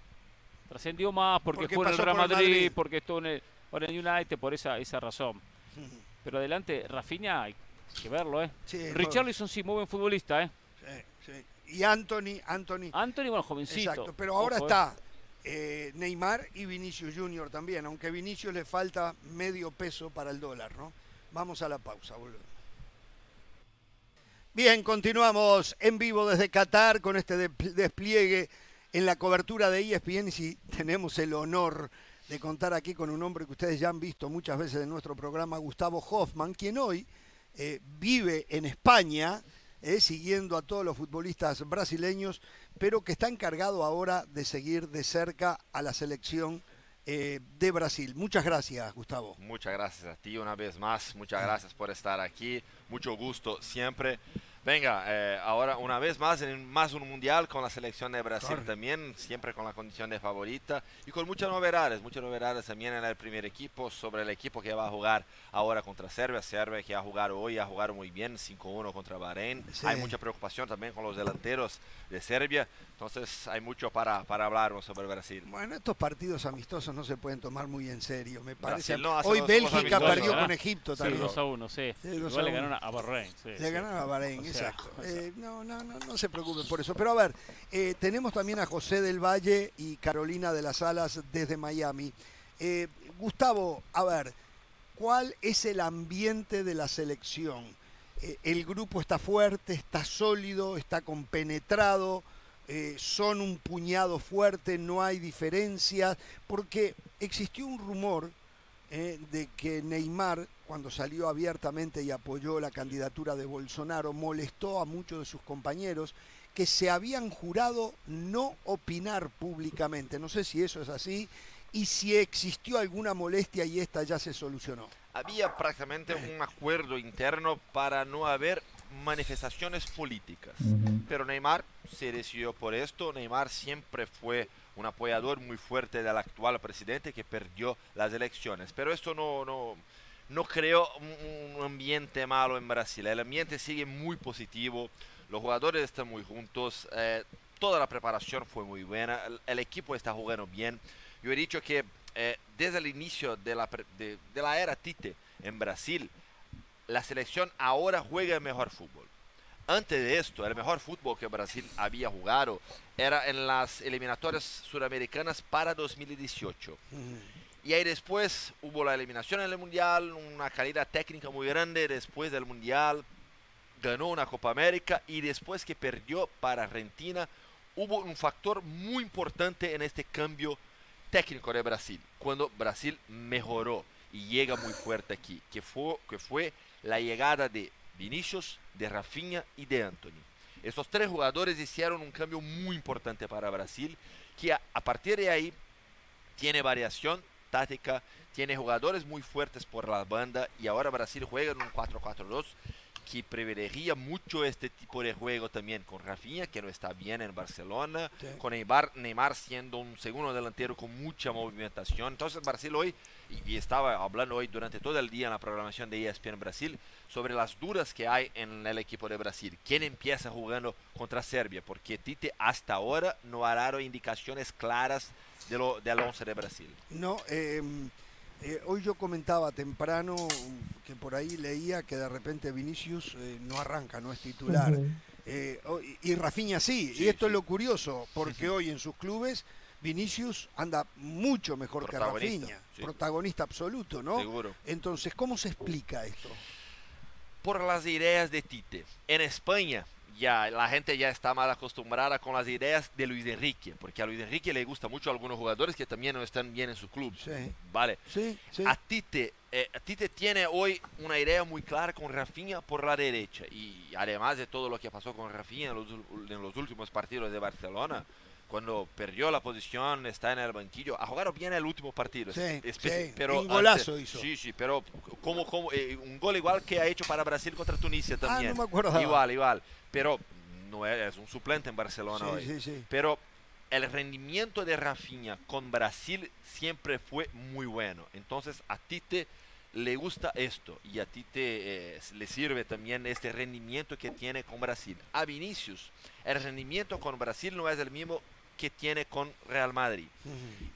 Trascendió más porque, Porque jugó en el Real Madrid, Madrid. porque estuvo en el, en United por esa, esa razón. <laughs> Pero adelante, Rafinha hay que verlo, ¿eh? Sí, Richarlison sí, muy buen futbolista, ¿eh? Sí, sí. Y Anthony, Anthony. Anthony, bueno, jovencito. Exacto, pero ahora Ojo, ¿eh? está eh, Neymar y Vinicius Junior también, aunque a Vinicius le falta medio peso para el dólar, ¿no? Vamos a la pausa, boludo. Bien, continuamos en vivo desde Qatar con este de- despliegue en la cobertura de ESPN y tenemos el honor de contar aquí con un hombre que ustedes ya han visto muchas veces en nuestro programa, Gustavo Hoffman, quien hoy eh, vive en España, eh, siguiendo a todos los futbolistas brasileños, pero que está encargado ahora de seguir de cerca a la selección eh, de Brasil. Muchas gracias, Gustavo. Muchas gracias a ti una vez más, muchas gracias por estar aquí, mucho gusto siempre. Venga, eh, ahora una vez más en más un mundial con la selección de Brasil también, siempre con la condición de favorita y con muchas novedades, muchas novedades también en el primer equipo sobre el equipo que va a jugar ahora contra Serbia, Serbia que ha jugado hoy, ha jugado muy bien 5-1 contra Bahrein. Sí. Hay mucha preocupación también con los delanteros de Serbia, entonces hay mucho para, para hablar sobre Brasil. Bueno, estos partidos amistosos no se pueden tomar muy en serio, me parece. No Hoy Bélgica perdió ¿verdad? con Egipto Sí, también. 2 a 1, sí. Sí, Igual a le uno. ganaron a Bahrein. sí, Le sí. ganaron a Bahrein, O sea, exacto. o sea, Eh, no, no, no, no se preocupen por eso. Pero a ver, eh, tenemos también a José del Valle y Carolina de las Alas desde Miami. Eh, Gustavo, a ver, ¿cuál es el ambiente de la selección? Eh, el grupo está fuerte, está sólido, está compenetrado, eh, son un puñado fuerte, no hay diferencias, porque existió un rumor eh, de que Neymar, cuando salió abiertamente y apoyó la candidatura de Bolsonaro, molestó a muchos de sus compañeros que se habían jurado no opinar públicamente. No sé si eso es así y si existió alguna molestia y esta ya se solucionó. había prácticamente un acuerdo interno para no haber manifestaciones políticas. Pero Neymar se decidió por esto. Neymar siempre fue un apoyador muy fuerte del actual presidente que perdió las elecciones. Pero esto no, no, no creó un, un ambiente malo en Brasil. El ambiente sigue muy positivo. Los jugadores están muy juntos. eh, toda la preparación fue muy buena. El, el equipo está jugando bien. Yo he dicho que eh, desde el inicio de la, de la era Tite en Brasil, la selección ahora juega el mejor fútbol. Antes de esto, el mejor fútbol que Brasil había jugado era en las eliminatorias suramericanas para 2018. Y ahí después hubo la eliminación en el Mundial, una calidad técnica muy grande después del Mundial, ganó una Copa América y después que perdió para Argentina, hubo un factor muy importante en este cambio técnico de Brasil, cuando Brasil mejoró y llega muy fuerte aquí, que fue, que fue la llegada de Vinicius, de Rafinha y de Anthony. Estos tres jugadores hicieron un cambio muy importante para Brasil, que a, partir de ahí tiene variación táctica, tiene jugadores muy fuertes por la banda y ahora Brasil juega en un 4-4-2 que privilegia mucho este tipo de juego también con Rafinha, que no está bien en Barcelona, Sí. con Neymar, Neymar siendo un segundo delantero con mucha movimentación. Entonces Brasil hoy, y, estaba hablando hoy durante todo el día en la programación de ESPN Brasil, sobre las dudas que hay en el equipo de Brasil. ¿Quién empieza jugando contra Serbia? Porque Tite hasta ahora no ha dado indicaciones claras de lo, del 11 de Brasil. No, eh, eh, hoy yo comentaba temprano que por ahí leía que de repente Vinicius eh, no arranca, no es titular. Eh, y- Rafinha sí, y esto es lo curioso, porque hoy en sus clubes Vinicius anda mucho mejor que Rafinha, sí. protagonista absoluto, ¿no? Seguro. Entonces, ¿cómo se explica esto? por las ideas de Tite. En España, ya la gente ya está más acostumbrada con las ideas de Luis Enrique, porque a Luis Enrique le gusta mucho a algunos jugadores que también no están bien en su club. Sí. Vale. Sí, sí. A Tite, eh, a Tite tiene hoy una idea muy clara con Rafinha por la derecha y además de todo lo que pasó con Rafinha en los, ul- en los últimos partidos de Barcelona. Cuando perdió la posición, está en el banquillo. Ha jugado bien el último partido. Sí, sí, pero un golazo antes- hizo. Sí, sí, pero como, como eh, un gol igual que ha hecho para Brasil contra Tunisia también. Ah, no me acordaba. Igual, igual. Pero no es, es un suplente en Barcelona Sí, hoy. sí, sí. Pero el rendimiento de Rafinha con Brasil siempre fue muy bueno. Entonces a Tite le gusta esto y a Tite eh, le sirve también este rendimiento que tiene con Brasil. A Vinicius, el rendimiento con Brasil no es el mismo que tiene con Real Madrid.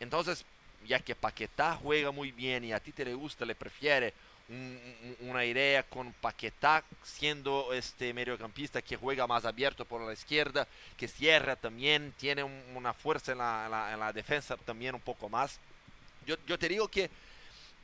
Entonces, ya que Paquetá juega muy bien y a ti te le gusta, le prefiere un- un- una idea con Paquetá siendo este mediocampista que juega más abierto por la izquierda, que cierra también, tiene un- una fuerza en la, en la- en la defensa también un poco más. Yo, yo te digo que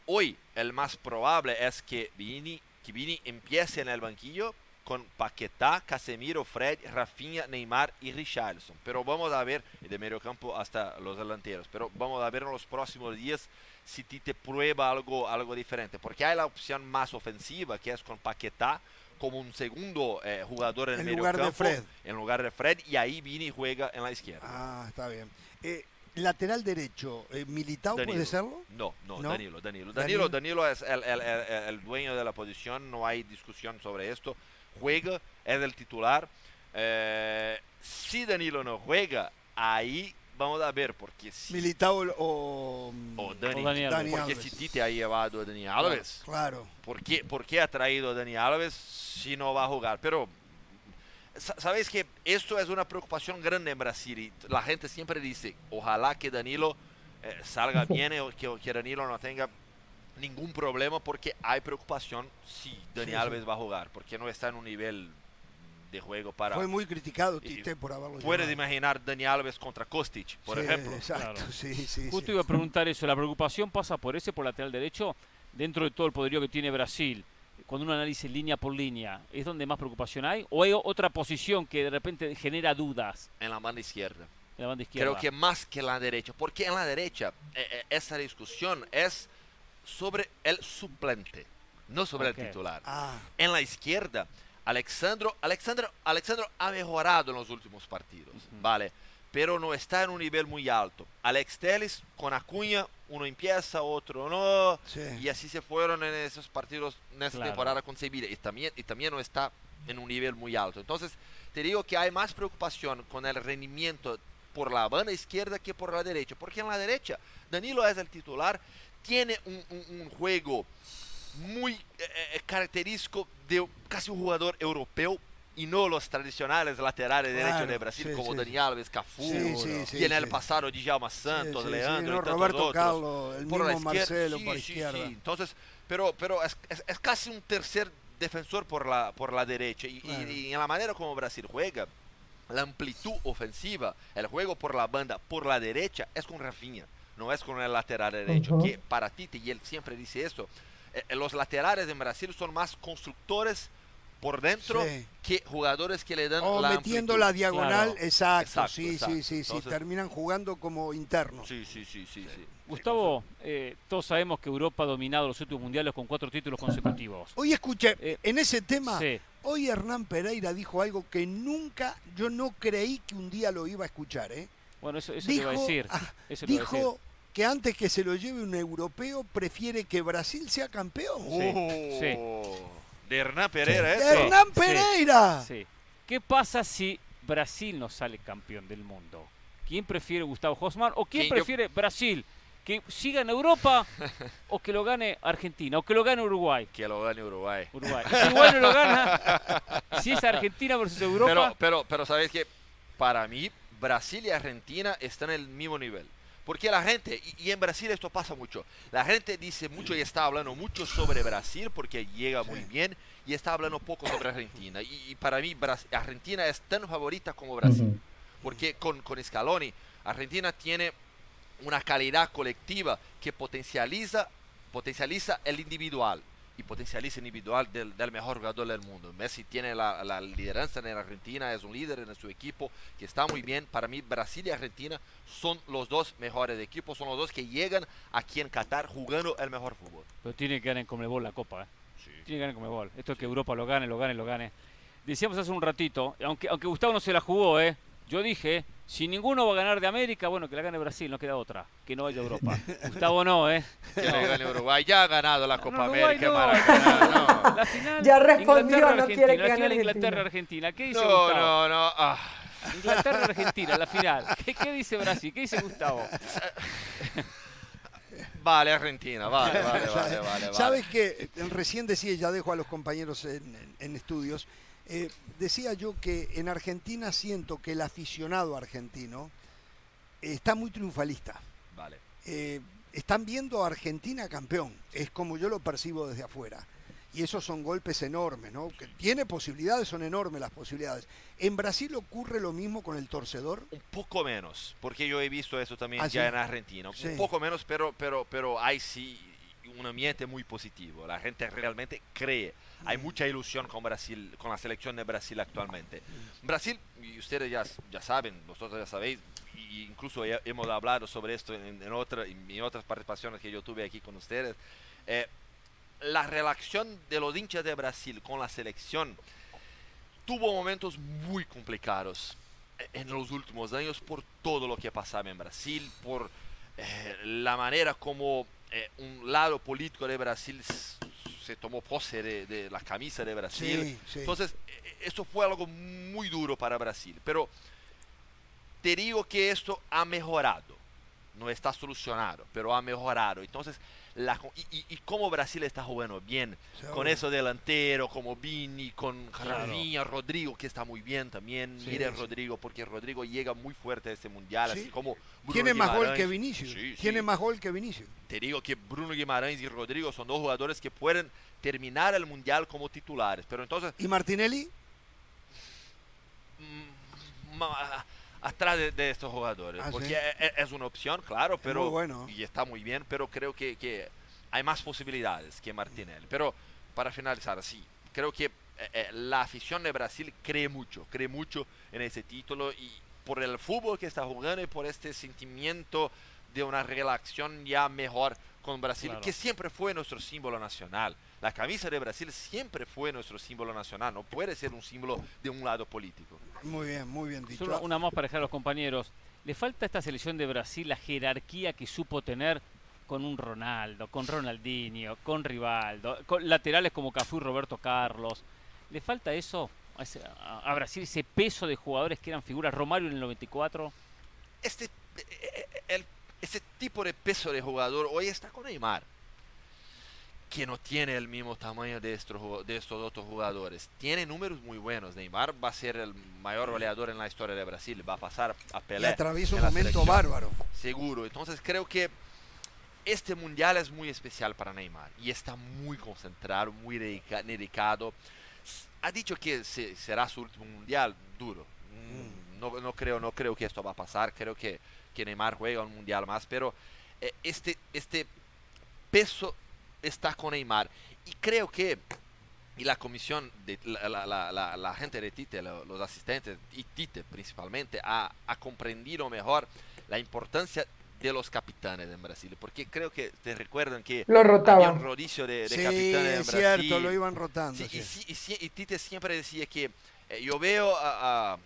hoy el más probable es que Vini, que Vini empiece en el banquillo con Paquetá, Casemiro, Fred, Rafinha, Neymar y Richarlison. Pero vamos a ver, y de medio campo hasta los delanteros, pero vamos a ver en los próximos días si Tite prueba algo, algo diferente, porque hay la opción más ofensiva que es con Paquetá como un segundo eh, jugador en, En el lugar de mediocampo, Fred. en lugar de Fred, y ahí Vini juega en la izquierda. Ah, está bien. Eh, lateral derecho, eh, ¿Militao Danilo. puede serlo? No, no, ¿No? Danilo, Danilo. Danilo. Danilo, Danilo es el, el- el- el dueño de la posición, no hay discusión sobre esto. Juega, es el titular. Eh, si Danilo no juega, ahí vamos a ver, porque si... Militao o, o Dani, o Dani Alves. porque si Tite ha llevado a Dani Alves, Claro. ¿por qué, por qué ha traído a Dani Alves si no va a jugar? Pero sa- sabéis que esto es una preocupación grande en Brasil y la gente siempre dice, ojalá que Danilo eh, salga <laughs> bien o que, que Danilo no tenga ningún problema porque hay preocupación si Dani Sí, sí. Alves va a jugar, porque no está en un nivel de juego para... Fue muy criticado Tite por haberlo Puedes imaginar Dani Alves contra Kostic, por Sí, ejemplo. Exacto, Claro. sí, sí. Justo sí. iba a preguntar eso, la preocupación pasa por ese, por lateral derecho, dentro de todo el poderío que tiene Brasil. Cuando uno analiza línea por línea, ¿es donde más preocupación hay? ¿O hay otra posición que de repente genera dudas En la banda izquierda. en la banda izquierda? Creo que más que la derecha, porque en la derecha eh, eh, esa discusión es sobre el suplente, no sobre el titular. Ah, En la izquierda, Alexandro, Alexandro, Alexandro ha mejorado en los últimos partidos, ¿vale? Pero no está en un nivel muy alto. Alex Teles con Acuña, uno empieza, otro no, sí. y así se fueron en esos partidos, en esa Claro. temporada con Sevilla, y también, y también no está en un nivel muy alto. Entonces, te digo que hay más preocupación con el rendimiento por la banda izquierda que por la derecha, porque en la derecha Danilo es el titular, tiene un, un- un juego muy eh, eh, característico de casi un jugador europeo y no los tradicionales laterales Claro, derechos de Brasil sí, como sí. Dani Alves, Cafú, Sí, y en el pasado Djalma Santos, Leandro no, y tantos Roberto otros. Carlos, el Por la mismo izquierda, Marcelo por izquierda. Entonces, pero, pero es, es- es casi un tercer defensor por la, por la derecha. Y, y- Claro. y en la manera como Brasil juega, la amplitud ofensiva, el juego por la banda, por la derecha, es con Rafinha, no es con el lateral derecho. Ujú. Que para Tite, y él siempre dice esto, eh, eh, los laterales en Brasil son más constructores por dentro Sí. que jugadores que le dan O la metiendo amplitud. la diagonal, Claro. exacto, Exacto, sí, exacto. sí, sí, sí, Entonces- terminan jugando como internos. Sí, sí, sí, sí, sí. Gustavo, eh, todos sabemos que Europa ha dominado los últimos mundiales con cuatro títulos consecutivos. Hoy escuché, Eh, en ese tema, Sí, hoy Hernán Pereira dijo algo que nunca, yo no creí que un día lo iba a escuchar, ¿eh? bueno, eso, eso te iba a decir. ah, Eso te iba a decir. Dijo que antes que se lo lleve un europeo, prefiere que Brasil sea campeón. Sí, sí. Oh, De Hernán Pereira, ¡De eso. Hernán sí, Pereira! Sí. ¿Qué pasa si Brasil no sale campeón del mundo? ¿Quién prefiere Gustavo Hosman o quién prefiere Brasil? ¿Que siga en Europa <laughs> o que lo gane Argentina o que lo gane Uruguay? Que lo gane Uruguay. Uruguay. Si Uruguay no lo gana, <laughs> si es Argentina versus Europa, Pero, pero, pero sabes que para mí Brasil y Argentina están en el mismo nivel. Porque la gente, y, y en Brasil esto pasa mucho, la gente dice mucho y está hablando mucho sobre Brasil porque llega muy bien y está hablando poco sobre Argentina. Y, y para mí Bras- Argentina es tan favorita como Brasil. Porque con, con Scaloni, Argentina tiene una calidad colectiva que potencializa, potencializa el individual y potencializa el individual del, del mejor jugador del mundo. Messi tiene la, la lideranza en Argentina, es un líder en su equipo que está muy bien. Para mí, Brasil y Argentina son los dos mejores equipos, son los dos que llegan aquí en Qatar jugando el mejor fútbol. Pero tiene que ganar en Comebol la Copa, ¿eh? Tiene que ganar en Comebol. Esto es que Europa lo gane, lo gane, lo gane. Decíamos hace un ratito, aunque, aunque Gustavo no se la jugó, ¿eh? Yo dije, si ninguno va a ganar de América, bueno, que la gane Brasil, no queda otra. Que no vaya a Europa. <laughs> Gustavo no, ¿eh? Que le gane Uruguay. Ya ha ganado la Copa Uruguay América. no. Maracaná, no. La final, Ya respondió, Inglaterra, no quiere que Argentina, la final Argentina. Inglaterra-Argentina. ¿Qué dice No, Gustavo? no, no. ah. Inglaterra-Argentina, la final. ¿Qué, ¿Qué dice Brasil? ¿Qué dice Gustavo? Vale, Argentina, vale, vale, vale, vale. vale. Sabes que recién decía, ya dejo a los compañeros en, en- en estudios, eh, decía yo que en Argentina siento que el aficionado argentino está muy triunfalista. Vale. Eh, están viendo a Argentina campeón, es como yo lo percibo desde afuera. Y esos son golpes enormes, ¿no? Que tiene posibilidades, son enormes las posibilidades. ¿En Brasil ocurre lo mismo con el torcedor? Un poco menos, porque yo he visto eso también Ah, ya sí. en Argentina. Sí. Un poco menos, pero, pero, pero hay sí un ambiente muy positivo. La gente realmente cree. Hay mucha ilusión con Brasil, con la selección de Brasil actualmente. Brasil, y ustedes ya, ya saben, vosotros ya sabéis, y incluso he- hemos hablado sobre esto en, en, otra, en otras participaciones que yo tuve aquí con ustedes. eh, la relación de los hinchas de Brasil con la selección tuvo momentos muy complicados en los últimos años por todo lo que pasaba en Brasil, por eh, la manera como eh, un lado político de Brasil se tomó pose de, de la camisa de Brasil. Sí, sí. Entonces, eh, esto fue algo muy duro para Brasil. Pero te digo que esto ha mejorado. No está solucionado, pero ha mejorado. Entonces, la, y, y, y cómo Brasil está jugando bien, con eso delantero, como Vini, con Claro. Rafinha, Rodrigo, que está muy bien también. Sí, Mire sí. Rodrigo, porque Rodrigo llega muy fuerte a este mundial, Sí. así como Bruno Tiene más gol que Vinicius. Tiene más gol que Vinicius. Te digo que Bruno Guimarães y Rodrigo son dos jugadores que pueden terminar el mundial como titulares. Pero entonces, ¿Y Martinelli? mm, ma- atrás de, de estos jugadores. Ah, porque sí. e- e- es, una opción, claro, pero muy bueno. y está muy bien, pero creo que, que hay más posibilidades que Martinelli. Pero para finalizar, sí, creo que eh, eh, la afición de Brasil cree mucho, cree mucho en ese título y por el fútbol que está jugando y por este sentimiento de una relación ya mejor con Brasil, Claro. que siempre fue nuestro símbolo nacional. La camisa de Brasil siempre fue nuestro símbolo nacional, no puede ser un símbolo de un lado político. Muy bien, muy bien dicho. Solo una más para dejar a los compañeros. ¿Le falta a esta selección de Brasil la jerarquía que supo tener con un Ronaldo, con Ronaldinho, con Rivaldo, con laterales como Cafú y Roberto Carlos? ¿Le falta eso a, ese- a- a Brasil, ese peso de jugadores que eran figuras? Romario en el 94. este, eh, el- ese tipo de peso de jugador hoy está con Neymar, que no tiene el mismo tamaño de estos, de estos otros jugadores. Tiene números muy buenos. Neymar va a ser el mayor goleador en la historia de Brasil, va a pasar a Y Pelé. atraviesa un momento selección. bárbaro. Seguro. Entonces creo que este mundial es muy especial para Neymar y está muy concentrado, muy dedica- dedicado. Ha dicho que se- será su último mundial duro. Mm, No, no creo, no creo que esto va a pasar. Creo que, que Neymar juega un mundial más, pero eh, este, este peso está con Neymar y creo que y la comisión, de, la, la- la- la- la gente de Tite, lo- los asistentes y Tite principalmente, ha, ha comprendido mejor la importancia de los capitanes en Brasil. Porque creo que te recuerdan que Lo rotaban. había un rodicio de, de Sí, capitanes en es Brasil. cierto, lo iban rotando. Sí, sí. y, sí- y sí- y Tite siempre decía que eh, yo veo a, a-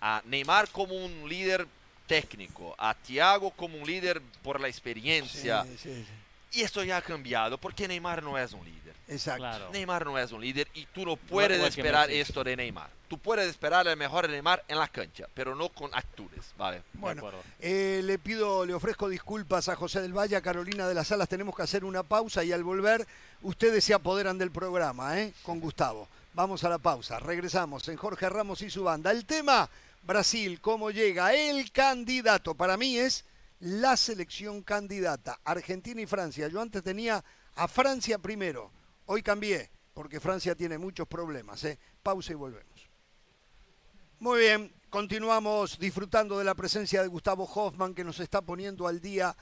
a Neymar como un líder técnico, a Thiago como un líder por la experiencia. Sí, sí, sí. Y esto ya ha cambiado porque Neymar no es un líder. Exacto. Claro. Neymar no es un líder y tú no puedes esperar esto de Neymar. Tú puedes esperar el mejor de Neymar en la cancha, pero no con actitudes, ¿vale? Bueno, eh, le pido, le ofrezco disculpas a José del Valle, a Carolina de las Salas. Tenemos que hacer una pausa y al volver ustedes se apoderan del programa, ¿eh? Con Gustavo. Vamos a la pausa. Regresamos en Jorge Ramos y su banda. El tema Brasil, cómo llega. El candidato para mí es la selección candidata, Argentina y Francia. Yo antes tenía a Francia primero, hoy cambié, porque Francia tiene muchos problemas. ¿eh? Pausa y volvemos. Muy bien, continuamos disfrutando de la presencia de Gustavo Hoffman, que nos está poniendo al día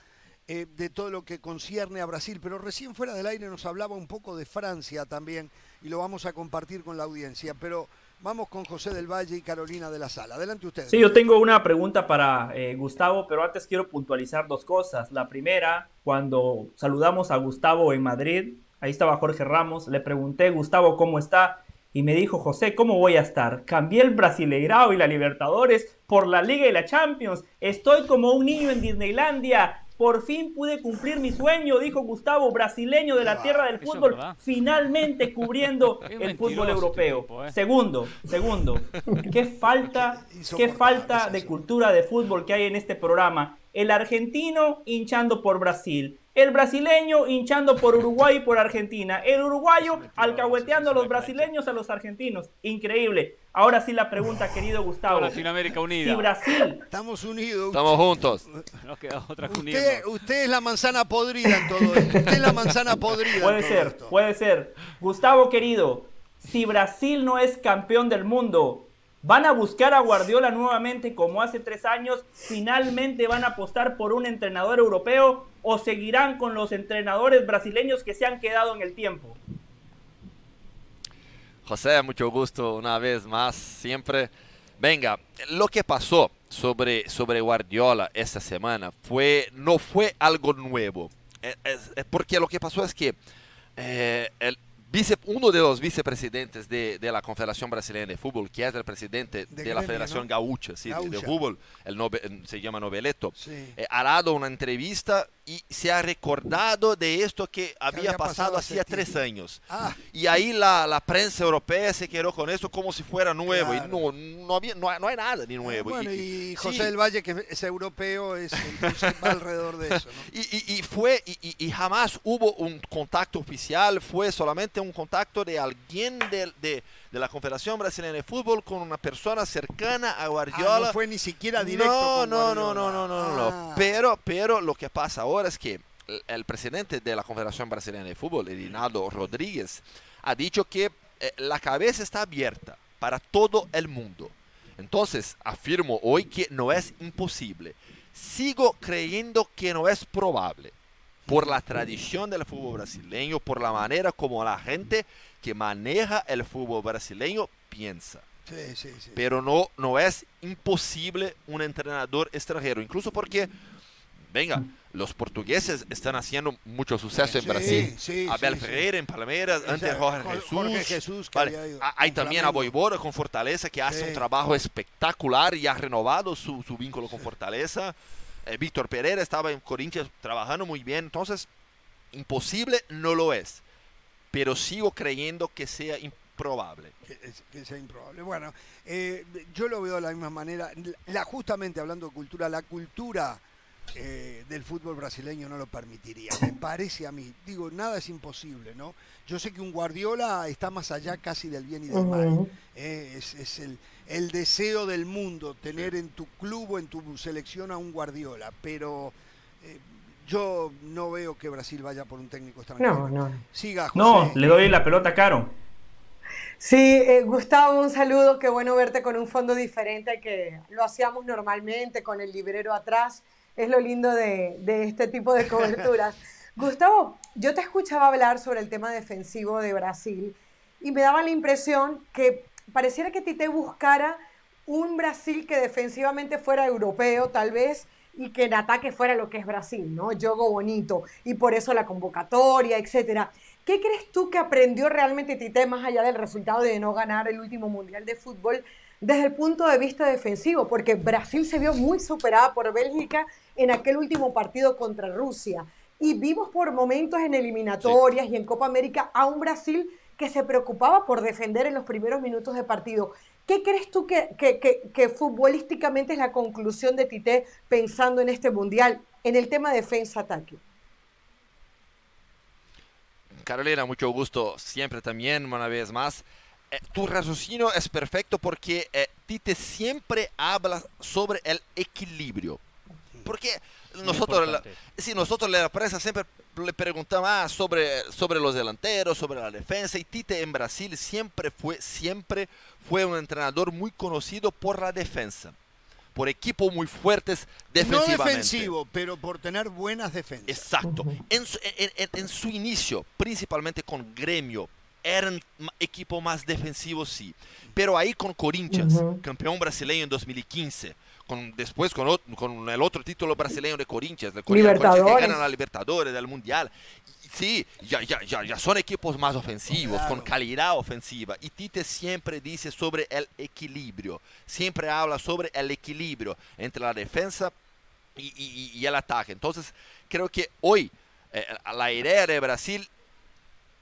eh, de todo lo que concierne a Brasil, pero recién fuera del aire nos hablaba un poco de Francia también y lo vamos a compartir con la audiencia, pero vamos con José del Valle y Carolina de la Sala. Adelante ustedes. Sí, yo tengo una pregunta para eh, Gustavo, pero antes quiero puntualizar dos cosas. La primera, cuando saludamos a Gustavo en Madrid, ahí estaba Jorge Ramos, le pregunté, Gustavo, ¿cómo está? Y me dijo, José, ¿cómo voy a estar? Cambié el Brasileirao y la Libertadores por la Liga y la Champions. Estoy como un niño en Disneylandia. Por fin pude cumplir mi sueño, dijo Gustavo, brasileño de la tierra del fútbol, finalmente cubriendo <laughs> el fútbol europeo. ¿eh? Segundo, segundo, <laughs> qué falta, qué falta de cultura de fútbol que hay en este programa. El argentino hinchando por Brasil, el brasileño hinchando por Uruguay y por Argentina, el uruguayo alcahueteando a los brasileños a los argentinos. Increíble. Ahora sí la pregunta, querido Gustavo. Latinoamérica unida. Si Brasil Estamos unidos. Estamos juntos. Nos queda otra Usted, usted es la manzana podrida en todo esto. Usted es la manzana podrida. en Puede todo ser, esto. puede ser. Gustavo querido, si Brasil no es campeón del mundo, ¿van a buscar a Guardiola nuevamente como hace tres años? ¿Finalmente van a apostar por un entrenador europeo o seguirán con los entrenadores brasileños que se han quedado en el tiempo? José, mucho gusto una vez más, siempre. Venga, lo que pasó sobre, sobre Guardiola esta semana fue, no fue algo nuevo. Es- es- es porque lo que pasó es que eh, el vice, uno de los vicepresidentes de, de la Confederación Brasileña de Fútbol, que es el presidente de, la Federación ¿no? Gaucha, sí, de- fútbol, el Nobe- se llama Noveletto, Sí. eh, ha dado una entrevista y se ha recordado de esto que había, había pasado hacía tiempo. tres años. Ah, Y ahí la, la prensa europea se quedó con esto como si fuera nuevo. Claro. Y no, no, había, no, no hay nada ni nuevo. bueno, y, y sí, José del Valle, que es europeo, es va alrededor de eso. ¿no? y, y- fue, y, jamás hubo un contacto oficial, fue solamente un contacto de alguien del- de, de la Confederación Brasileña de Fútbol con una persona cercana a Ah, Guardiola. no fue ni siquiera directo. No, con no, no, no, no, no, no, Ah. Pero, pero lo que pasa ahora es que el, presidente de la Confederación Brasileña de Fútbol, Rinaldo Rodríguez, ha dicho que eh, la cabeza está abierta para todo el mundo. Entonces, afirmo hoy que no es imposible. Sigo creyendo que no es probable. Por la tradición del fútbol brasileño, por la manera como la gente que maneja el fútbol brasileño piensa Sí, sí, sí. pero no, no es imposible un entrenador extranjero, incluso porque, venga, los portugueses están haciendo mucho suceso en Sí, Brasil. sí, Abel sí. Ferreira en Palmeiras, antes Jorge Jorge- Jesús. Vale, Hay también a Flamengo. Voivoda con Fortaleza, que hace un trabajo espectacular y ha renovado su, su vínculo con Fortaleza. Eh, Víctor Pereira estaba en Corinthians trabajando muy bien, entonces imposible no lo es, pero sigo creyendo que sea improbable. que, que sea improbable. Bueno, eh, yo lo veo de la misma manera. La, justamente hablando de cultura, la cultura eh, del fútbol brasileño no lo permitiría. Me <clears throat> parece a mí. Digo, nada es imposible, ¿no? Yo sé que un Guardiola está más allá casi del bien y del mal. Eh, es es el, el deseo del mundo tener en tu club o en tu selección a un Guardiola, pero eh, yo no veo que Brasil vaya por un técnico extranjero. No, no. Siga, José. No, le doy la pelota a Caro. Sí, eh, Gustavo, un saludo, qué bueno verte con un fondo diferente al que lo hacíamos normalmente, con el librero atrás. Es lo lindo de, de este tipo de coberturas. <laughs> Gustavo, yo te escuchaba hablar sobre el tema defensivo de Brasil y me daba la impresión que pareciera que Tite buscara un Brasil que defensivamente fuera europeo, tal vez, y que en ataque fuera lo que es Brasil, ¿no? Yogo bonito, y por eso la convocatoria, etcétera. ¿Qué crees tú que aprendió realmente Tite más allá del resultado de no ganar el último Mundial de Fútbol desde el punto de vista defensivo? Porque Brasil se vio muy superada por Bélgica en aquel último partido contra Rusia. Y vimos por momentos en eliminatorias y en Copa América a un Brasil que se preocupaba por defender en los primeros minutos de partido. ¿Qué crees tú que, que, que, que futbolísticamente es la conclusión de Tite pensando en este Mundial, en el tema defensa-ataque? Carolina, mucho gusto siempre también, una vez más. Eh, tu raciocinio es perfecto porque eh, Tite siempre habla sobre el equilibrio. porque nosotros, la, sí, nosotros la prensa siempre le preguntamos ah, sobre, sobre los delanteros, sobre la defensa, y Tite en Brasil siempre fue, siempre fue un entrenador muy conocido por la defensa, por equipos muy fuertes No defensivamente. defensivo, pero por tener buenas defensas. Exacto. En su, en- en- en su inicio, principalmente con Gremio, eran equipo más defensivo, sí. Pero ahí con Corinthians, Ujú. campeón brasileño en 2015, con, después con, con el otro título brasileño de Corinthians, de Corinthians, Corinthians que Libertadores. ganan la Libertadores, del Mundial. Sí, ya, ya, ya, ya son equipos más ofensivos, con calidad ofensiva. Y Tite siempre dice sobre el equilibrio, siempre habla sobre el equilibrio entre la defensa y, y- y el ataque. Entonces, creo que hoy eh, la idea de Brasil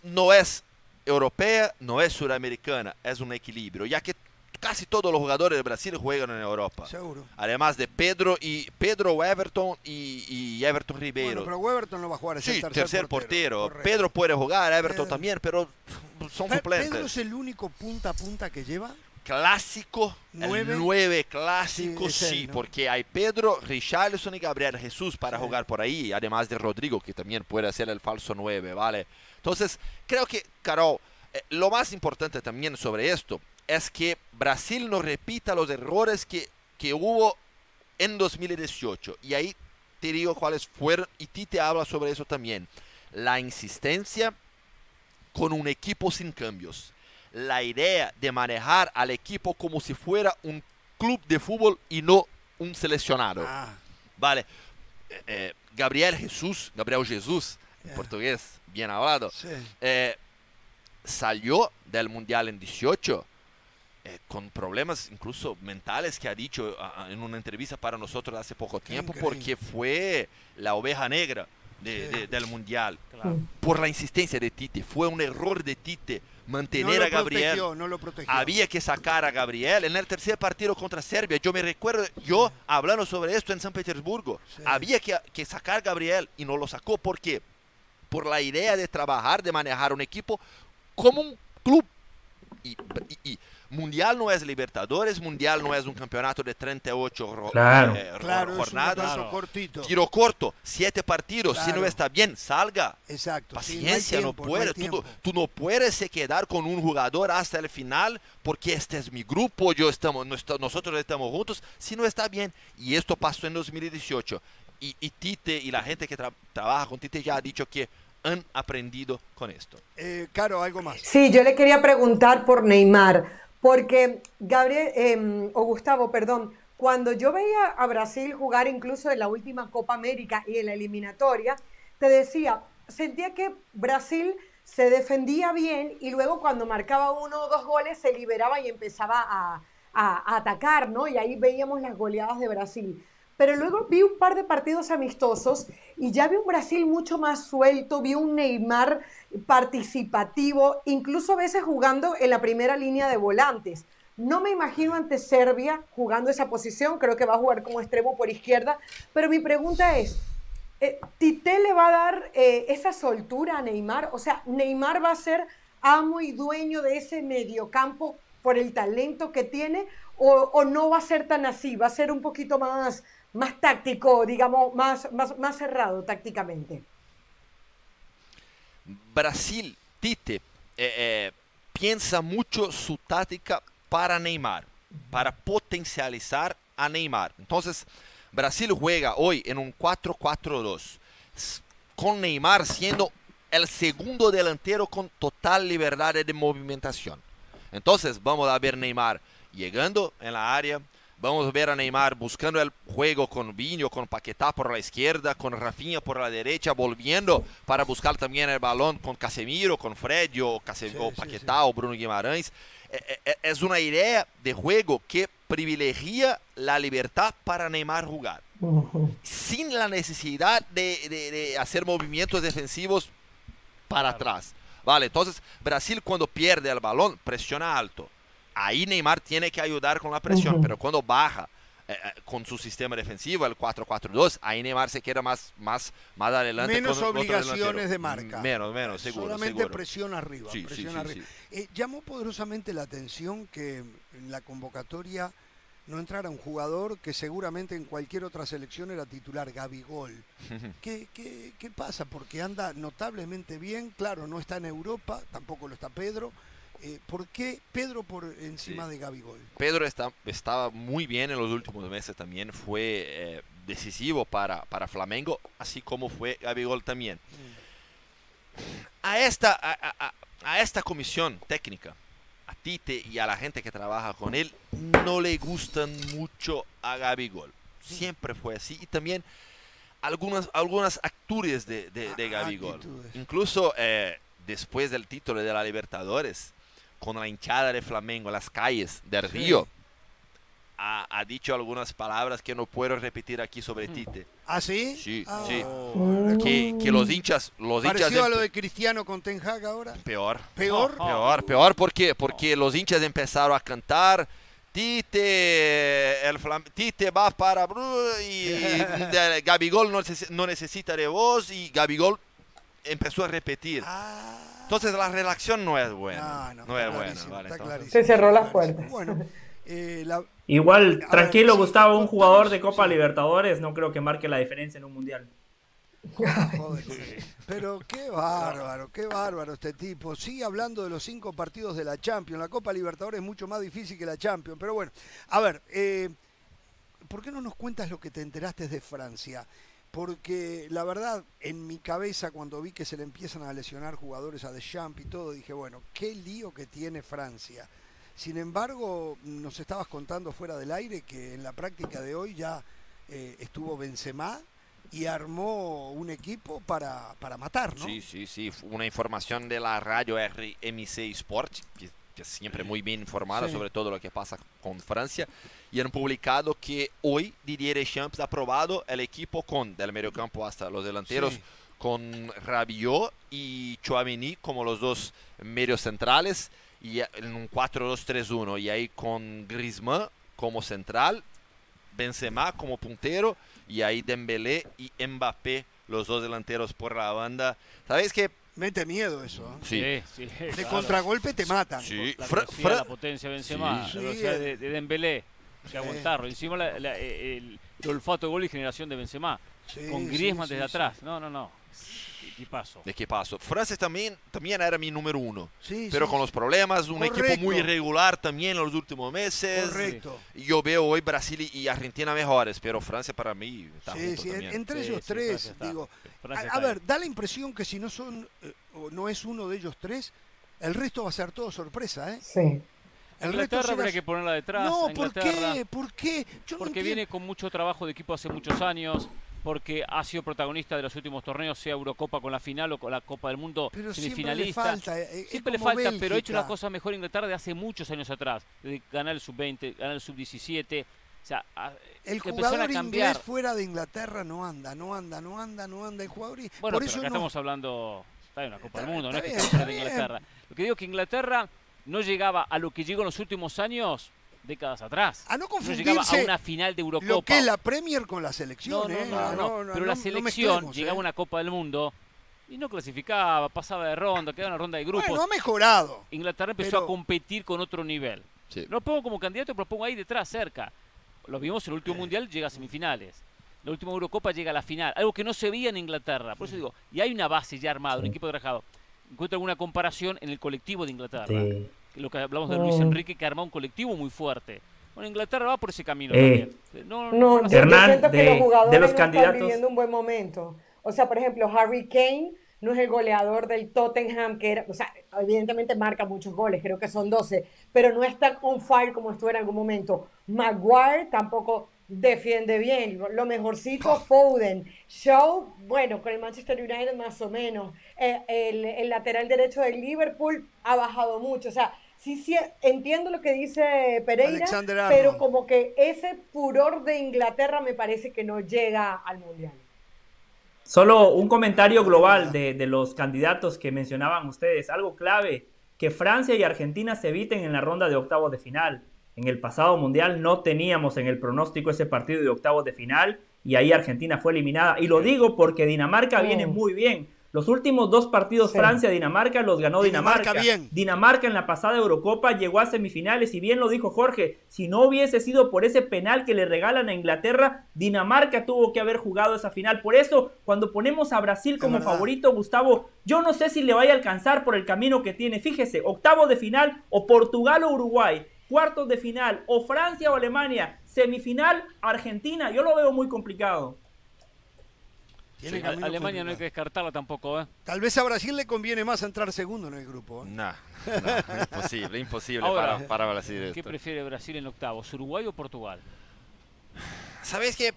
no es europea, no es sudamericana, es un equilibrio, ya que casi todos los jugadores de Brasil juegan en Europa. Seguro. Además de Pedro y Pedro Everton y, y Everton Ribeiro. Bueno, pero Weberton no va a jugar, es sí, el tercer, tercer, portero. Pedro puede jugar, Everton Pedro. también, pero son suplentes. Pedro es el único punta a punta que lleva. clásico, Nueve. el 9 clásico, Sí, es sí, él, ¿no? porque hay Pedro, Richarlison y Gabriel Jesús para jugar por ahí, además de Rodrigo, que también puede ser el falso 9, ¿vale? Entonces, creo que, Carol, eh, lo más importante también sobre esto es que Brasil no repita los errores que, que hubo en 2018. Y ahí te digo cuáles fueron, y Tite habla sobre eso también. La insistencia con un equipo sin cambios. La idea de manejar al equipo como si fuera un club de fútbol y no un seleccionado. Ah, Vale. Eh, eh, Gabriel Jesús, Gabriel Jesús, en Yeah. portugués, bien hablado, sí. eh, salió del Mundial en 18 eh, con problemas incluso mentales que ha dicho en una entrevista para nosotros hace poco tiempo increíble. porque fue la oveja negra de- Sí. de- del Mundial. Claro. Por la insistencia de Tite. Fue un error de Tite No mantener lo a Gabriel. protegió, no lo protegió. Había que sacar a Gabriel en el tercer partido contra Serbia. Yo me recuerdo, yo hablando sobre esto en San Petersburgo. Sí. Había que, que sacar a Gabriel y no lo sacó. ¿Por qué? Por la idea de trabajar, de manejar un equipo como un club. Y, y- y Mundial no es Libertadores, Mundial no es un campeonato de 38 ro- Claro. eh, ro- Claro, jornadas. Claro. cortito. Tiro corto, siete partidos. Si Claro. no está bien, salga. Exacto. sí, Paciencia, no, hay tiempo, tú, tiempo. no- tú no puedes se quedar con un jugador hasta el final porque este es mi grupo, yo estamos, no nosotros estamos juntos, si no está bien. Y esto pasó en 2018. Y, y Tite y la gente que tra- trabaja con Tite ya ha dicho que han aprendido con esto. Eh, Caro, algo más. Sí, yo le quería preguntar por Neymar, porque Gabriel, eh, o Gustavo, perdón, cuando yo veía a Brasil jugar incluso en la última Copa América y en la eliminatoria, te decía, sentía que Brasil se defendía bien y luego cuando marcaba uno o dos goles se liberaba y empezaba a, a- a atacar, ¿no? Y ahí veíamos las goleadas de Brasil. Pero luego vi un par de partidos amistosos y ya vi un Brasil mucho más suelto, vi un Neymar participativo, incluso a veces jugando en la primera línea de volantes. No me imagino ante Serbia jugando esa posición, creo que va a jugar como extremo por izquierda, pero mi pregunta es, eh, ¿Tite le va a dar eh, esa soltura a Neymar? O sea, ¿Neymar va a ser amo y dueño de ese mediocampo por el talento que tiene? ¿O, o no va a ser tan así? ¿Va a ser un poquito más, más táctico, digamos, más, más, más cerrado tácticamente? Brasil, Tite, eh, eh, piensa mucho su táctica para Neymar, para potencializar a Neymar. Entonces, Brasil juega hoy en un 4-4-2, s- con Neymar siendo el segundo delantero con total libertad de movimentación. Entonces, vamos a ver Neymar llegando en la área. Vamos a ver a Neymar buscando el juego con Vinho, con Paquetá por la izquierda, con Rafinha por la derecha, volviendo para buscar también el balón con Casemiro, con Fred o, Case- Sí, o sí, Paquetá o Bruno Guimarães. Eh, eh, Es una idea de juego que privilegia la libertad para Neymar jugar, sin la necesidad de, de- de hacer movimientos defensivos para atrás. Vale, entonces Brasil cuando pierde el balón presiona alto. Ahí Neymar tiene que ayudar con la presión, Ujú. pero cuando baja eh, eh, con su sistema defensivo, el 4-4-2, ahí Neymar se queda más, más, más adelante. Menos con obligaciones de marca. Mm, Menos, menos, seguro. Solamente seguro. presión arriba. Sí, sí, presión sí, arriba. Eh, llamó poderosamente la atención que en la convocatoria no entrara un jugador que seguramente en cualquier otra selección era titular, Gabigol. <laughs> ¿Qué, qué, qué pasa? Porque anda notablemente bien, claro, no está en Europa, tampoco lo está Pedro. Eh, ¿Por qué Pedro por encima de Gabigol? Pedro está, estaba muy bien en los últimos meses también, fue eh, decisivo para, para Flamengo, así como fue Gabigol también. A esta, a, a- a esta comisión técnica, a Tite y a la gente que trabaja con él, no le gustan mucho a Gabigol. Siempre fue así. Y también algunas, algunas actitudes de, de, de Gabigol. Actitudes. Incluso eh, después del título de la Libertadores, con la hinchada de Flamengo en las calles del Sí. Río, ha, ha dicho algunas palabras que no puedo repetir aquí sobre Tite. ¿Ah, sí? Sí, Ah, sí. bueno. Que, que los hinchas, los hinchas ¿Pareció a em- lo de Cristiano con Ten Hag ahora? Peor. ¿Peor? Peor, peor, ¿por qué? Porque los hinchas empezaron a cantar Tite, el Flam- Tite va para Bru- y <laughs> de- Gabigol no, neces- no necesita de vos y Gabigol empezó a repetir. Entonces la relación no es buena. No, es buena. vale, entonces- Se cerró las puertas. Bueno, eh, la- Igual, A tranquilo, ver, sí, Gustavo, un jugador de Copa Libertadores no creo que marque la diferencia en un mundial. Joder, Pero qué bárbaro, qué bárbaro este tipo. Sigue hablando de los cinco partidos de la Champions. La Copa Libertadores es mucho más difícil que la Champions. Pero bueno, a ver, eh, ¿por qué no nos cuentas lo que te enteraste de Francia? Porque la verdad, en mi cabeza, cuando vi que se le empiezan a lesionar jugadores a Deschamps y todo, dije, bueno, qué lío que tiene Francia. Sin embargo, nos estabas contando fuera del aire que en la práctica de hoy ya eh, estuvo Benzema y armó un equipo para, para matar, ¿no? Sí, sí, sí. Una información de la radio RMC Sport, que es siempre muy bien informada sobre todo lo que pasa con Francia. Y han publicado que hoy Didier Deschamps ha aprobado el equipo con, del mediocampo hasta los delanteros, Sí. con Rabiot y Chouameni como los dos medios centrales, y en un 4-2-3-1. Y ahí con Griezmann como central, Benzema como puntero y ahí Dembélé y Mbappé los dos delanteros por la banda. ¿Sabes qué? Mete miedo eso. ¿eh? Sí. Sí, sí, De claro. contragolpe te matan. Sí. La Fra- velocidad, Fra- la potencia de Benzema, Sí. la velocidad de, de Dembélé, que Sí. aguantarlo. Encima la- la- el, el olfato de gol y generación de Benzema, Sí, con Griezmann sí, desde sí. atrás. No, no, no. ¿De qué pasó? Francia también, también era mi número uno. Sí, pero sí, con los problemas, un equipo Correcto. muy irregular también en los últimos meses. Correcto. Y yo veo hoy Brasil y Argentina mejores, pero Francia para mí está Sí, junto sí, también. entre Sí, ellos sí, tres, Francia digo. Francia A, a ver, da la impresión que si no son, eh, o no es uno de ellos tres, el resto va a ser todo sorpresa, ¿eh? Sí. El resto Inglaterra será- habría que ponerla detrás. No, ¿por qué? ¿Por qué? Yo no Porque entiendo. viene con mucho trabajo de equipo hace muchos años. Porque ha sido protagonista de los últimos torneos, sea Eurocopa con la final o con la Copa del Mundo Pero siempre le semifinalista. falta, eh, siempre le como falta, pero ha hecho Bélgica. una cosa mejor Inglaterra de hace muchos años atrás. De ganar el sub-20, ganar el sub-17. O sea, El jugador inglés fuera de Inglaterra no anda, no anda, no anda, no anda el jugador. Bueno, por pero eso acá no- estamos hablando está en una Copa del Mundo, no es que bien, estamos hablando de Inglaterra. Lo que digo es que Inglaterra no llegaba a lo que llegó en los últimos años, décadas atrás. A no llegaba a confundirse una final de Eurocopa. lo que es la Premier con la No, selección, no, ¿eh? no, no, pero la no selección llegaba a ¿eh? una Copa del Mundo y no clasificaba, pasaba de ronda, quedaba en una ronda de grupos. Bueno, ha mejorado. Inglaterra empezó pero- a competir con otro nivel. Sí. No lo pongo como candidato, pero lo pongo ahí detrás, cerca. Lo vimos en el último Mundial, llega a semifinales. La última Eurocopa llega a la final, algo que no se veía en Inglaterra. Por eso digo, y hay una base ya armada, un equipo trabajado. Encuentro alguna comparación en el colectivo de Inglaterra. Lo que hablamos de Luis. Enrique, que armó un colectivo muy fuerte. Bueno, Inglaterra va por ese camino Eh, también. No, No, no yo, yo Hernán, siento que de- los jugadores de los no candidatos- están viviendo un buen momento. O sea, por ejemplo, Harry Kane no es el goleador del Tottenham, que era, o sea, evidentemente marca muchos goles, creo que son 12, pero no está on fire como estuvo en algún momento. Maguire tampoco defiende bien. Lo mejorcito, Foden. Shaw, bueno, con el Manchester United más o menos. Eh, el, el lateral derecho del Liverpool ha bajado mucho. O sea, sí, sí, entiendo lo que dice Pereira, pero como que ese furor de Inglaterra me parece que no llega al Mundial. Solo un comentario global de, de los candidatos que mencionaban ustedes. Algo clave, que Francia y Argentina se eviten en la ronda de octavos de final. En el pasado mundial no teníamos en el pronóstico ese partido de octavos de final y ahí Argentina fue eliminada. Y lo digo porque Dinamarca Oh. viene muy bien. Los últimos dos partidos Sí. Francia-Dinamarca los ganó Dinamarca Dinamarca. bien. Dinamarca en la pasada Eurocopa llegó a semifinales y bien lo dijo Jorge, si no hubiese sido por ese penal que le regalan a Inglaterra, Dinamarca tuvo que haber jugado esa final. Por eso, cuando ponemos a Brasil como favorito, Gustavo, yo no sé si le vaya a alcanzar por el camino que tiene. Fíjese, octavo de final o Portugal o Uruguay, cuartos de final o Francia o Alemania, semifinal Argentina, yo lo veo muy complicado. Tiene Sí, camino Alemania no hay que descartarla tampoco, ¿eh? Tal vez a Brasil le conviene más entrar segundo en el grupo. ¿eh? No, no, <laughs> imposible, imposible Ahora, para, para Brasil ¿Qué esto. prefiere Brasil en octavos, Uruguay o Portugal? ¿Sabes qué?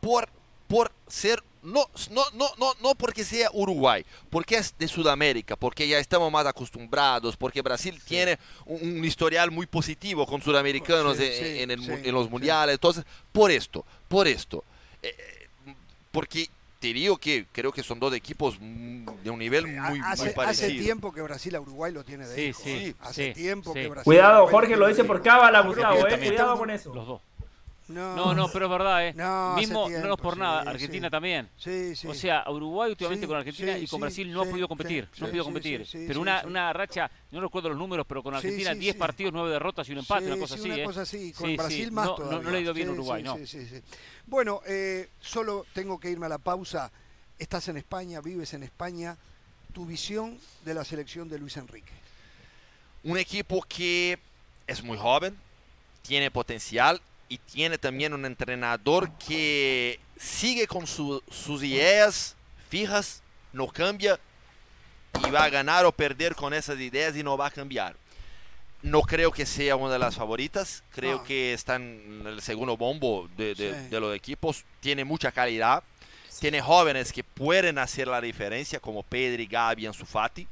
Por, por ser, no, no, no, no, no porque sea Uruguay, porque es de Sudamérica, porque ya estamos más acostumbrados, porque Brasil tiene un, un historial muy positivo con sudamericanos Sí, en, sí, en el mu- sí, en los sí. mundiales. Entonces, por esto, por esto. Eh, porque te digo que creo que son dos equipos mm, de un nivel muy, hace, muy hace parecido. tiempo que Brasil a Uruguay lo tiene de Sí, hijo, sí, ¿eh? Hace sí, tiempo sí. que Brasil Cuidado, Jorge lo dice por cábala, Gustavo, eh, cuidado con eso. Los dos. No, No, no, pero es verdad, ¿eh? No, Mismo, no es por nada, Argentina sí. también. Sí, sí. O sea, Uruguay últimamente Sí, con Argentina sí, y con sí, Brasil no ha podido competir. sí, no ha podido sí, competir. Pero sí, una, sí. una racha, no recuerdo los números, pero con Argentina sí, 10 sí. partidos, 9 derrotas y un empate, Sí, una cosa sí, así. una ¿eh? cosa así. Con Sí, sí. Brasil más no, todavía. No, no le ha ido bien Sí, Uruguay, sí, no. sí, sí, sí. Bueno, eh, solo tengo que irme a la pausa. Estás en España, vives en España. Tu visión de la selección de Luis Enrique. un equipo que es muy joven, tiene potencial y tiene también un entrenador que sigue con su- sus ideas fijas, no cambia y va a ganar o perder con esas ideas y no va a cambiar. No creo que sea una de las favoritas, creo Ah. que está en el segundo bombo de, de- Sí. de los equipos, tiene mucha calidad, tiene jóvenes que pueden hacer la diferencia como Pedri, Gabi, Ansu Fati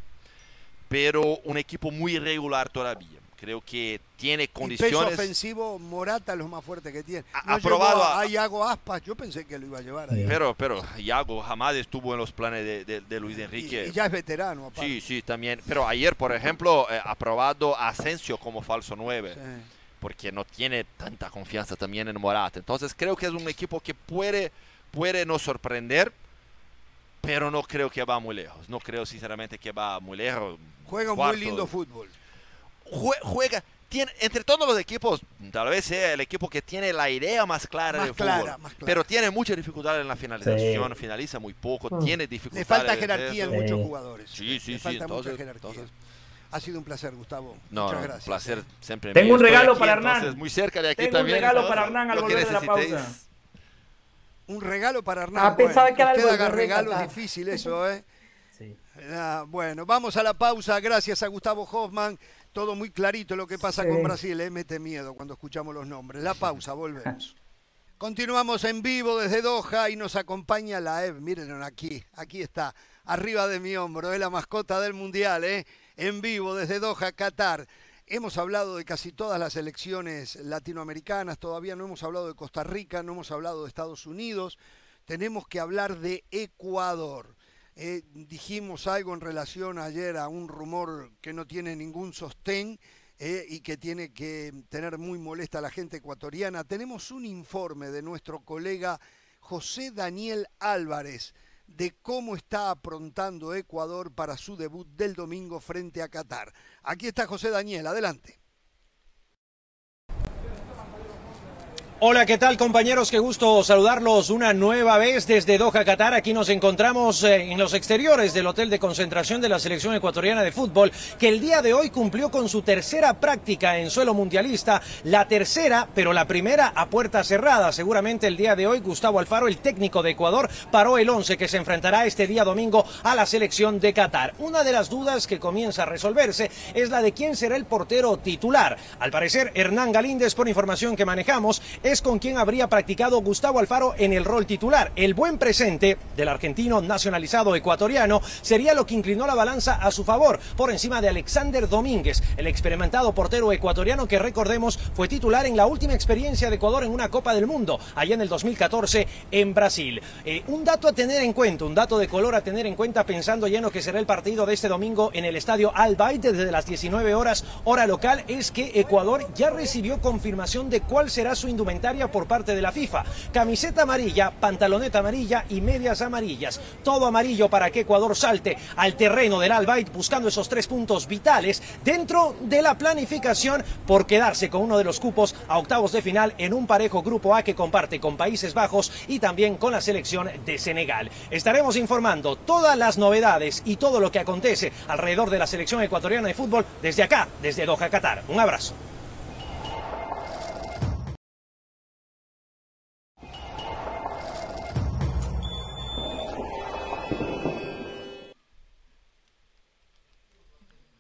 pero un equipo muy irregular todavía. Creo que tiene Y peso condiciones. ofensivo, Morata es lo más fuerte que tiene. No ha probado a- a Iago Aspas, yo pensé que lo iba a llevar. ahí. Pero, pero Iago jamás estuvo en los planes de, de- de Luis Y, Enrique. y ya es veterano, aparte. Sí, sí, también. Pero ayer, por ejemplo, eh, ha probado a Asensio como falso 9, Sí. porque no tiene tanta confianza también en Morata. Entonces creo que es un equipo que puede, puede nos sorprender, pero no creo que va muy lejos. No creo sinceramente que va muy lejos. Juega un muy lindo fútbol. Jue- juega, tiene, entre todos los equipos, tal vez sea el equipo que tiene la idea más clara Más del clara, fútbol, más clara. pero tiene mucha dificultad en la finalización, Sí. finaliza muy poco, Mm. tiene Le dificultades. falta jerarquía en muchos jugadores. Sí, sí, Le sí, falta entonces- mucha jerarquía. entonces- Ha sido un placer, Gustavo. No, Muchas gracias. placer ¿eh? siempre. Tengo mío. un regalo aquí, para Hernán. entonces, muy cerca de aquí Tengo un también. regalo entonces, para Hernán al volver de la pausa. Un regalo para Hernán. Ah, pensaba que era usted algo haga regalos regalar. difícil eso, ¿eh? <laughs> Sí. Ah, bueno, vamos a la pausa. Gracias a Gustavo Hoffman. Todo muy clarito lo que pasa Sí. con Brasil. ¿eh? Mete miedo cuando escuchamos los nombres. La pausa, volvemos. <laughs> Continuamos en vivo desde Doha y nos acompaña la EV. Miren aquí, aquí está, arriba de mi hombro, es la mascota del Mundial, ¿eh? en vivo desde Doha, Qatar. Hemos hablado de casi todas las elecciones latinoamericanas, todavía no hemos hablado de Costa Rica, no hemos hablado de Estados Unidos, tenemos que hablar de Ecuador. Eh, dijimos algo en relación ayer a un rumor que no tiene ningún sostén eh, y que tiene que tener muy molesta a la gente ecuatoriana. Tenemos un informe de nuestro colega José Daniel Álvarez de cómo está aprontando Ecuador para su debut del domingo frente a Qatar. Aquí está José Daniel, adelante. Hola, ¿qué tal compañeros? Qué gusto saludarlos una nueva vez desde Doha, Qatar. Aquí nos encontramos eh, en los exteriores del hotel de concentración de la selección ecuatoriana de fútbol, que el día de hoy cumplió con su tercera práctica en suelo mundialista, la tercera, pero la primera a puerta cerrada. Seguramente el día de hoy Gustavo Alfaro, el técnico de Ecuador, paró el 11 que se enfrentará este día domingo a la selección de Qatar. Una de las dudas que comienza a resolverse es la de quién será el portero titular. Al parecer, Hernán Galíndez, por información que manejamos, es con quien habría practicado Gustavo Alfaro en el rol titular. El buen presente del argentino nacionalizado ecuatoriano sería lo que inclinó la balanza a su favor, por encima de Alexander Domínguez, el experimentado portero ecuatoriano que recordemos fue titular en la última experiencia de Ecuador en una Copa del Mundo, allá en el 2014 en Brasil. Eh, un dato a tener en cuenta, un dato de color a tener en cuenta pensando ya en lo que será el partido de este domingo en el estadio Al desde las 19 horas hora local, es que Ecuador ya recibió confirmación de cuál será su indumentaria por parte de la FIFA. Camiseta amarilla, pantaloneta amarilla y medias amarillas. Todo amarillo para que Ecuador salte al terreno del Al buscando esos tres puntos vitales dentro de la planificación por quedarse con uno de los cupos a octavos de final en un parejo grupo A que comparte con Países Bajos y también con la selección de Senegal. Estaremos informando todas las novedades y todo lo que acontece alrededor de la selección ecuatoriana de fútbol desde acá, desde Doha, Qatar. Un abrazo.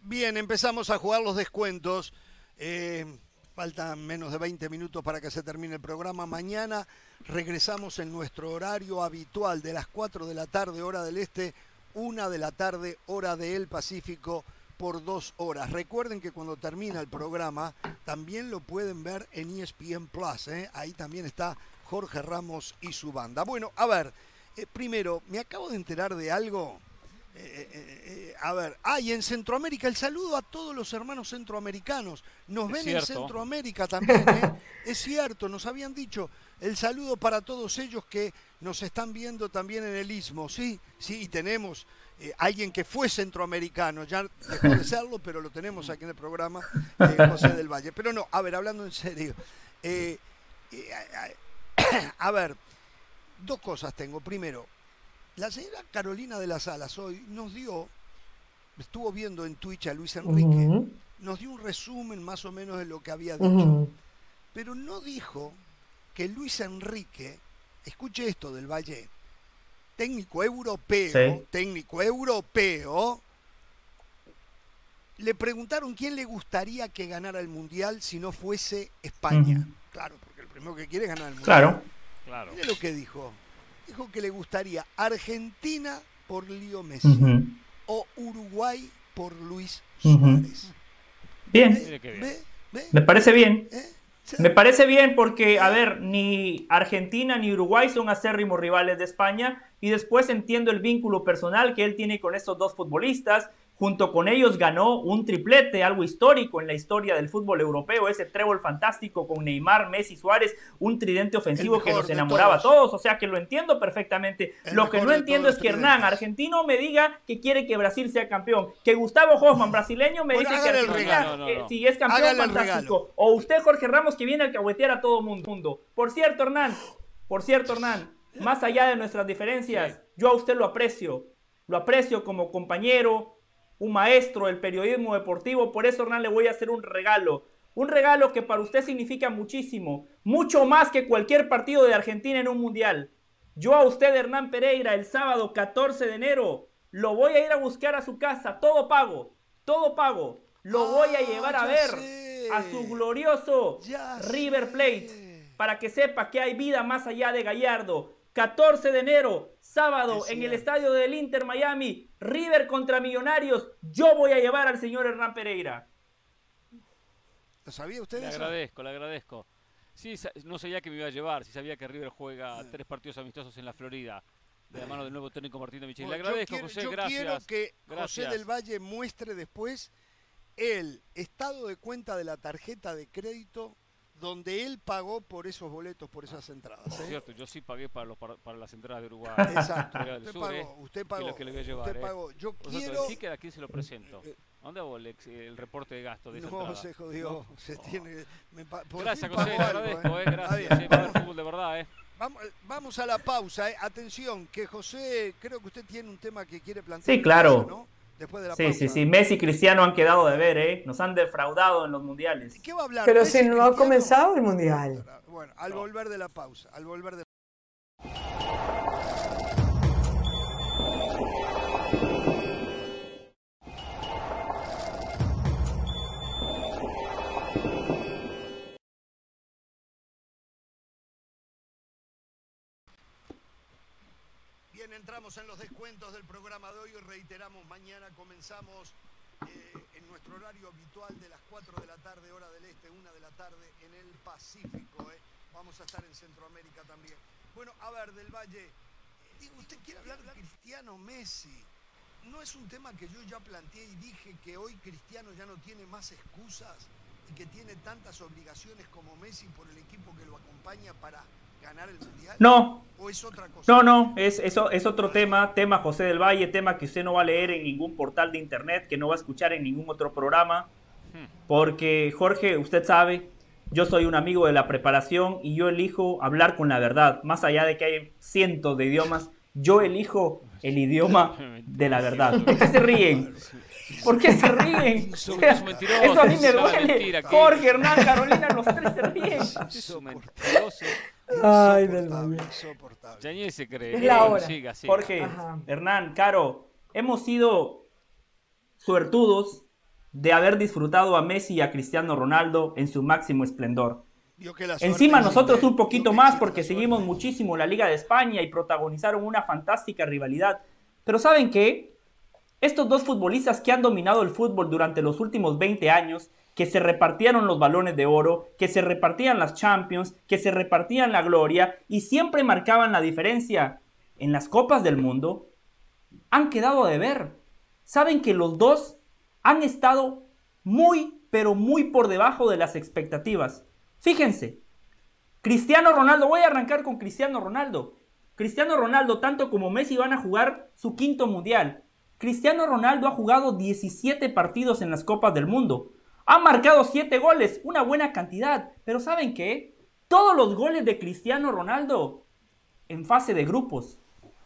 Bien, empezamos a jugar los descuentos. Eh, faltan menos de 20 minutos para que se termine el programa. Mañana regresamos en nuestro horario habitual de las 4 de la tarde, hora del este, 1 de la tarde, hora del Pacífico, por dos horas. Recuerden que cuando termina el programa también lo pueden ver en ESPN Plus. ¿eh? Ahí también está Jorge Ramos y su banda. Bueno, a ver, eh, primero, me acabo de enterar de algo eh, eh, eh, a ver, ah, y en Centroamérica, el saludo a todos los hermanos centroamericanos. Nos ven en Centroamérica también, <laughs> es cierto, nos habían dicho el saludo para todos ellos que nos están viendo también en el Istmo, sí, sí, y tenemos alguien que fue centroamericano, ya dejó de serlo, pero lo tenemos aquí en el programa, José del Valle. Pero no, a ver, hablando en serio, <coughs> a ver, dos cosas tengo. Primero, la señora Carolina de las Alas hoy nos dio, estuvo viendo en Twitch a Luis Enrique, nos dio un resumen más o menos de lo que había dicho, pero no dijo que Luis Enrique, escuche esto del Valle, técnico europeo, técnico europeo, le preguntaron quién le gustaría que ganara el Mundial si no fuese España. Claro, porque el primero que quiere es ganar el Mundial. Claro. claro. Mire lo que dijo dijo que le gustaría Argentina por Leo Messi o Uruguay por Luis Suárez. Bien. Me parece bien. ¿Eh? Me parece bien porque, a ver, ni Argentina ni Uruguay son acérrimos rivales de España y después entiendo el vínculo personal que él tiene con estos dos futbolistas Junto con ellos ganó un triplete, algo histórico en la historia del fútbol europeo, ese trébol fantástico con Neymar, Messi, Suárez, un tridente ofensivo que nos enamoraba a todos, o sea que lo entiendo perfectamente. lo que no entiendo es que Hernán, argentino, me diga que quiere que Brasil sea campeón, que Gustavo Hoffman, brasileño, me dice que Argentina, eh, si es campeón, fantástico, o usted, Jorge Ramos, que viene a alcahuetear a todo mundo. Por cierto, Hernán, por cierto, Hernán, más allá de nuestras diferencias, yo a usted lo aprecio, lo aprecio como compañero, un maestro del periodismo deportivo. Por eso, Hernán, le voy a hacer un regalo. Un regalo que para usted significa muchísimo, mucho más que cualquier partido de Argentina en un mundial. Yo a usted, Hernán Pereira, el sábado 14 de enero, lo voy a ir a buscar a su casa, todo pago, todo pago. Lo voy a llevar a ver a su glorioso River Plate para que sepa que hay vida más allá de Gallardo. 14 de enero, sábado, en el estadio del Inter Miami, River contra Millonarios. Yo voy a llevar al señor Hernán Pereira. ¿Lo sabía usted? Le agradezco, le agradezco. Sí, no sabía que me iba a llevar, si sabía que River juega tres partidos amistosos en la Florida. De la mano del nuevo técnico Martín Michel. le agradezco, José, yo gracias. quiero que José del Valle muestre después el estado de cuenta de la tarjeta de crédito donde él pagó por esos boletos, por esas entradas. Es ¿eh? cierto, yo sí pagué para, los, para, las entradas de Uruguay. Exacto, usted, pagó, ¿eh? usted pagó, que le voy a llevar, usted ¿eh? pagó. Yo quiero... El ticket aquí se lo presento. ¿Dónde hago el, el, reporte de gastos de esa No, entrada? se jodió. Se tiene, me, gracias, José, le agradezco, eh, gracias. Sí, para el fútbol de verdad, eh. Vamos, vamos a la pausa, eh. Atención, que José, creo que usted tiene un tema que quiere plantear. Sí, claro. ¿no? Después de la sí, pausa. sí, sí. Messi y Cristiano han quedado de ver, ¿eh? Nos han defraudado en los mundiales. ¿Qué va a hablar? Pero Messi, si no ha Cristiano? comenzado el mundial. Bueno, al volver de la pausa, al volver de entramos en los descuentos del programa de hoy reiteramos, mañana comenzamos eh, en nuestro horario habitual de las 4 de la tarde, hora del este, 1 de la tarde en el Pacífico. eh. Vamos a estar en Centroamérica también. Bueno, a ver, del Valle, eh, digo, ¿usted quiere hablar de Cristiano Messi? No es un tema que yo ya planteé y dije que hoy Cristiano ya no tiene más excusas y que tiene tantas obligaciones como Messi por el equipo que lo acompaña para ganar el Mundial? No. ¿O es otra cosa? No, no, es, eso, es otro tema, tema José del Valle, tema que usted no va a leer en ningún portal de internet, que no va a escuchar en ningún otro programa. Porque, Jorge, usted sabe, yo soy un amigo de la preparación y yo elijo hablar con la verdad. Más allá de que hay cientos de idiomas, yo elijo el idioma de la verdad. ¿Por qué se ríen? ¿Por qué se ríen? Eso a mí me duele. Jorge, Hernán, Carolina, los tres se ríen. Ay, del Valle. Ya ni se cree. Es la hora. Siga, siga. Jorge, Hernán, Caro, hemos sido suertudos de haber disfrutado a Messi y a Cristiano Ronaldo en su máximo esplendor. Encima nosotros un poquito más porque seguimos muchísimo la Liga de España y protagonizaron una fantástica rivalidad. Pero ¿saben qué? Estos dos futbolistas que han dominado el fútbol durante los últimos 20 años, que se repartieron los balones de oro, que se repartían las Champions, que se repartían la gloria y siempre marcaban la diferencia en las copas del mundo, han quedado de ver. Saben que los dos han estado muy, pero muy por debajo de las expectativas. Fíjense, Cristiano Ronaldo, voy a arrancar con Cristiano Ronaldo. Cristiano Ronaldo, tanto como Messi, van a jugar su quinto mundial. Cristiano Ronaldo ha jugado 17 partidos en las Copas del Mundo. Ha marcado 7 goles, una buena cantidad. Pero ¿saben qué? Todos los goles de Cristiano Ronaldo en fase de grupos.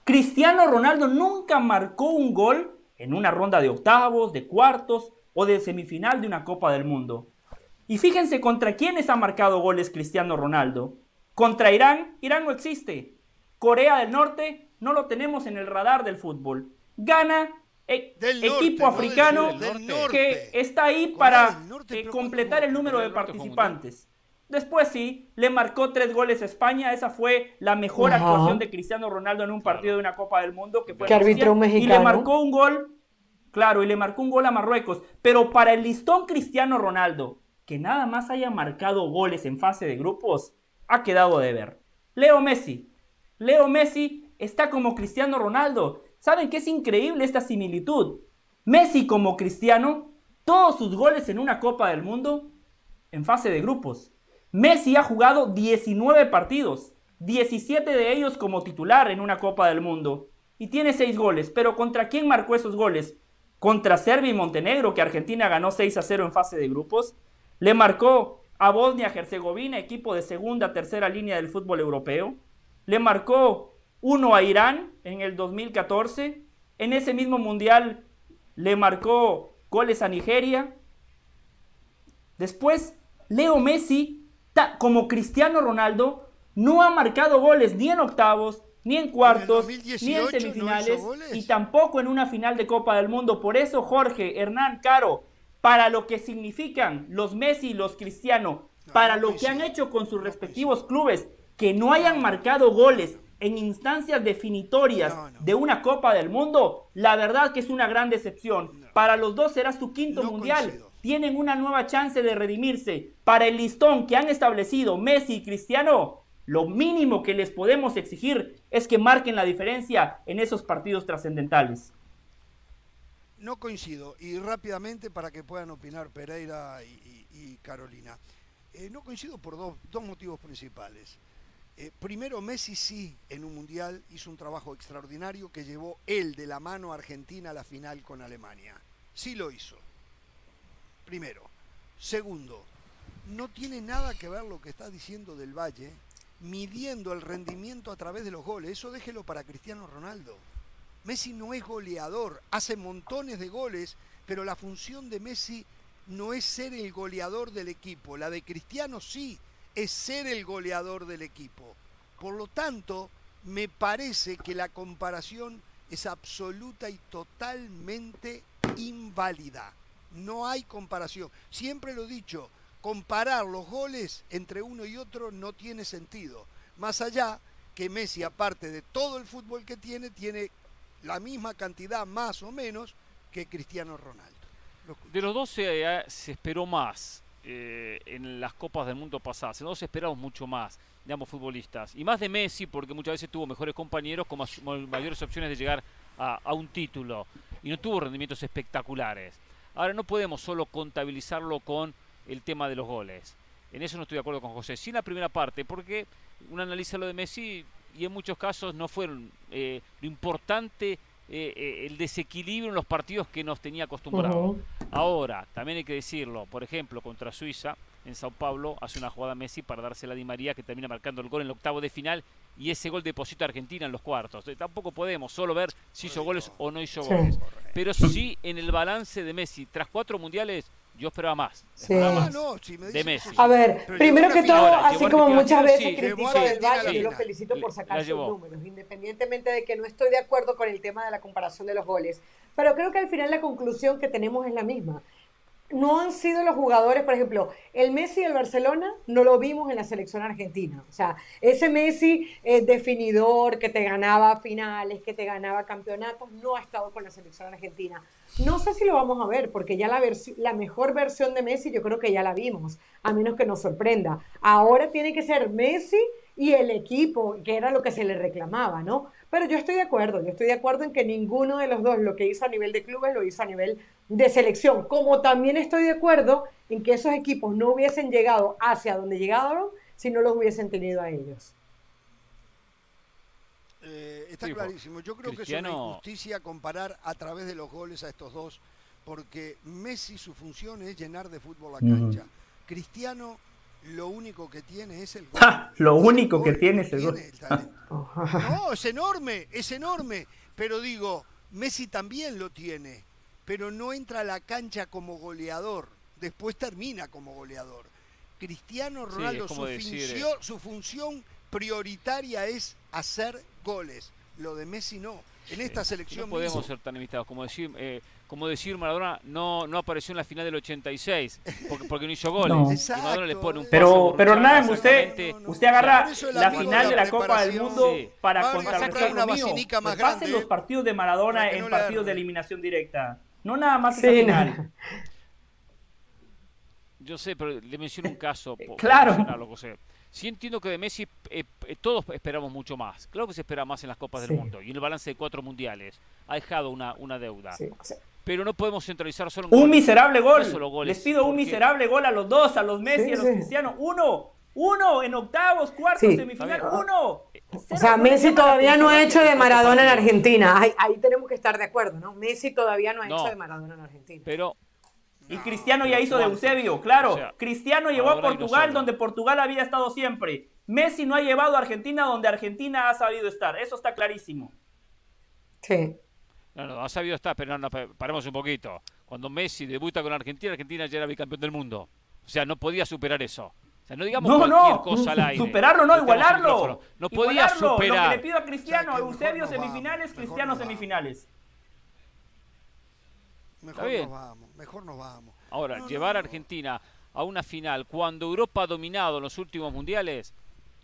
Cristiano Ronaldo nunca marcó un gol en una ronda de octavos, de cuartos o de semifinal de una Copa del Mundo. Y fíjense contra quiénes ha marcado goles Cristiano Ronaldo. Contra Irán, Irán no existe. Corea del Norte, no lo tenemos en el radar del fútbol. Gana, e- Del equipo norte, africano del norte. que está ahí para Norte, eh, completar el número de participantes. Después sí, le marcó tres goles a España. Esa fue la mejor Ajá. actuación de Cristiano Ronaldo en un partido de una Copa del Mundo que fue Que un Y le mexicano. marcó un gol, claro, y le marcó un gol a Marruecos. Pero para el listón Cristiano Ronaldo, que nada más haya marcado goles en fase de grupos, ha quedado de ver. Leo Messi. Leo Messi está como Cristiano Ronaldo. ¿Saben qué es increíble esta similitud? Messi como Cristiano, todos sus goles en una Copa del Mundo en fase de grupos. Messi ha jugado 19 partidos, 17 de ellos como titular en una Copa del Mundo. Y tiene 6 goles, pero ¿contra quién marcó esos goles? Contra Serbia y Montenegro, que Argentina ganó 6 a 0 en fase de grupos. Le marcó a Bosnia-Herzegovina, equipo de segunda, tercera línea del fútbol europeo. Le marcó uno a Irán en el 2014. En ese mismo mundial le marcó goles a Nigeria. Después, Leo Messi, como Cristiano Ronaldo, no ha marcado goles ni en octavos, ni en cuartos, ni en 2018 no semifinales, y tampoco en una final de Copa del Mundo. Por eso, Jorge, Hernán, Caro, para lo que significan los Messi y los Cristiano, para lo que han hecho con sus respectivos clubes, que no hayan marcado goles en instancias definitorias de una Copa del Mundo, la verdad que es una gran decepción. Para los dos será su quinto mundial. Tienen una nueva chance de redimirse. Para el listón que han establecido Messi y Cristiano, lo mínimo que les podemos exigir es que marquen la diferencia en esos partidos trascendentales. No coincido. Y rápidamente para que puedan opinar Pereira y, y- y Carolina. Eh, no coincido por dos, dos motivos principales. Eh, primero, Messi sí, en un mundial hizo un trabajo extraordinario que llevó él de la mano a Argentina a la final con Alemania. Sí lo hizo. Primero. Segundo, no tiene nada que ver lo que está diciendo del Valle midiendo el rendimiento a través de los goles. Eso déjelo para Cristiano Ronaldo. Messi no es goleador, hace montones de goles, pero la función de Messi no es ser el goleador del equipo. La de Cristiano sí, es ser el goleador del equipo. Por lo tanto, me parece que la comparación es absoluta y totalmente inválida. No hay comparación. Siempre lo he dicho, comparar los goles entre uno y otro no tiene sentido. Más allá que Messi, aparte de todo el fútbol que tiene, tiene la misma cantidad más o menos que Cristiano Ronaldo. De los dos se, eh, se esperó más eh, en las Copas del Mundo pasadas. Dos esperamos mucho más de ambos futbolistas. Y más de Messi, porque muchas veces tuvo mejores compañeros con mayores opciones de llegar a, un título. Y no tuvo rendimientos espectaculares. Ahora no podemos solo contabilizarlo con el tema de los goles. En eso no estoy de acuerdo con José. Sí la primera parte, porque uno analiza lo de Messi y en muchos casos no fueron eh, lo importante eh, eh, el desequilibrio en los partidos que nos tenía acostumbrados. Ahora, también hay que decirlo, por ejemplo, contra Suiza, en Sao Paulo, hace una jugada Messi para dársela a Di María, que termina marcando el gol en el octavo de final, y ese gol deposita a Argentina en los cuartos. tampoco podemos solo ver si hizo goles o no hizo goles. Pero sí, en el balance de Messi, tras cuatro mundiales, yo esperaba más. Esperaba más de Messi. A ver, primero que todo, así como muchas veces critico del Valle, yo lo felicito por sacar sus números, independientemente de que no estoy de acuerdo con el tema de la comparación de los goles. Pero creo que al final la conclusión que tenemos es la misma no han sido los jugadores, por ejemplo, el Messi del Barcelona no lo vimos en la selección argentina. O sea, ese Messi eh, definidor que te ganaba finales, que te ganaba campeonatos, no ha estado con la selección argentina. No sé si lo vamos a ver, porque ya la, la mejor versión de Messi yo creo que ya la vimos, a menos que nos sorprenda. Ahora tiene que ser Messi y el equipo, que era lo que se le reclamaba, ¿no? Pero yo estoy de acuerdo, yo estoy de acuerdo en que ninguno de los dos lo que hizo a nivel de clubes lo hizo a nivel de selección, como también estoy de acuerdo en que esos equipos no hubiesen llegado hacia donde llegaron si no los hubiesen tenido a ellos. Eh, está clarísimo. Yo creo que es una injusticia comparar a través de los goles a estos dos, porque Messi su función es llenar de fútbol la cancha. Cristiano lo único que tiene es el gol. lo único que tiene es el gol. no, es enorme, es enorme. Pero digo, Messi también lo tiene pero no entra a la cancha como goleador, después termina como goleador. Cristiano Ronaldo, eh, su, función, prioritaria es hacer goles. Lo de Messi no. En esta selección no podemos ser tan limitados como decir eh, como decir Maradona no no apareció en la final del 86 porque, porque no hizo <laughs> goles. Pero pero Hernán usted usted agarra la final de la Copa del Mundo para contrarrestar lo mío pasen los partidos de Maradona en partidos de eliminación directa no nada más sí, Yo sé, pero le menciono un caso. claro. Sí entiendo que de Messi eh, eh, todos esperamos mucho más. Claro que se espera más en las Copas del Mundo. Y en el balance de cuatro mundiales ha dejado una, una deuda. Pero no podemos centralizar solo en Un miserable gol. Les pido un miserable gol a los dos, a los Messi y a los Cristianos. Uno. Uno en octavos, cuartos, semifinal. Uno. O sea, Messi todavía no ha hecho de Maradona en Argentina. Ahí, tenemos que estar de acuerdo, ¿no? Messi todavía no ha hecho de Maradona en Argentina. Pero. Y Cristiano ya hizo de Eusebio, claro. Cristiano llevó a Portugal donde Portugal había estado siempre. Messi no ha llevado a Argentina donde Argentina ha sabido estar. Eso está clarísimo. Sí. No, no, ha sabido estar, pero no, paremos un poquito. Cuando Messi debuta con Argentina, Argentina ya era bicampeón del mundo. O sea, no podía superar eso no digamos cualquier cosa al aire. Superarlo, no, igualarlo. No podía superar. Lo que le pido a Cristiano, Eusebio semifinales, Cristiano semifinales. Mejor nos vamos, mejor nos vamos. Ahora, llevar a Argentina a una final cuando Europa ha dominado los últimos mundiales.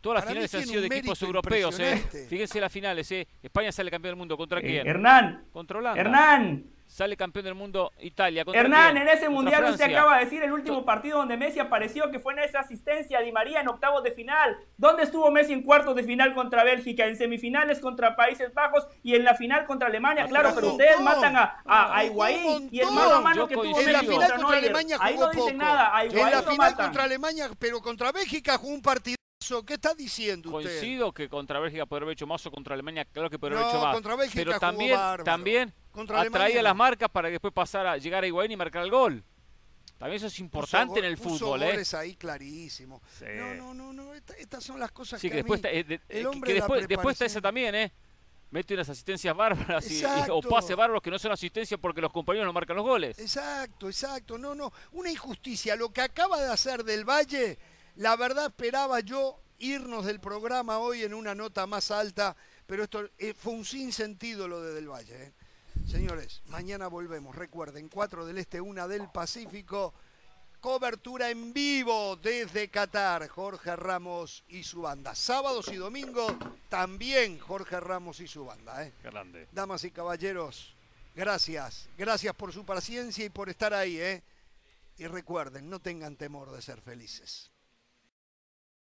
Todas las finales han sido de equipos europeos, ¿eh? Fíjense las finales, ¿eh? España sale campeón del mundo. ¿Contra eh, quién? Hernán. Contra Holanda. Hernán sale campeón del mundo Italia. Hernán, en ese mundial usted acaba de decir el último partido donde Messi apareció, que fue en esa asistencia Di María en octavos de final. ¿Dónde estuvo Messi en cuartos de final contra Bélgica? En semifinales contra Países Bajos y en la final contra Alemania. Claro, pero ustedes matan a, a, Higuaín y el mano a mano que tuvo En la final contra Alemania Ahí no dicen nada. A en la final contra Alemania, pero contra Bélgica jugó un partido. ¿Qué está diciendo usted? Coincido que contra Bélgica podría haber hecho más o contra Alemania, claro que podría haber hecho más. Contra Bélgica pero también, también atraía las marcas para que después pasara a llegar a Higuaín y marcar el gol. También eso es importante en el fútbol, ¿eh? ahí clarísimo. No, no, no, estas son las cosas que, que, después, está, eh, eh, que después, después está esa también, ¿eh? Mete unas asistencias bárbaras y, o pase bárbaros que no son asistencias porque los compañeros no marcan los goles. Exacto, exacto. No, no, una injusticia. Lo que acaba de hacer del Valle, la verdad esperaba yo irnos del programa hoy en una nota más alta, pero esto fue un sinsentido lo de Del Valle. ¿eh? Señores, mañana volvemos. Recuerden, 4 del Este, 1 del Pacífico. Cobertura en vivo desde Qatar. Jorge Ramos y su banda. Sábados y domingos también Jorge Ramos y su banda. ¿eh? Grande. Damas y caballeros, gracias. Gracias por su paciencia y por estar ahí. ¿eh? Y recuerden, no tengan temor de ser felices.